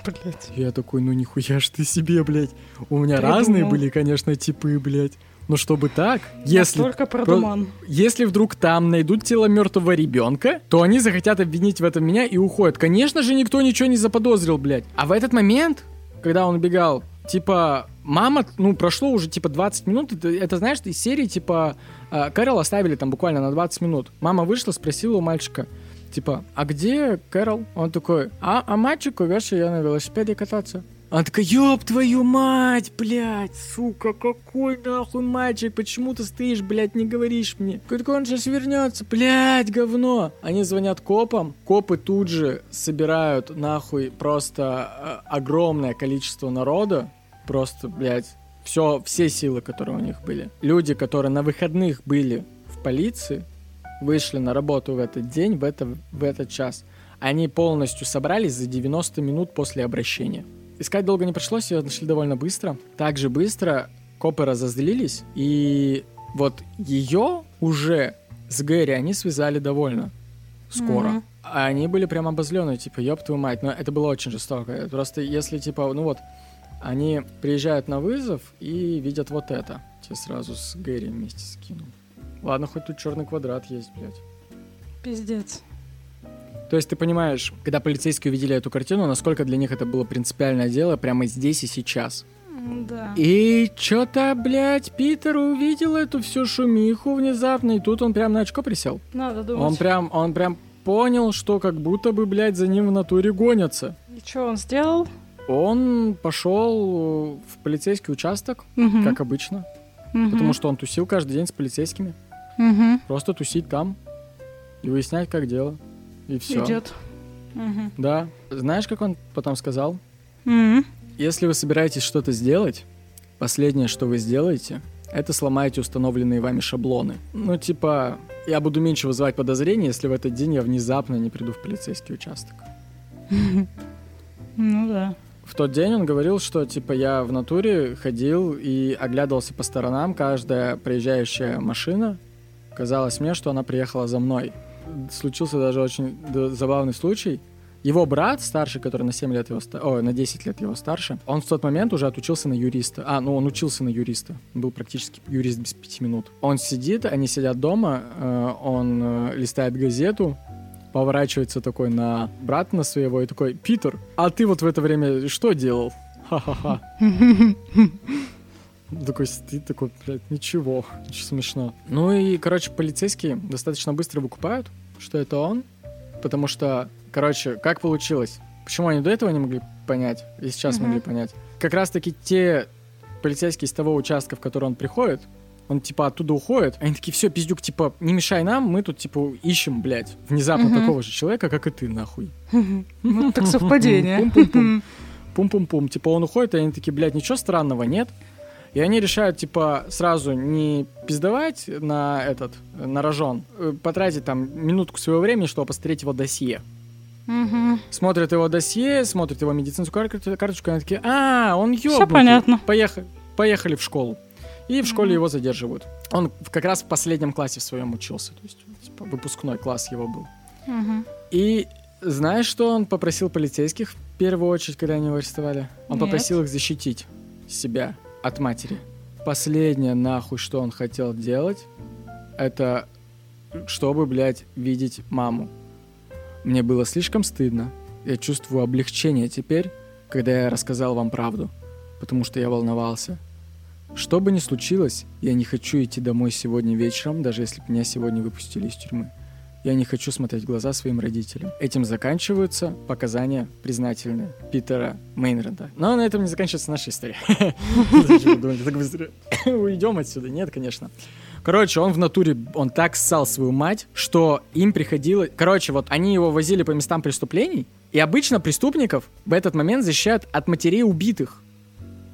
Блять. Я такой, ну нихуя ж ты себе, блядь. У меня Придумал. разные были, конечно, типы, блядь. Но чтобы так, если, Только продуман. если вдруг там найдут тело мертвого ребенка, то они захотят обвинить в этом меня и уходят. Конечно же, никто ничего не заподозрил, блядь. А в этот момент, когда он убегал, типа, мама, ну, прошло уже, типа, 20 минут, это, это знаешь, из серии, типа, э, Кэрол оставили там буквально на 20 минут. Мама вышла, спросила у мальчика, типа, а где Кэрол? Он такой, а, а мальчик увез ее на велосипеде кататься. Она такая, ёб твою мать, блядь, сука, какой нахуй мальчик, почему ты стоишь, блядь, не говоришь мне? Как он сейчас вернется, блядь, говно. Они звонят копам, копы тут же собирают нахуй просто э, огромное количество народа, просто, блядь, все, все силы, которые у них были. Люди, которые на выходных были в полиции, вышли на работу в этот день, в, это, в этот час. Они полностью собрались за 90 минут после обращения. Искать долго не пришлось, ее нашли довольно быстро. Так же быстро копы разозлились, и вот ее уже с Гэри они связали довольно скоро. Мгм. А они были прям обозленные, типа, ёб твою мать. Но это было очень жестоко. Просто если, типа, ну вот, они приезжают на вызов и видят вот это. Тебе сразу с Гэри вместе скину. Ладно, хоть тут черный квадрат есть, блядь. Пиздец. То есть ты понимаешь, когда полицейские увидели эту картину, насколько для них это было принципиальное дело прямо здесь и сейчас. Да. И чё-то, блядь, Питер увидел эту всю шумиху внезапно, и тут он прям на очко присел. Надо думать. Он прям, он прям понял, что как будто бы, блядь, за ним в натуре гонятся. И что он сделал? Он пошел в полицейский участок, Мгм. как обычно, Мгм. потому что он тусил каждый день с полицейскими. Мгм. Просто тусить там и выяснять, как дело. И все. Идет. Мгм. Да. Знаешь, как он потом сказал? Мгм. Если вы собираетесь что-то сделать, последнее, что вы сделаете, это сломаете установленные вами шаблоны. Ну, типа, я буду меньше вызывать подозрения, если в этот день я внезапно не приду в полицейский участок. Ну да. В тот день он говорил, что, типа, я в натуре ходил и оглядывался по сторонам. Каждая проезжающая машина, казалось мне, что она приехала за мной. Случился даже очень забавный случай. Его брат, старший, который на 7 лет его о, на 10 лет его старше, он в тот момент уже отучился на юриста. А, ну он учился на юриста. Был практически юрист без пяти минут. Он сидит, они сидят дома, э, он э, листает газету, поворачивается такой на брата на своего и такой, Питер, а ты вот в это время что делал? Ха-ха-ха. [laughs] Такой сидит, такой, блядь, ничего, очень смешно. Ну и, короче, полицейские достаточно быстро выкупают, что это он, потому что, короче, как получилось? Почему они до этого не могли понять, и сейчас Мгм. могли понять? Как раз-таки те полицейские с того участка, в который он приходит, он, типа, оттуда уходит, они такие, все, пиздюк, типа, не мешай нам, мы тут, типа, ищем, блядь, внезапно Мгм. такого же человека, как и ты, нахуй. [laughs] Ну, так совпадение. Пум-пум-пум. Пум-пум-пум. Типа он уходит, и они такие, блядь, ничего странного нет. И они решают, типа, сразу не пиздовать на этот, на рожон, э, потратить там минутку своего времени, чтобы посмотреть его досье. Мгм. Смотрят его досье, смотрят его медицинскую кар- карточку, и они такие, а, он ёбнутый. Всё понятно. Поехали, поехали в школу. И в школе Мгм. его задерживают. Он как раз в последнем классе в своем учился. То есть, типа, выпускной класс его был. Мгм. И знаешь, что он попросил полицейских в первую очередь, когда они его арестовали? Он Нет. попросил их защитить себя от матери. Последнее, нахуй, что он хотел делать, это чтобы, блядь, видеть маму. Мне было слишком стыдно. Я чувствую облегчение теперь, когда я рассказал вам правду, потому что я волновался. Что бы ни случилось, я не хочу идти домой сегодня вечером, даже если бы меня сегодня выпустили из тюрьмы. Я не хочу смотреть в глаза своим родителям. Этим заканчиваются показания признательные Питера Мейнреда. Но на этом не заканчивается наша история. [laughs] Уйдем отсюда. Нет, конечно. Короче, он в натуре, он так ссал свою мать, что им приходилось... Короче, вот они его возили по местам преступлений, и обычно преступников в этот момент защищают от матерей убитых.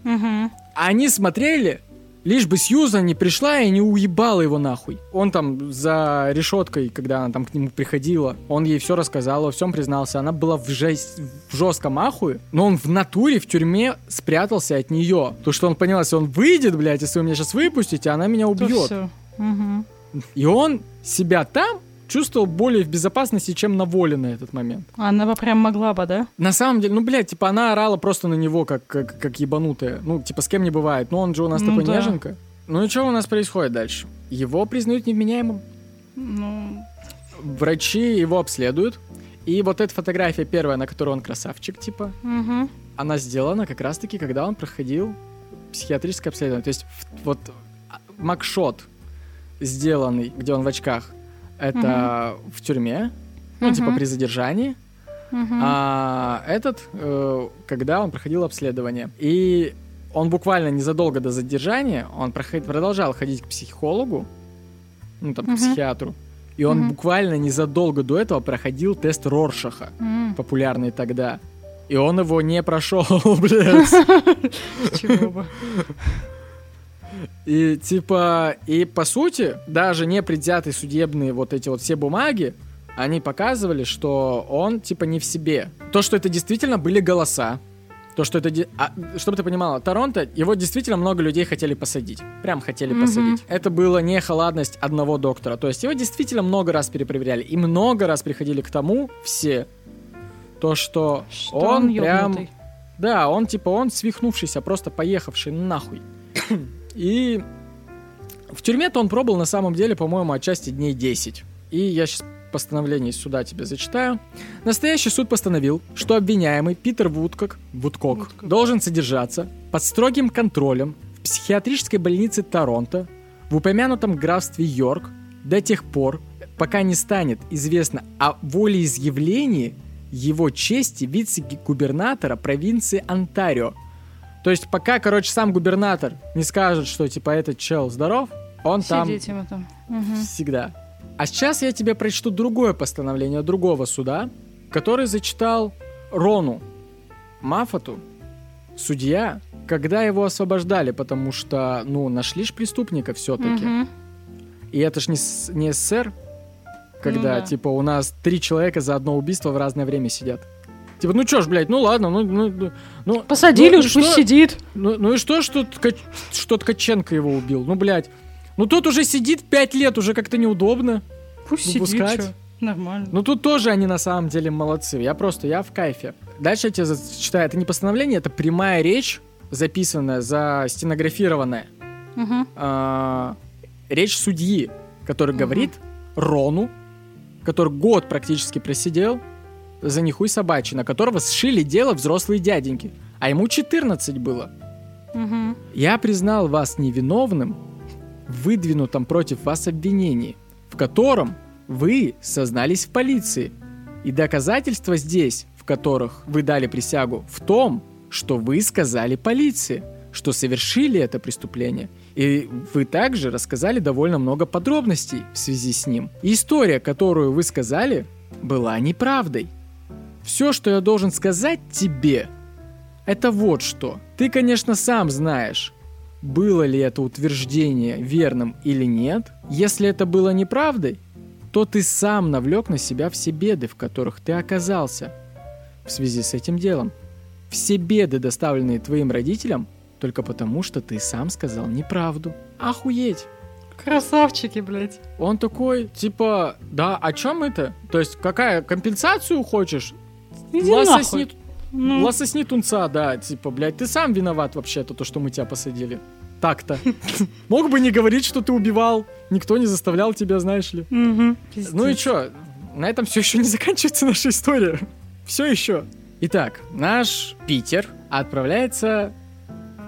Угу. А они смотрели, лишь бы Сьюзан не пришла и не уебала его нахуй. Он там за решеткой, когда она там к нему приходила, он ей все рассказал, во всем признался. Она была в, жесть, в жестком ахуе, но он в натуре, в тюрьме спрятался от нее. То, что он понял, если он выйдет, блядь, если вы меня сейчас выпустите, она меня убьет. Угу. И он себя там чувствовал более в безопасности, чем на воле на этот момент. Она бы прям могла бы, да? На самом деле, ну, блядь, типа, она орала просто на него, как, как, как ебанутая. Ну, типа, с кем не бывает. Ну, он же у нас Ну такой да. неженка. Ну и что у нас происходит дальше? Его признают невменяемым. Ну, Врачи его обследуют. И вот эта фотография первая, на которой он красавчик, типа, угу. она сделана как раз-таки, когда он проходил психиатрическое обследование. То есть вот а, макшот сделанный, где он в очках, это в тюрьме, ну, типа Мгм. при задержании. А этот, э, когда он проходил обследование. И он буквально незадолго до задержания, он проход- продолжал ходить к психологу, ну, там, к Мгм. психиатру. И он Мгм. буквально незадолго до этого проходил тест Роршаха, М, популярный тогда. И он его не прошел, [laughs] блядь. [laughs] Чего бы. И типа, и по сути, даже не предвзятые судебные вот эти вот все бумаги, они показывали, что он типа не в себе. То, что это действительно были голоса, то, что это... а, чтобы ты понимала, Торонто, его действительно много людей хотели посадить. Прям хотели Мгм. посадить. Это было не халатность одного доктора. То есть его действительно много раз перепроверяли. И много раз приходили к тому все, то, что, Что он, он прям... Да, он типа, он свихнувшийся, просто поехавший нахуй. И в тюрьме-то он пробыл на самом деле, по-моему, отчасти дней 10. И я сейчас постановление из суда тебе зачитаю. Настоящий суд постановил, что обвиняемый Питер Вудкок, Вудкок Вудкок. должен содержаться под строгим контролем в психиатрической больнице Торонто в упомянутом графстве Йорк до тех пор, пока не станет известно о волеизъявлении его чести вице-губернатора провинции Онтарио. То есть пока, короче, сам губернатор не скажет, что типа этот чел здоров, он там Сидите ему там. Мгм. всегда. А сейчас я тебе прочту другое постановление другого суда, который зачитал Рону Мафату, судья, когда его освобождали, потому что, ну, нашли ж преступника все-таки. Мгм. И это ж не, не СССР, когда, Ну да. типа, у нас три человека за одно убийство в разное время сидят. Типа, ну чё ж, блядь, ну ладно, ну... ну, ну, Посадили ну, уж, пусть сидит. Ну, ну и что, что, Ткач- что Ткаченко его убил? Ну, блядь. Ну, тут уже сидит пять лет, уже как-то неудобно. Пусть сидит, Выпускать. чё. Нормально. Ну, тут тоже они на самом деле молодцы. Я просто, я в кайфе. Дальше я тебе зачитаю. Это не постановление, это прямая речь, записанная, застенографированная. Мгм. А, речь судьи, который Мгм. говорит Рону, который год практически просидел за нихуй собачий, на которого сшили дело взрослые дяденьки. А ему 14 было. Мгм. Я признал вас невиновным в выдвинутом против вас обвинении, в котором вы сознались в полиции. И доказательства здесь, в которых вы дали присягу, в том, что вы сказали полиции, что совершили это преступление. И вы также рассказали довольно много подробностей в связи с ним. И история, которую вы сказали, была неправдой. Все, что я должен сказать тебе, это вот что. Ты, конечно, сам знаешь, было ли это утверждение верным или нет. Если это было неправдой, то ты сам навлек на себя все беды, в которых ты оказался в связи с этим делом. Все беды, доставленные твоим родителям, только потому, что ты сам сказал неправду. Охуеть! Красавчики, блядь. Он такой, типа, да, о чем это? То есть, какая компенсацию хочешь? Иди Ласосни, нахуй. Ну, ласосни тунца, да, типа, блядь, ты сам виноват вообще-то, то, что мы тебя посадили. Так-то. [laughs] Мог бы не говорить, что ты убивал. Никто не заставлял тебя, знаешь ли. Ну и чё, на этом все еще не [laughs] заканчивается наша история. Все еще. Итак, наш Питер отправляется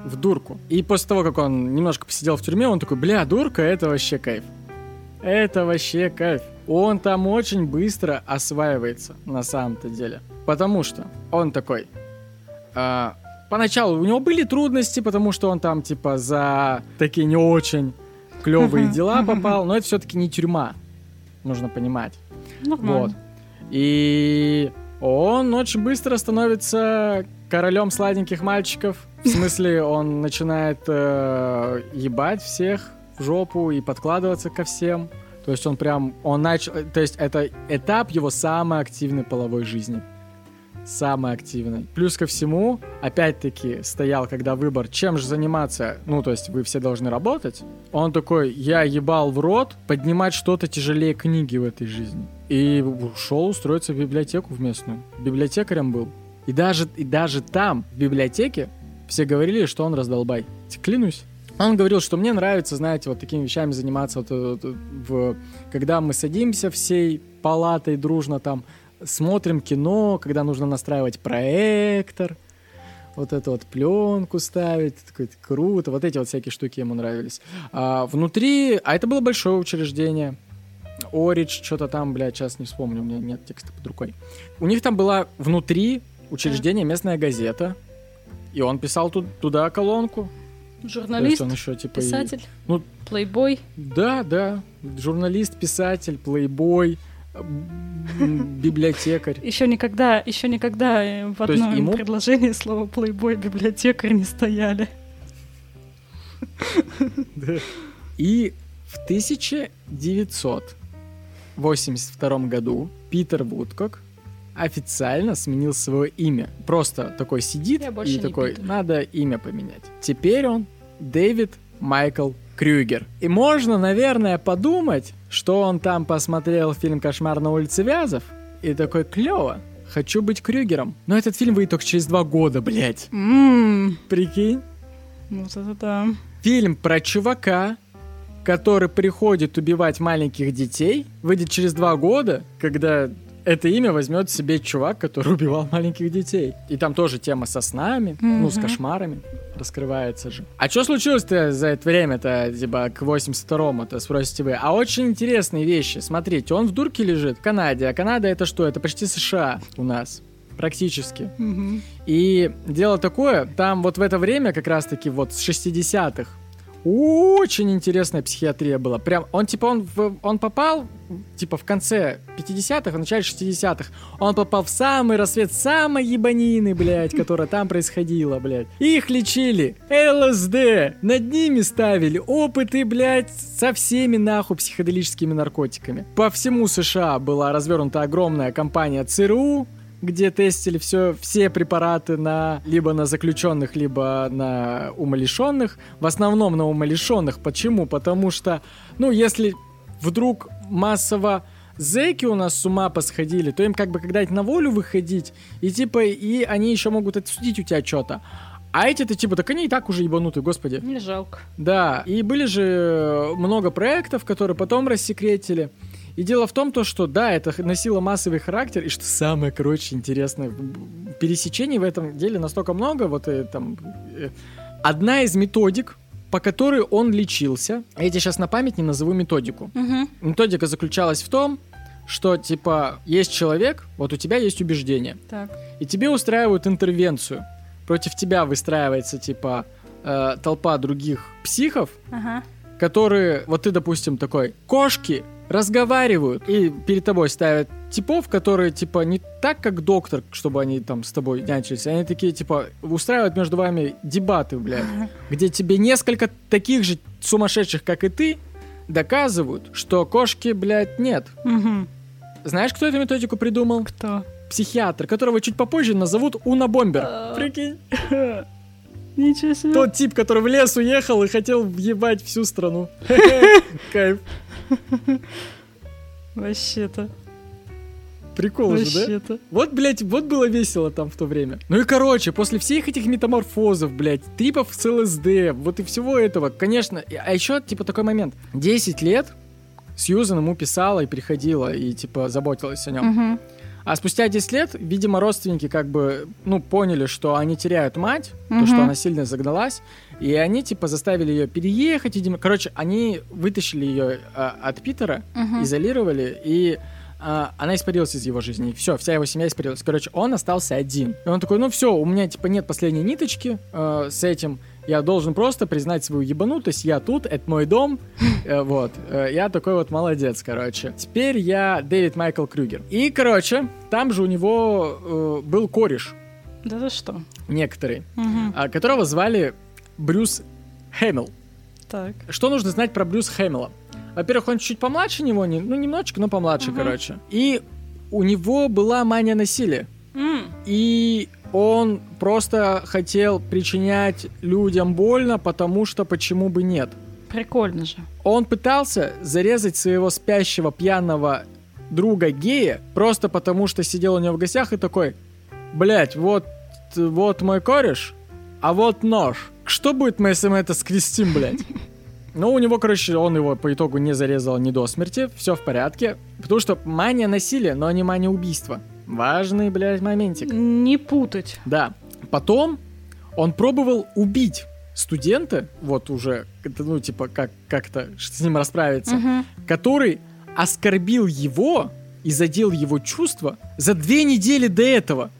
в дурку. И после того, как он немножко посидел в тюрьме, он такой, бля, дурка, это вообще кайф. Это вообще кайф. Он там очень быстро осваивается, на самом-то деле. Потому что он такой... А, поначалу у него были трудности, потому что он там, типа, за такие не очень клевые дела попал, но это все-таки не тюрьма, нужно понимать. Нормально. Вот. И он очень быстро становится королем сладеньких мальчиков. В смысле, он начинает э, ебать всех в жопу и подкладываться ко всем. То есть он прям, он начал, то есть это этап его самой активной половой жизни. Самый активный. Плюс ко всему, опять-таки, стоял, когда выбор, чем же заниматься, ну, то есть вы все должны работать. Он такой, я ебал в рот поднимать что-то тяжелее книги в этой жизни. И ушел устроиться в библиотеку в местную. Библиотекарем был. И даже, и даже там, в библиотеке, все говорили, что он раздолбай. Клянусь. Он говорил, что мне нравится, знаете, вот такими вещами заниматься, вот, вот, в, когда мы садимся всей палатой дружно там, смотрим кино, когда нужно настраивать проектор, вот эту вот пленку ставить, такой, круто, вот эти вот всякие штуки ему нравились. А внутри, а это было большое учреждение, Оридж, что-то там, блядь, сейчас не вспомню, у меня нет текста под рукой. У них там была внутри учреждения местная газета, и он писал тут, туда колонку. Журналист, он еще, типа, писатель, и, ну, плейбой. Да, да, журналист, писатель, плейбой, библиотекарь. Еще никогда, еще никогда э, в одном ему... предложении слово плейбой библиотекарь не стояли. И в 1982 году Питер Вудкок официально сменил свое имя. Просто такой сидит и такой, Питер. надо имя поменять. Теперь он Дэвид Майкл Крюгер. И можно, наверное, подумать, что он там посмотрел фильм «Кошмар на улице Вязов» и такой, клево, хочу быть Крюгером. Но этот фильм выйдет только через два года, блядь. Mm. Прикинь? Ну, это да. Фильм про чувака, который приходит убивать маленьких детей, выйдет через два года, когда это имя возьмет себе чувак, который убивал маленьких детей. И там тоже тема со снами, mm-hmm. ну, с кошмарами раскрывается же. А что случилось-то за это время-то, типа, к 82-му-то, спросите вы? А очень интересные вещи. Смотрите, он в дурке лежит в Канаде, а Канада это что? Это почти США у нас практически. Mm-hmm. И дело такое, там вот в это время, как раз-таки вот с 60-х, очень интересная психиатрия была. Прям, он типа, он, в, он попал, типа, в конце 50-х, в начале 60-х, он попал в самый рассвет самой ебанины, блядь, которая там происходила, блядь. Их лечили, ЛСД, над ними ставили опыты, блядь, со всеми нахуй психоделическими наркотиками. По всему США была развернута огромная компания ЦРУ, где тестили все, все препараты на либо на заключенных, либо на умалишенных. В основном на умалишенных. Почему? Потому что, ну, если вдруг массово зэки у нас с ума посходили, то им как бы когда-нибудь на волю выходить, и типа, и они еще могут отсудить у тебя что-то. А эти-то типа, так они и так уже ебануты, господи. Не жалко. Да, и были же много проектов, которые потом рассекретили. И дело в том, то, что да, это носило массовый характер, и что самое, короче, интересное, пересечений в этом деле настолько много, вот и, э, там... Э, одна из методик, по которой он лечился, я тебе сейчас на память не назову методику. Угу. Методика заключалась в том, что, типа, есть человек, вот у тебя есть убеждение, так. и тебе устраивают интервенцию. Против тебя выстраивается, типа, э, толпа других психов, ага. которые, вот ты, допустим, такой, кошки разговаривают и перед тобой ставят типов, которые, типа, не так, как доктор, чтобы они там с тобой нянчились, они такие, типа, устраивают между вами дебаты, блядь, [laughs] где тебе несколько таких же сумасшедших, как и ты, доказывают, что кошки, блядь, нет. Знаешь, кто эту методику придумал? Кто? Психиатр, которого чуть попозже назовут Уна Бомбер. А. Прикинь. [laughs] Ничего себе. Тот тип, который в лес уехал и хотел въебать всю страну. [laughs] Кайф. Вообще-то. Прикол же, да? Вот, блядь, вот было весело там в то время. Ну и короче, после всех этих метаморфозов, блядь, трипов с ЛСД, вот и всего этого, конечно, а еще, типа, такой момент. 10 лет Сьюзан ему писала и приходила, и, типа, заботилась о нем. Угу. А спустя 10 лет, видимо, родственники как бы, ну, поняли, что они теряют мать, Мгм. то, что она сильно загналась, и они, типа, заставили ее переехать, видимо. Короче, они вытащили ее а, от Питера, Мгм. изолировали, и а, она испарилась из его жизни. Все, вся его семья испарилась. Короче, он остался один. И он такой, ну все, у меня, типа, нет последней ниточки э, с этим. Я должен просто признать свою ебанутость. Я тут, это мой дом. [laughs] Э, Вот. Э, Я такой вот молодец, короче. Теперь я Дэвид Майкл Крюгер. И, короче, там же у него э, был кореш Да ты что? некоторый, а, которого звали Брюс Хэмилл. Так. Что нужно знать про Брюса Хэмилла? Во-первых, он чуть помладше него, не- ну, немножечко, но помладше, Мгм. короче. И у него была мания насилия. М, И он просто хотел причинять людям больно, потому что почему бы нет. Прикольно же. Он пытался зарезать своего спящего пьяного друга гея, просто потому что сидел у него в гостях и такой, блять, вот, вот мой кореш, а вот нож. Что будет, если мы это скрестим, блядь? [laughs] Ну, у него, короче, он его по итогу не зарезал ни до смерти, все в порядке. Потому что мания насилия, но не мания убийства. Важный, блядь, моментик. Не путать. Да. Потом он пробовал убить студента, вот уже, ну, типа, как, как-то с ним расправиться, Мгм. который оскорбил его и задел его чувства за две недели до этого.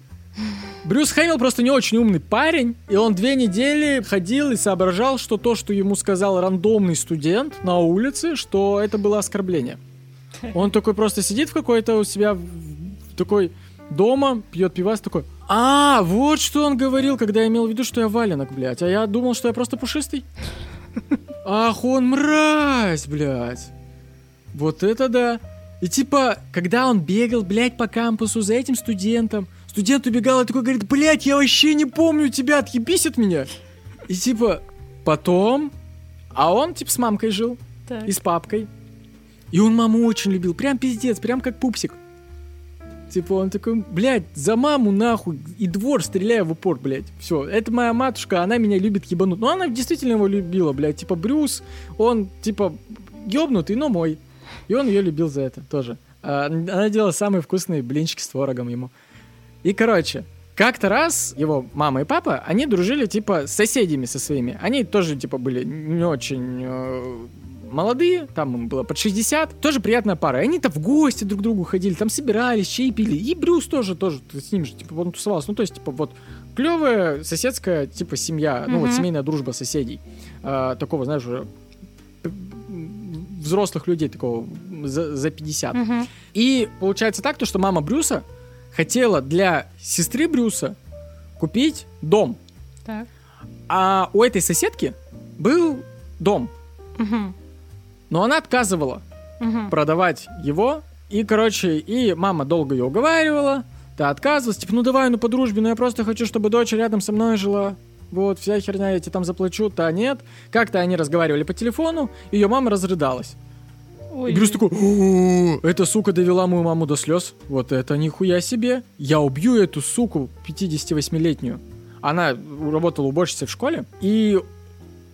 Брюс Хэмилл просто не очень умный парень, и он две недели ходил и соображал, что то, что ему сказал рандомный студент на улице, что это было оскорбление. Он такой просто сидит в какой-то у себя такой дома, пьет пивас, такой, а, вот что он говорил, когда я имел в виду, что я валенок, блядь, а я думал, что я просто пушистый. [laughs] Ах, он мразь, блядь. Вот это да. И типа, когда он бегал, блядь, по кампусу за этим студентом, студент убегал и такой говорит, блядь, я вообще не помню тебя, отъебись от меня. И типа, потом, а он типа с мамкой жил Так. и с папкой. И он маму очень любил, прям пиздец, прям как пупсик. Типа он такой, блядь, за маму нахуй и двор стреляю в упор, блядь. Все, это моя матушка, она меня любит ебануть. Ну она действительно его любила, блядь. Типа Брюс, он типа ёбнутый, но мой. И он ее любил за это тоже. А, Она делала самые вкусные блинчики с творогом ему. И, короче, как-то раз его мама и папа, они дружили, типа, с соседями со своими. Они тоже, типа, были не очень э, молодые, там им было под 60. Тоже приятная пара. И они-то в гости друг к другу ходили, там собирались, чаи пили. И Брюс тоже, тоже с ним же, типа, он тусовался. Ну, то есть, типа, вот, клевая соседская, типа, семья, ну, вот, семейная дружба соседей. А, такого, знаешь, уже взрослых людей, такого, за, за 50. Мгм. И получается так, то, что мама Брюса хотела для сестры Брюса купить дом. Так. А у этой соседки был дом. Мгм. Но она отказывала Мгм. продавать его. И, короче, и мама долго ее уговаривала. Та отказывалась. Типа, ну давай, ну по дружбе, ну я просто хочу, чтобы дочь рядом со мной жила. Вот, вся херня, я тебе там заплачу. Та нет. Как-то они разговаривали по телефону. Ее мама разрыдалась. Ой. И Брюс такой, «О, эта сука довела мою маму до слез. Вот это нихуя себе. Я убью эту суку 58-летнюю. Она работала уборщицей в школе. И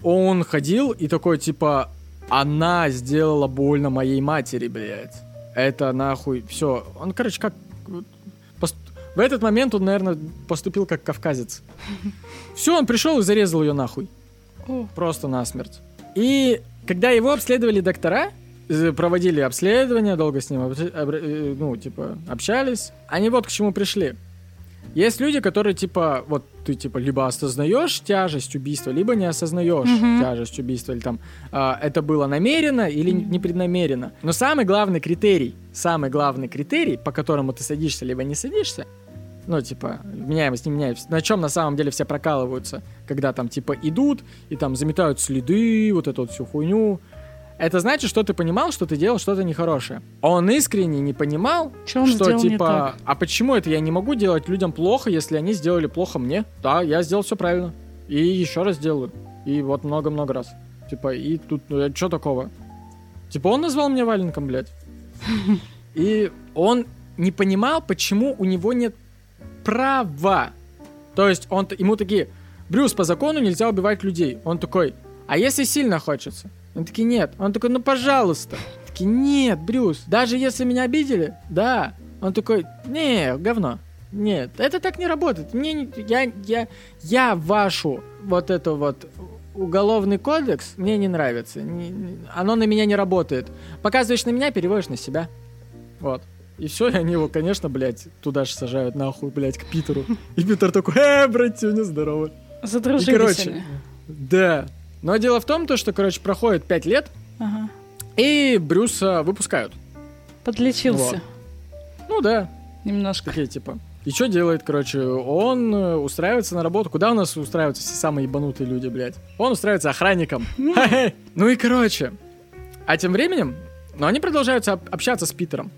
он ходил и такой, типа, она сделала больно моей матери, блядь. Это нахуй, все. Он, короче, как... пост- В этот момент он, наверное, поступил как кавказец. Все, он пришел и зарезал ее нахуй. Просто насмерть. И когда его обследовали доктора, проводили обследование, долго с ним э, ну, типа, общались, они вот к чему пришли. Есть люди, которые, типа, вот ты, типа, либо осознаешь тяжесть убийства, либо не осознаешь Мгм. тяжесть убийства, или там а, это было намеренно или непреднамеренно. Но самый главный критерий, самый главный критерий, по которому ты садишься либо не садишься, ну, типа, вменяемость, не меняемость, на чем на самом деле все прокалываются, когда там, типа, идут и там заметают следы, вот эту вот всю хуйню. Это значит, что ты понимал, что ты делал что-то нехорошее. Он искренне не понимал, Что что типа, а почему это я не могу делать людям плохо, если они сделали плохо мне? Да, я сделал все правильно. И еще раз делаю. И вот много-много раз. Типа, и тут, ну, что такого? Типа, он назвал меня валенком, блядь. И он не понимал, почему у него нет права. То есть, он, ему такие, Брюс, по закону нельзя убивать людей. Он такой, а если сильно хочется? Он такие, нет. Он такой, ну пожалуйста. Такие, нет, Брюс, даже если меня обидели, да, Он такой, не, говно. Нет, это так не работает. Мне не, я, я, я вашу вот эту вот уголовный кодекс мне не нравится. Не, не, оно на меня не работает. Показываешь на меня, переводишь на себя. Вот. И все, и они его, конечно, блядь, туда же сажают нахуй, блядь, к Питеру. И Питер такой, э, братюня, здорово. Задружились и, короче, они. Да. Но дело в том, то, что, короче, проходит 5 лет, Ага. и Брюса выпускают. Подлечился Ну да, немножко. такие типа. И что делает, короче? Он э, устраивается на работу. Куда у нас устраиваются все самые ебанутые люди, блядь? Он устраивается охранником. [laughs] Ну и, короче. А тем временем, ну, они продолжают об- общаться с Питером.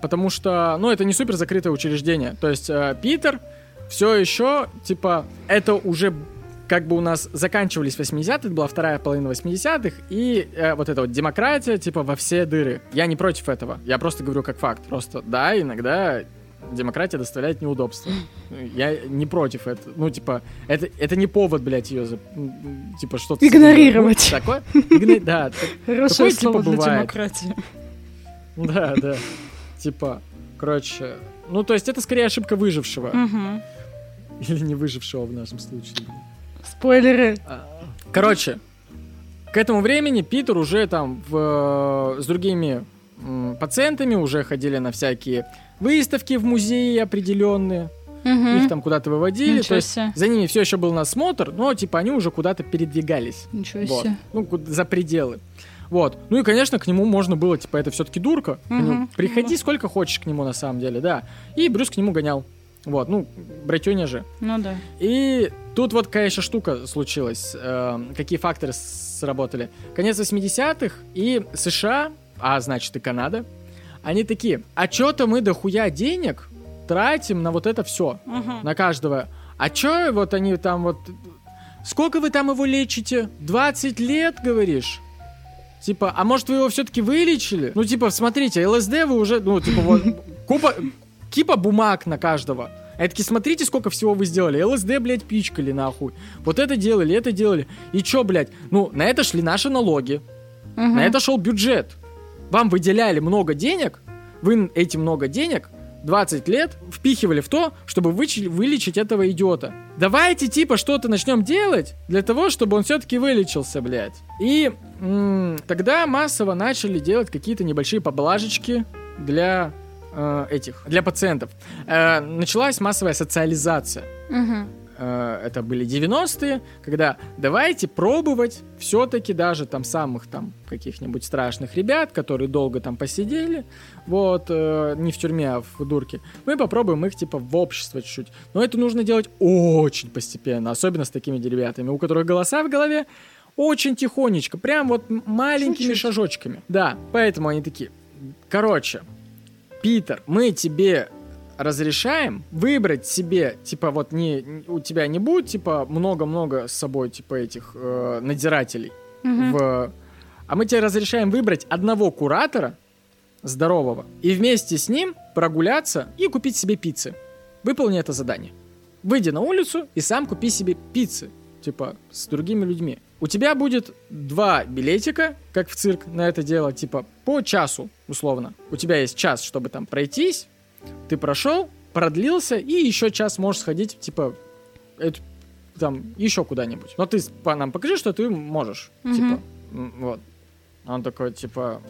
Потому что, ну, это не супер закрытое учреждение. То есть э, Питер все еще, типа, это уже как бы у нас заканчивались 80-е, это была вторая половина 80-х, и э, вот эта вот демократия, типа, во все дыры. Я не против этого, я просто говорю как факт. Просто, да, иногда демократия доставляет неудобства. [laughs] Я не против этого. Ну, типа, это, это не повод, блядь, ее, типа, что-то... Игнорировать. Ну, такое? Игно- Да, [laughs] Хорошее типа, слово для бывает. демократии. [laughs] да, да. Типа, короче... Ну, то есть это скорее ошибка выжившего. Или не выжившего в нашем случае. Спойлеры. Короче, к этому времени Питер уже там в, э, с другими м, пациентами уже ходили на всякие выставки в музеи определенные. Мгм. Их там куда-то выводили. Ничего То есть себе. за ними все еще был насмотр, но типа они уже куда-то передвигались. Ничего Вот. себе. Ну, за пределы. Вот. Ну и, конечно, к нему можно было, типа, это все-таки дурка. Мгм. Приходи сколько хочешь к нему, на самом деле, да. И Брюс к нему гонял. Вот, ну, братюня же. Ну да. И тут вот какая еще штука случилась. э, какие факторы сработали. Конец 80-х и США, а значит и Канада, они такие, а чё-то мы дохуя денег тратим на вот это все, Мгм. на каждого. А чё вот они там вот... Сколько вы там его лечите? 20 лет, говоришь? Типа, а может вы его все-таки вылечили? Ну, типа, смотрите, ЛСД вы уже, ну, типа, вот, купа, кипа бумаг на каждого. А такие, смотрите, сколько всего вы сделали. ЛСД, блядь, пичкали, нахуй. Вот это делали, это делали. И чё, блядь? Ну, на это шли наши налоги. Мгм. На это шел бюджет. Вам выделяли много денег, вы эти много денег 20 лет впихивали в то, чтобы вычи- вылечить этого идиота. Давайте типа что-то начнем делать для того, чтобы он все-таки вылечился, блядь. И м, тогда массово начали делать какие-то небольшие поблажечки для э, этих, для пациентов. Э, началась массовая социализация э, это были 90-е, когда давайте пробовать все-таки даже там самых там каких-нибудь страшных ребят, которые долго там посидели, вот, э, не в тюрьме, а в дурке, мы попробуем их типа в общество чуть-чуть. Но это нужно делать очень постепенно, особенно с такими ребятами, у которых голоса в голове очень тихонечко, прям вот маленькими Чуть-чуть. шажочками. Да, поэтому они такие. Короче, Питер, мы тебе разрешаем выбрать себе, типа, вот не, у тебя не будет, типа, много-много с собой, типа, этих э, надзирателей, Мгм. в, а мы тебе разрешаем выбрать одного куратора, здорового, и вместе с ним прогуляться и купить себе пиццы. Выполни это задание. Выйди на улицу и сам купи себе пиццы, типа, с другими людьми. У тебя будет два билетика, как в цирк, на это дело, типа, по часу, условно. У тебя есть час, чтобы там пройтись, ты прошел, продлился, и еще час можешь сходить, типа, это, там, еще куда-нибудь. Но ты по- нам покажи, что ты можешь, Мгм. типа, вот. Он такой, типа,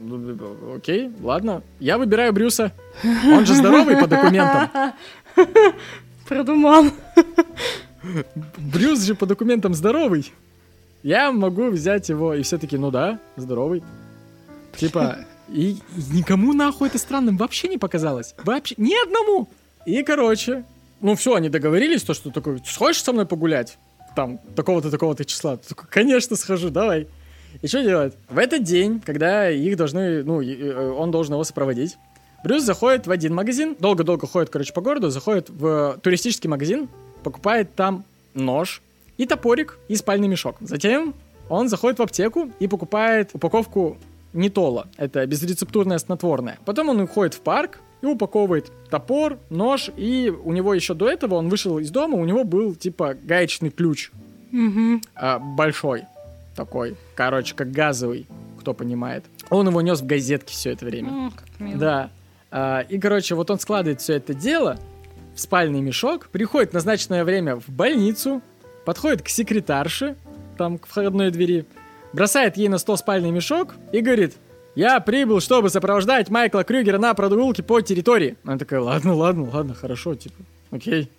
«Ну, окей, ладно, я выбираю Брюса. Он же здоровый по документам. [laughs] Продумал. Брюс же по документам здоровый. Я могу взять его, и все таки ну да, здоровый. Типа, и, никому нахуй это странным вообще не показалось. Вообще, ни одному. И, короче, ну все, они договорились, то, что такой, сходишь со мной погулять? Там, такого-то, такого-то числа. Такой, конечно, схожу, давай. И что делать? В этот день, когда их должны, ну, э, он должен его сопроводить, Брюс заходит в один магазин, долго-долго ходит, короче, по городу, заходит в туристический магазин, покупает там нож и топорик и спальный мешок. Затем он заходит в аптеку и покупает упаковку нитола. Это безрецептурное снотворное. Потом он уходит в парк и упаковывает топор, нож, и у него еще до этого он вышел из дома, у него был типа гаечный ключ Мгм. а, большой такой, короче, как газовый, кто понимает. Он его нес в газетке все это время. М, как мило. Да. А, и, короче, вот он складывает все это дело в спальный мешок, приходит в назначенное время в больницу, подходит к секретарше, там, к входной двери, бросает ей на стол спальный мешок и говорит, я прибыл, чтобы сопровождать Майкла Крюгера на прогулке по территории. Она такая, ладно, ладно, ладно, хорошо, типа, окей.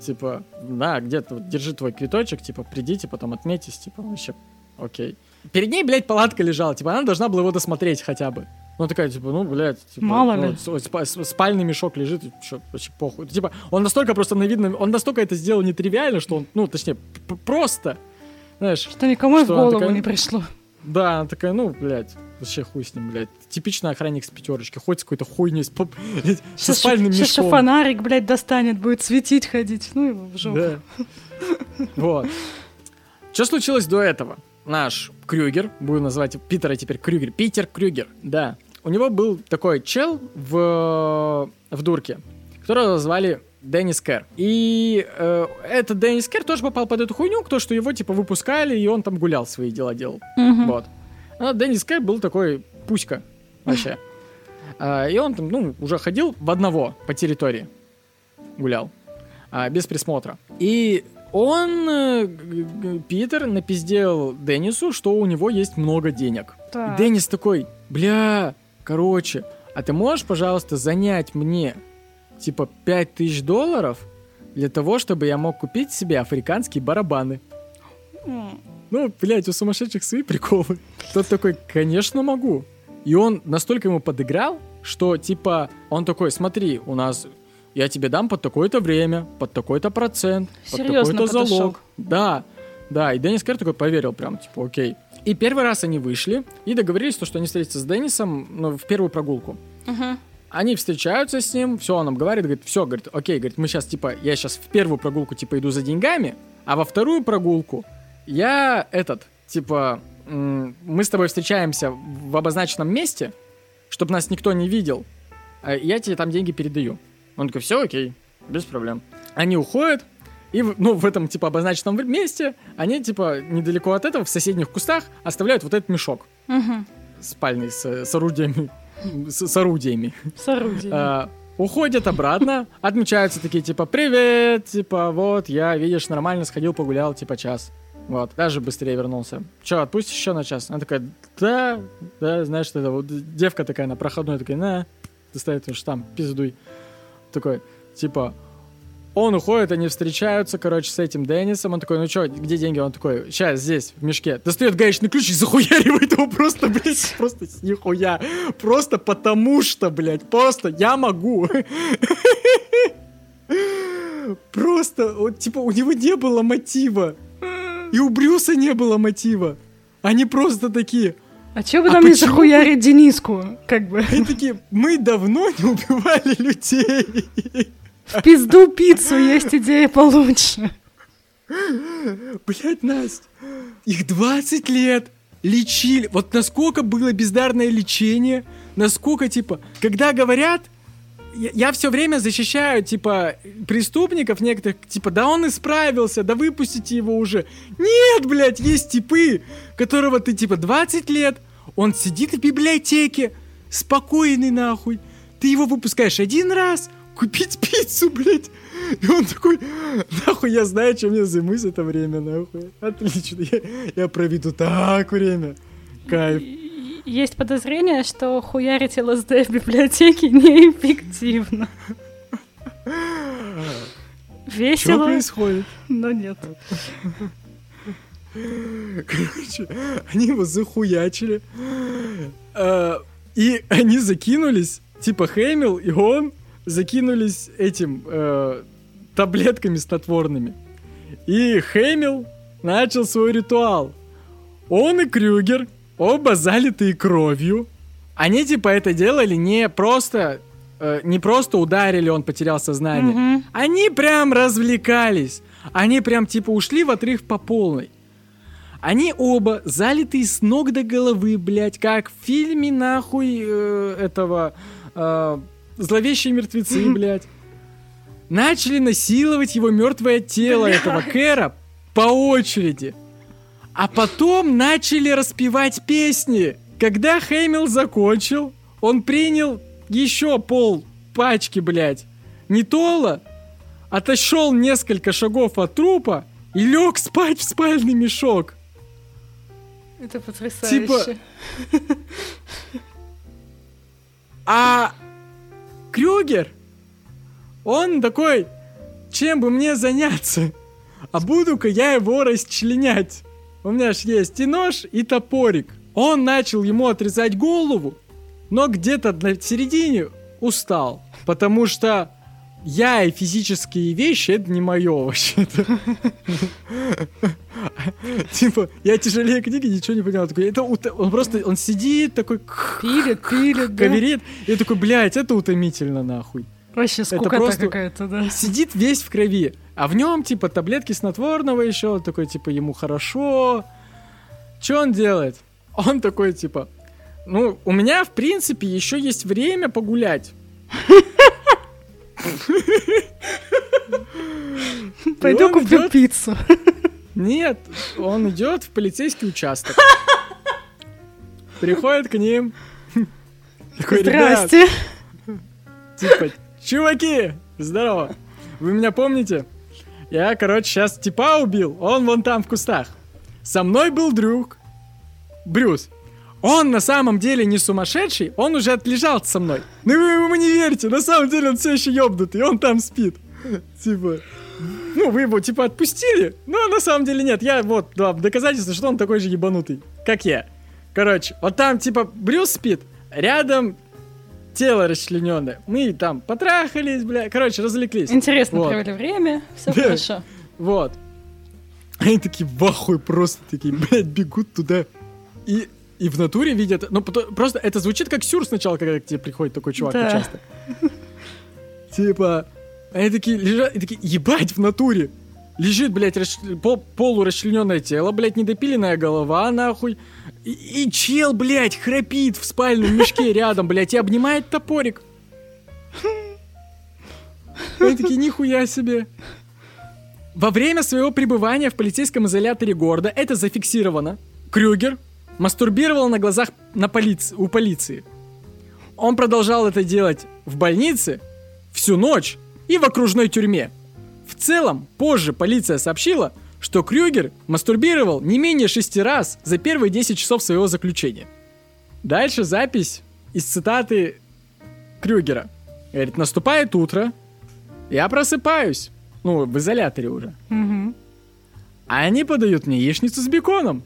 Типа, да, где-то вот, держи твой квиточек, типа, придите, потом отметьтесь, типа, вообще, окей. Перед ней, блядь, палатка лежала, типа, она должна была его досмотреть хотя бы. Ну, такая, типа, ну, блядь, типа, Мало ну, ли. с- с- спальный мешок лежит, и чё, вообще похуй. Типа, он настолько просто на видно, он настолько это сделал нетривиально, что он, ну, точнее, просто, знаешь, Что никому в Что, она голову такая? не пришло. да, она такая, ну, блядь, вообще хуй с ним, блядь. Типичный охранник с пятерочки, ходит с какой-то хуйней, с, поп- [laughs] со Сейчас, спальным сейчас мешком. фонарик, блядь, достанет, будет светить ходить. Ну его в жопу. Да. Вот. Что случилось до этого? Наш Крюгер, буду называть Питера теперь Крюгер, Питер Крюгер, да. У него был такой чел в, в дурке, которого звали Деннис Кэр. И э, этот Деннис Кэр тоже попал под эту хуйню, то, что его типа выпускали, и он там гулял, свои дела делал. Мгм. Вот. А Деннис Кэр был такой пуська вообще. [laughs] А, И он там, ну, уже ходил в одного по территории. Гулял. а, без присмотра. И он, э, Питер, напиздел Деннису, что у него есть много денег. И Деннис такой, бля, короче, а ты можешь, пожалуйста, занять мне, типа, 5000 долларов для того, чтобы я мог купить себе африканские барабаны? Ну, блядь, у сумасшедших свои приколы. Тот такой, конечно, могу. И он настолько ему подыграл, что, типа, он такой, смотри, у нас, я тебе дам под такое-то время, под такой-то процент, под Серьезно такой-то подошел. залог. Да, да, и Деннис Кэр такой поверил прям, типа, окей. И первый раз они вышли и договорились, то, что они встретятся с Деннисом ну, в первую прогулку. Мгм. Они встречаются с ним, все, он нам говорит, говорит, все, говорит, окей, говорит, мы сейчас, типа, я сейчас в первую прогулку, типа, иду за деньгами, а во вторую прогулку я этот, типа, мы с тобой встречаемся в обозначенном месте, чтобы нас никто не видел, а я тебе там деньги передаю. Он такой, все, окей, без проблем. Они уходят, и, ну, в этом, типа, обозначенном месте, они, типа, недалеко от этого, в соседних кустах, оставляют вот этот мешок Мгм. спальный с, с орудиями, с, с орудиями. С орудием. А, уходят обратно, отмечаются такие, типа, привет, типа, вот, я, видишь, нормально сходил, погулял, типа, час. Вот, даже быстрее вернулся. Че, отпустишь еще на час? Она такая, да, да, знаешь, что это вот девка такая на проходной, такая, на, достает уж там, пиздуй. Такой, типа, он уходит, они встречаются, короче, с этим Деннисом. Он такой, ну что, где деньги? Он такой, сейчас, здесь, в мешке. Достает гаечный ключ и захуяривает его просто, [laughs] блядь, просто с нихуя. Просто потому что, блядь, просто я могу. [laughs] Просто, вот, типа, у него не было мотива. И у Брюса не было мотива. Они просто такие, А чё бы а нам не захуярить Дениску? Как бы. они такие, мы давно не убивали людей. В пизду пиццу есть идея получше. Блять, Настя, их 20 лет лечили. Вот насколько было бездарное лечение, насколько, типа, когда говорят, я, я все время защищаю, типа, преступников некоторых, типа, да он исправился, да выпустите его уже. Нет, блядь, есть типы, которого ты, типа, 20 лет, он сидит в библиотеке, спокойный нахуй. Ты его выпускаешь один раз, купить пиццу, блядь. И он такой, нахуй, я знаю, чем я займусь это время, нахуй. Отлично, я, я проведу так время. Кайф. Есть подозрение, что хуярить ЛСД в библиотеке [laughs] неэффективно. Что Весело, происходит? но нет. Короче, они его захуячили. А, И они закинулись, типа Хэмил и он закинулись этим э, таблетками снотворными. И Хэмил начал свой ритуал. Он и Крюгер, оба залитые кровью. Они типа это делали не просто, э, не просто ударили, он потерял сознание. Мгм. Они прям развлекались. Они прям типа ушли в отрыв по полной. Они оба залитые с ног до головы, блядь, как в фильме нахуй э, этого э, зловещие мертвецы, блядь. Начали насиловать его мертвое тело этого Кэра по очереди. А потом начали распевать песни. Когда Хэмилл закончил, он принял еще пол пачки, блядь, нитола, отошел несколько шагов от трупа и лег спать в спальный мешок. Это потрясающе. Типа... [laughs] А Крюгер, он такой, чем бы мне заняться? А буду-ка я его расчленять. У меня ж есть и нож, и топорик. Он начал ему отрезать голову, но где-то на середине устал. Потому что я и физические вещи это не мое вообще-то. [laughs] Типа, я тяжелее книги, ничего не понял. Такой, это он просто, он сидит такой, пилит, пилит, коверит. И такой, блядь, это утомительно нахуй. Вообще скукота какая-то, да. Сидит весь в крови, а в нем, типа, таблетки снотворного еще, такой, типа, ему хорошо. Что он делает? Он такой, типа, ну, у меня, в принципе, еще есть время погулять. [laughs] Пойду куплю пиццу. Нет, он идет в полицейский участок. Приходит к ним. Такой, Здрасте. Типа, чуваки, здорово. Вы меня помните? Я, короче, сейчас типа убил. Он вон там в кустах. Со мной был друг. Брюс. Он на самом деле не сумасшедший, он уже отлежал со мной. Ну вы ему не верите, на самом деле он все еще ёбнутый, он там спит. [laughs] Типа, ну вы его типа отпустили, но на самом деле нет. Я вот, да, доказательство, что он такой же ебанутый, как я. Короче, вот там типа Брюс спит, рядом тело расчлененное. Мы там потрахались, бля. Короче, развлеклись. Интересно вот. провели время, все хорошо. Вот. Они такие в ахуе просто такие, блядь, бегут туда. И и в натуре видят... Ну, просто это звучит как сюр сначала, когда к тебе приходит такой чувак да. часто. Типа, они такие лежат, и такие, ебать, в натуре. Лежит, блядь, расш... пол, полурасчлененное тело, блядь, недопиленная голова, нахуй. И, и чел, блядь, храпит в спальном мешке [laughs] рядом, блядь, и обнимает топорик. Они такие, нихуя себе. Во время своего пребывания в полицейском изоляторе города это зафиксировано. Крюгер мастурбировал на глазах на полиции, у полиции. Он продолжал это делать в больнице всю ночь и в окружной тюрьме. В целом, позже полиция сообщила, что Крюгер мастурбировал не менее шести раз за первые 10 часов своего заключения. Дальше запись из цитаты Крюгера. Говорит, наступает утро, я просыпаюсь. Ну, в изоляторе уже. Угу. А они подают мне яичницу с беконом.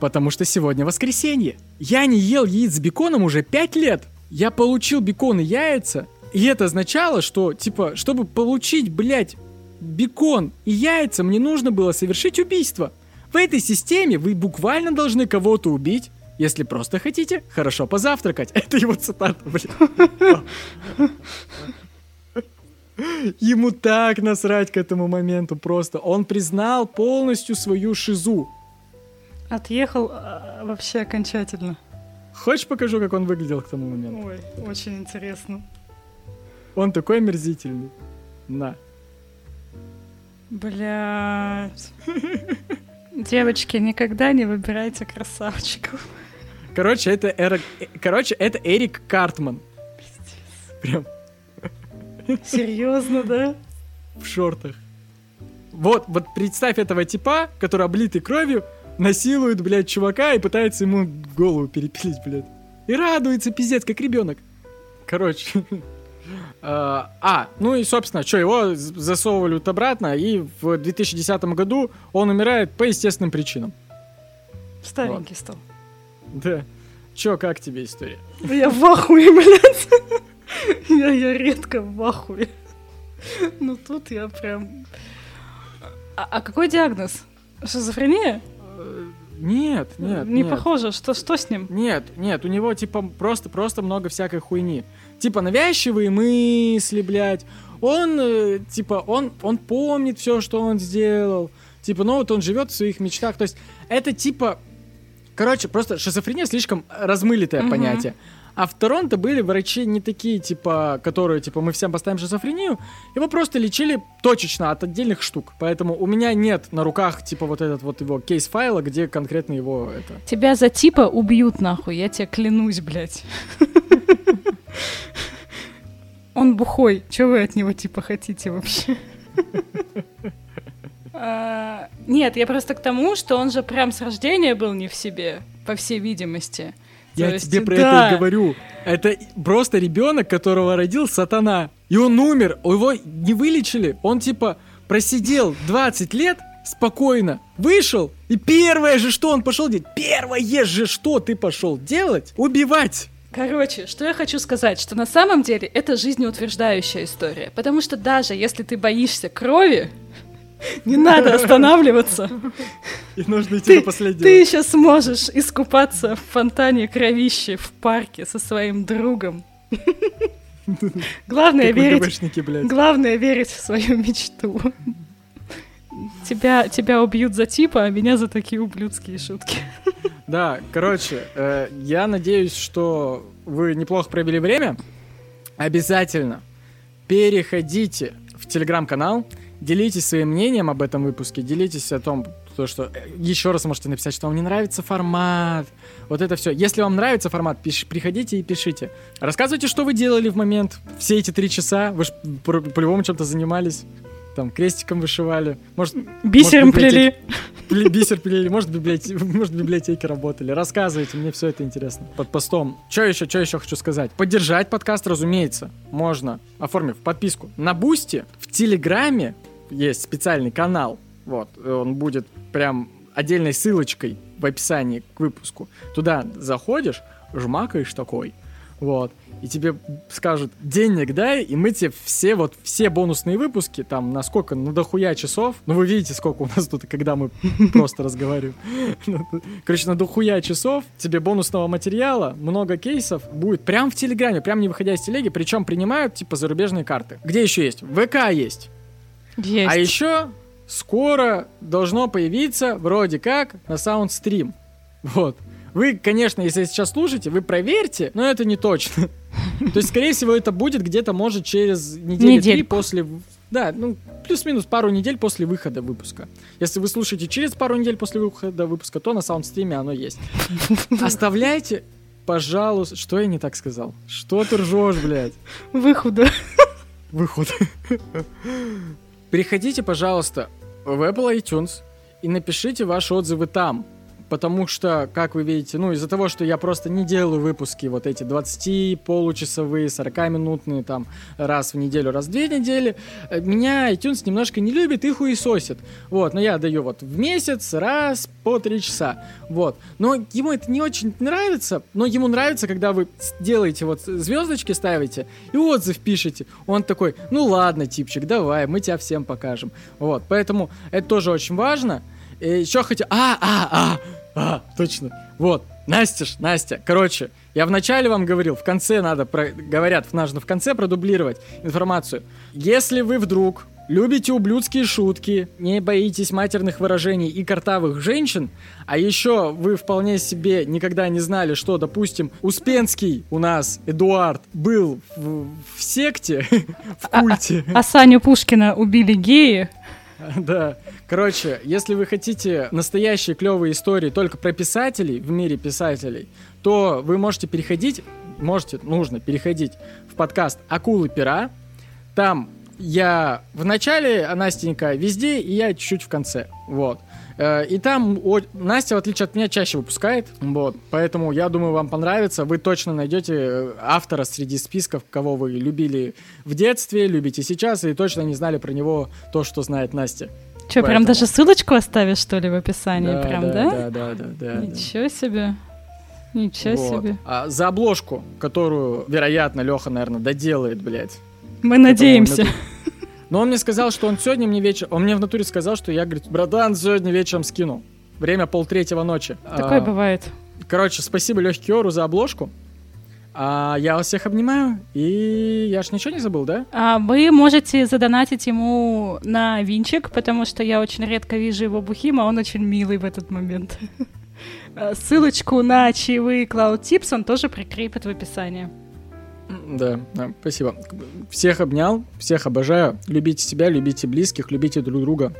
Потому что сегодня воскресенье. Я не ел яиц с беконом уже 5 лет. Я получил бекон и яйца. И это означало, что, типа, чтобы получить, блядь, бекон и яйца, мне нужно было совершить убийство. В этой системе вы буквально должны кого-то убить, если просто хотите хорошо позавтракать. [laughs] Это его цитата, блядь. Ему так насрать к этому моменту просто. Он признал полностью свою шизу. Отъехал а, вообще окончательно. Хочешь покажу, как он выглядел к тому моменту? Ой, очень интересно. Он такой омерзительный. На. Блять. [laughs] Девочки, никогда не выбирайте красавчиков. Короче, это Эрик... Короче, это Эрик Картман. Пиздец. Прям. Серьезно, да? В шортах. Вот, вот представь этого типа, который облитый кровью, насилует, блядь, чувака и пытается ему голову перепилить, блядь. И радуется, пиздец, как ребенок. Короче. [laughs] А, а, ну и, собственно, что, его засовывали вот обратно, и в 2010 году он умирает по естественным причинам. Старенький вот. стал. Да. Чё, как тебе история? Я в ахуе, блядь. [laughs] Я, я редко в ахуе. Ну тут я прям... А, а какой диагноз? Шизофрения? Нет, нет. Не нет. похоже, что, что с ним? Нет, нет, у него типа просто, просто много всякой хуйни. Типа навязчивые мысли, блядь. Он, э, типа, он, он помнит все, что он сделал. Типа, ну вот он живет в своих мечтах. То есть это типа... Короче, просто шизофрения слишком размылитое угу. понятие. А в Торонто были врачи не такие, типа, которые, типа, мы всем поставим шизофрению. Его просто лечили точечно от отдельных штук. Поэтому у меня нет на руках, типа, вот этот вот его кейс-файла, где конкретно его это... Тебя за типа убьют, нахуй, я тебе клянусь, блядь. Он бухой. Чего вы от него типа хотите вообще? А, нет, я просто к тому, что он же прям с рождения был не в себе, по всей видимости. Я тебе про это и говорю. Это просто ребенок, которого родил сатана. И он умер, его не вылечили. Он типа просидел 20 лет спокойно, вышел, и первое же, что он пошел делать, первое же, что ты пошел делать, убивать. Короче, что я хочу сказать, что на самом деле это жизнеутверждающая история. Потому что даже если ты боишься крови, не надо останавливаться. И нужно идти до последнего. Ты еще сможешь искупаться в фонтане кровищи в парке со своим другом. Главное верить. Главное верить в свою мечту. Тебя, тебя убьют за типа, а меня за такие ублюдские шутки. Да, короче, э, я надеюсь, что вы неплохо провели время. Обязательно переходите в телеграм-канал, делитесь своим мнением об этом выпуске, делитесь о том, то, что э, еще раз можете написать, что вам не нравится формат, вот это все. Если вам нравится формат, пиш, приходите и пишите. Рассказывайте, что вы делали в момент, все эти три часа, вы же по-любому чем-то занимались там крестиком вышивали, может... Бисером может, плели. Бисер плели, может, библиотеки, может, библиотеки работали. Рассказывайте, мне все это интересно. Под постом. Что еще, что еще хочу сказать? Поддержать подкаст, разумеется, можно, оформив подписку на Бусти. В Телеграме есть специальный канал, вот, он будет прям отдельной ссылочкой в описании к выпуску. Туда заходишь, жмакаешь такой, вот, и тебе скажут, денег дай, и мы тебе все, вот, все бонусные выпуски, там, на сколько, на дохуя часов, ну, вы видите, сколько у нас тут, когда мы [laughs] просто разговариваем. Короче, на дохуя часов тебе бонусного материала, много кейсов будет прям в Телеграме, прям не выходя из телеги, причем принимают, типа, зарубежные карты. Где еще есть? ВК есть. Есть. А еще скоро должно появиться, вроде как, на Soundstream. Вот. Вы, конечно, если сейчас слушаете, вы проверьте, но это не точно. То есть, скорее всего, это будет где-то, может, через неделю три после... Да, ну, плюс-минус пару недель после выхода выпуска. Если вы слушаете через пару недель после выхода выпуска, то на саундстриме оно есть. [laughs] Оставляйте, пожалуйста... Что я не так сказал? Что ты ржешь, блядь? Выхода. Выход. Переходите, пожалуйста, в Apple iTunes и напишите ваши отзывы там потому что, как вы видите, ну, из-за того, что я просто не делаю выпуски вот эти 20 получасовые, 40-минутные, там, раз в неделю, раз в две недели, э, меня iTunes немножко не любит и хуесосит. Вот, но я даю вот в месяц раз по 3 часа. Вот. Но ему это не очень нравится, но ему нравится, когда вы делаете вот звездочки ставите и отзыв пишете. Он такой, ну ладно, типчик, давай, мы тебя всем покажем. Вот, поэтому это тоже очень важно. И еще хотя... А, а, а! А, точно. Вот, Настя ж, Настя. Короче, я вначале вам говорил, в конце надо, про... говорят, нужно в конце продублировать информацию. Если вы вдруг любите ублюдские шутки, не боитесь матерных выражений и картавых женщин, а еще вы вполне себе никогда не знали, что, допустим, Успенский у нас, Эдуард, был в, в секте, [laughs] в культе. А, а, а Саню Пушкина убили геи. [laughs] Да. Короче, если вы хотите настоящие клевые истории только про писателей в мире писателей, то вы можете переходить, можете, нужно переходить в подкаст «Акулы пера». Там я в начале, а Настенька везде, и я чуть-чуть в конце. Вот. Э, и там о, Настя, в отличие от меня, чаще выпускает. Вот. Поэтому я думаю, вам понравится. Вы точно найдете э, автора среди списков, кого вы любили в детстве, любите сейчас, и точно не знали про него то, что знает Настя. Что, прям даже ссылочку оставишь, что ли, в описании? Да, прям, да? Да, да, да, да. Ничего да. себе. Ничего вот. себе. А за обложку, которую, вероятно, Леха, наверное, доделает, блядь. Мы надеемся. Но он мне сказал, что он сегодня мне вечер... Он мне в натуре сказал, что я, говорит, братан, сегодня вечером скину. Время полтретьего ночи. Такое а, бывает. Короче, спасибо Лехе Киору за обложку. А я вас всех обнимаю, и я ж ничего не забыл, да? А вы можете задонатить ему на винчик, потому что я очень редко вижу его бухим, а он очень милый в этот момент. [laughs] А ссылочку на чаевые Cloud Tips он тоже прикрепит в описании. Да, да, спасибо. Всех обнял, всех обожаю. Любите себя, любите близких, любите друг друга.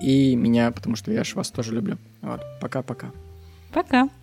И меня, потому что я ж вас тоже люблю. Вот, пока-пока. Пока. -пока. пока.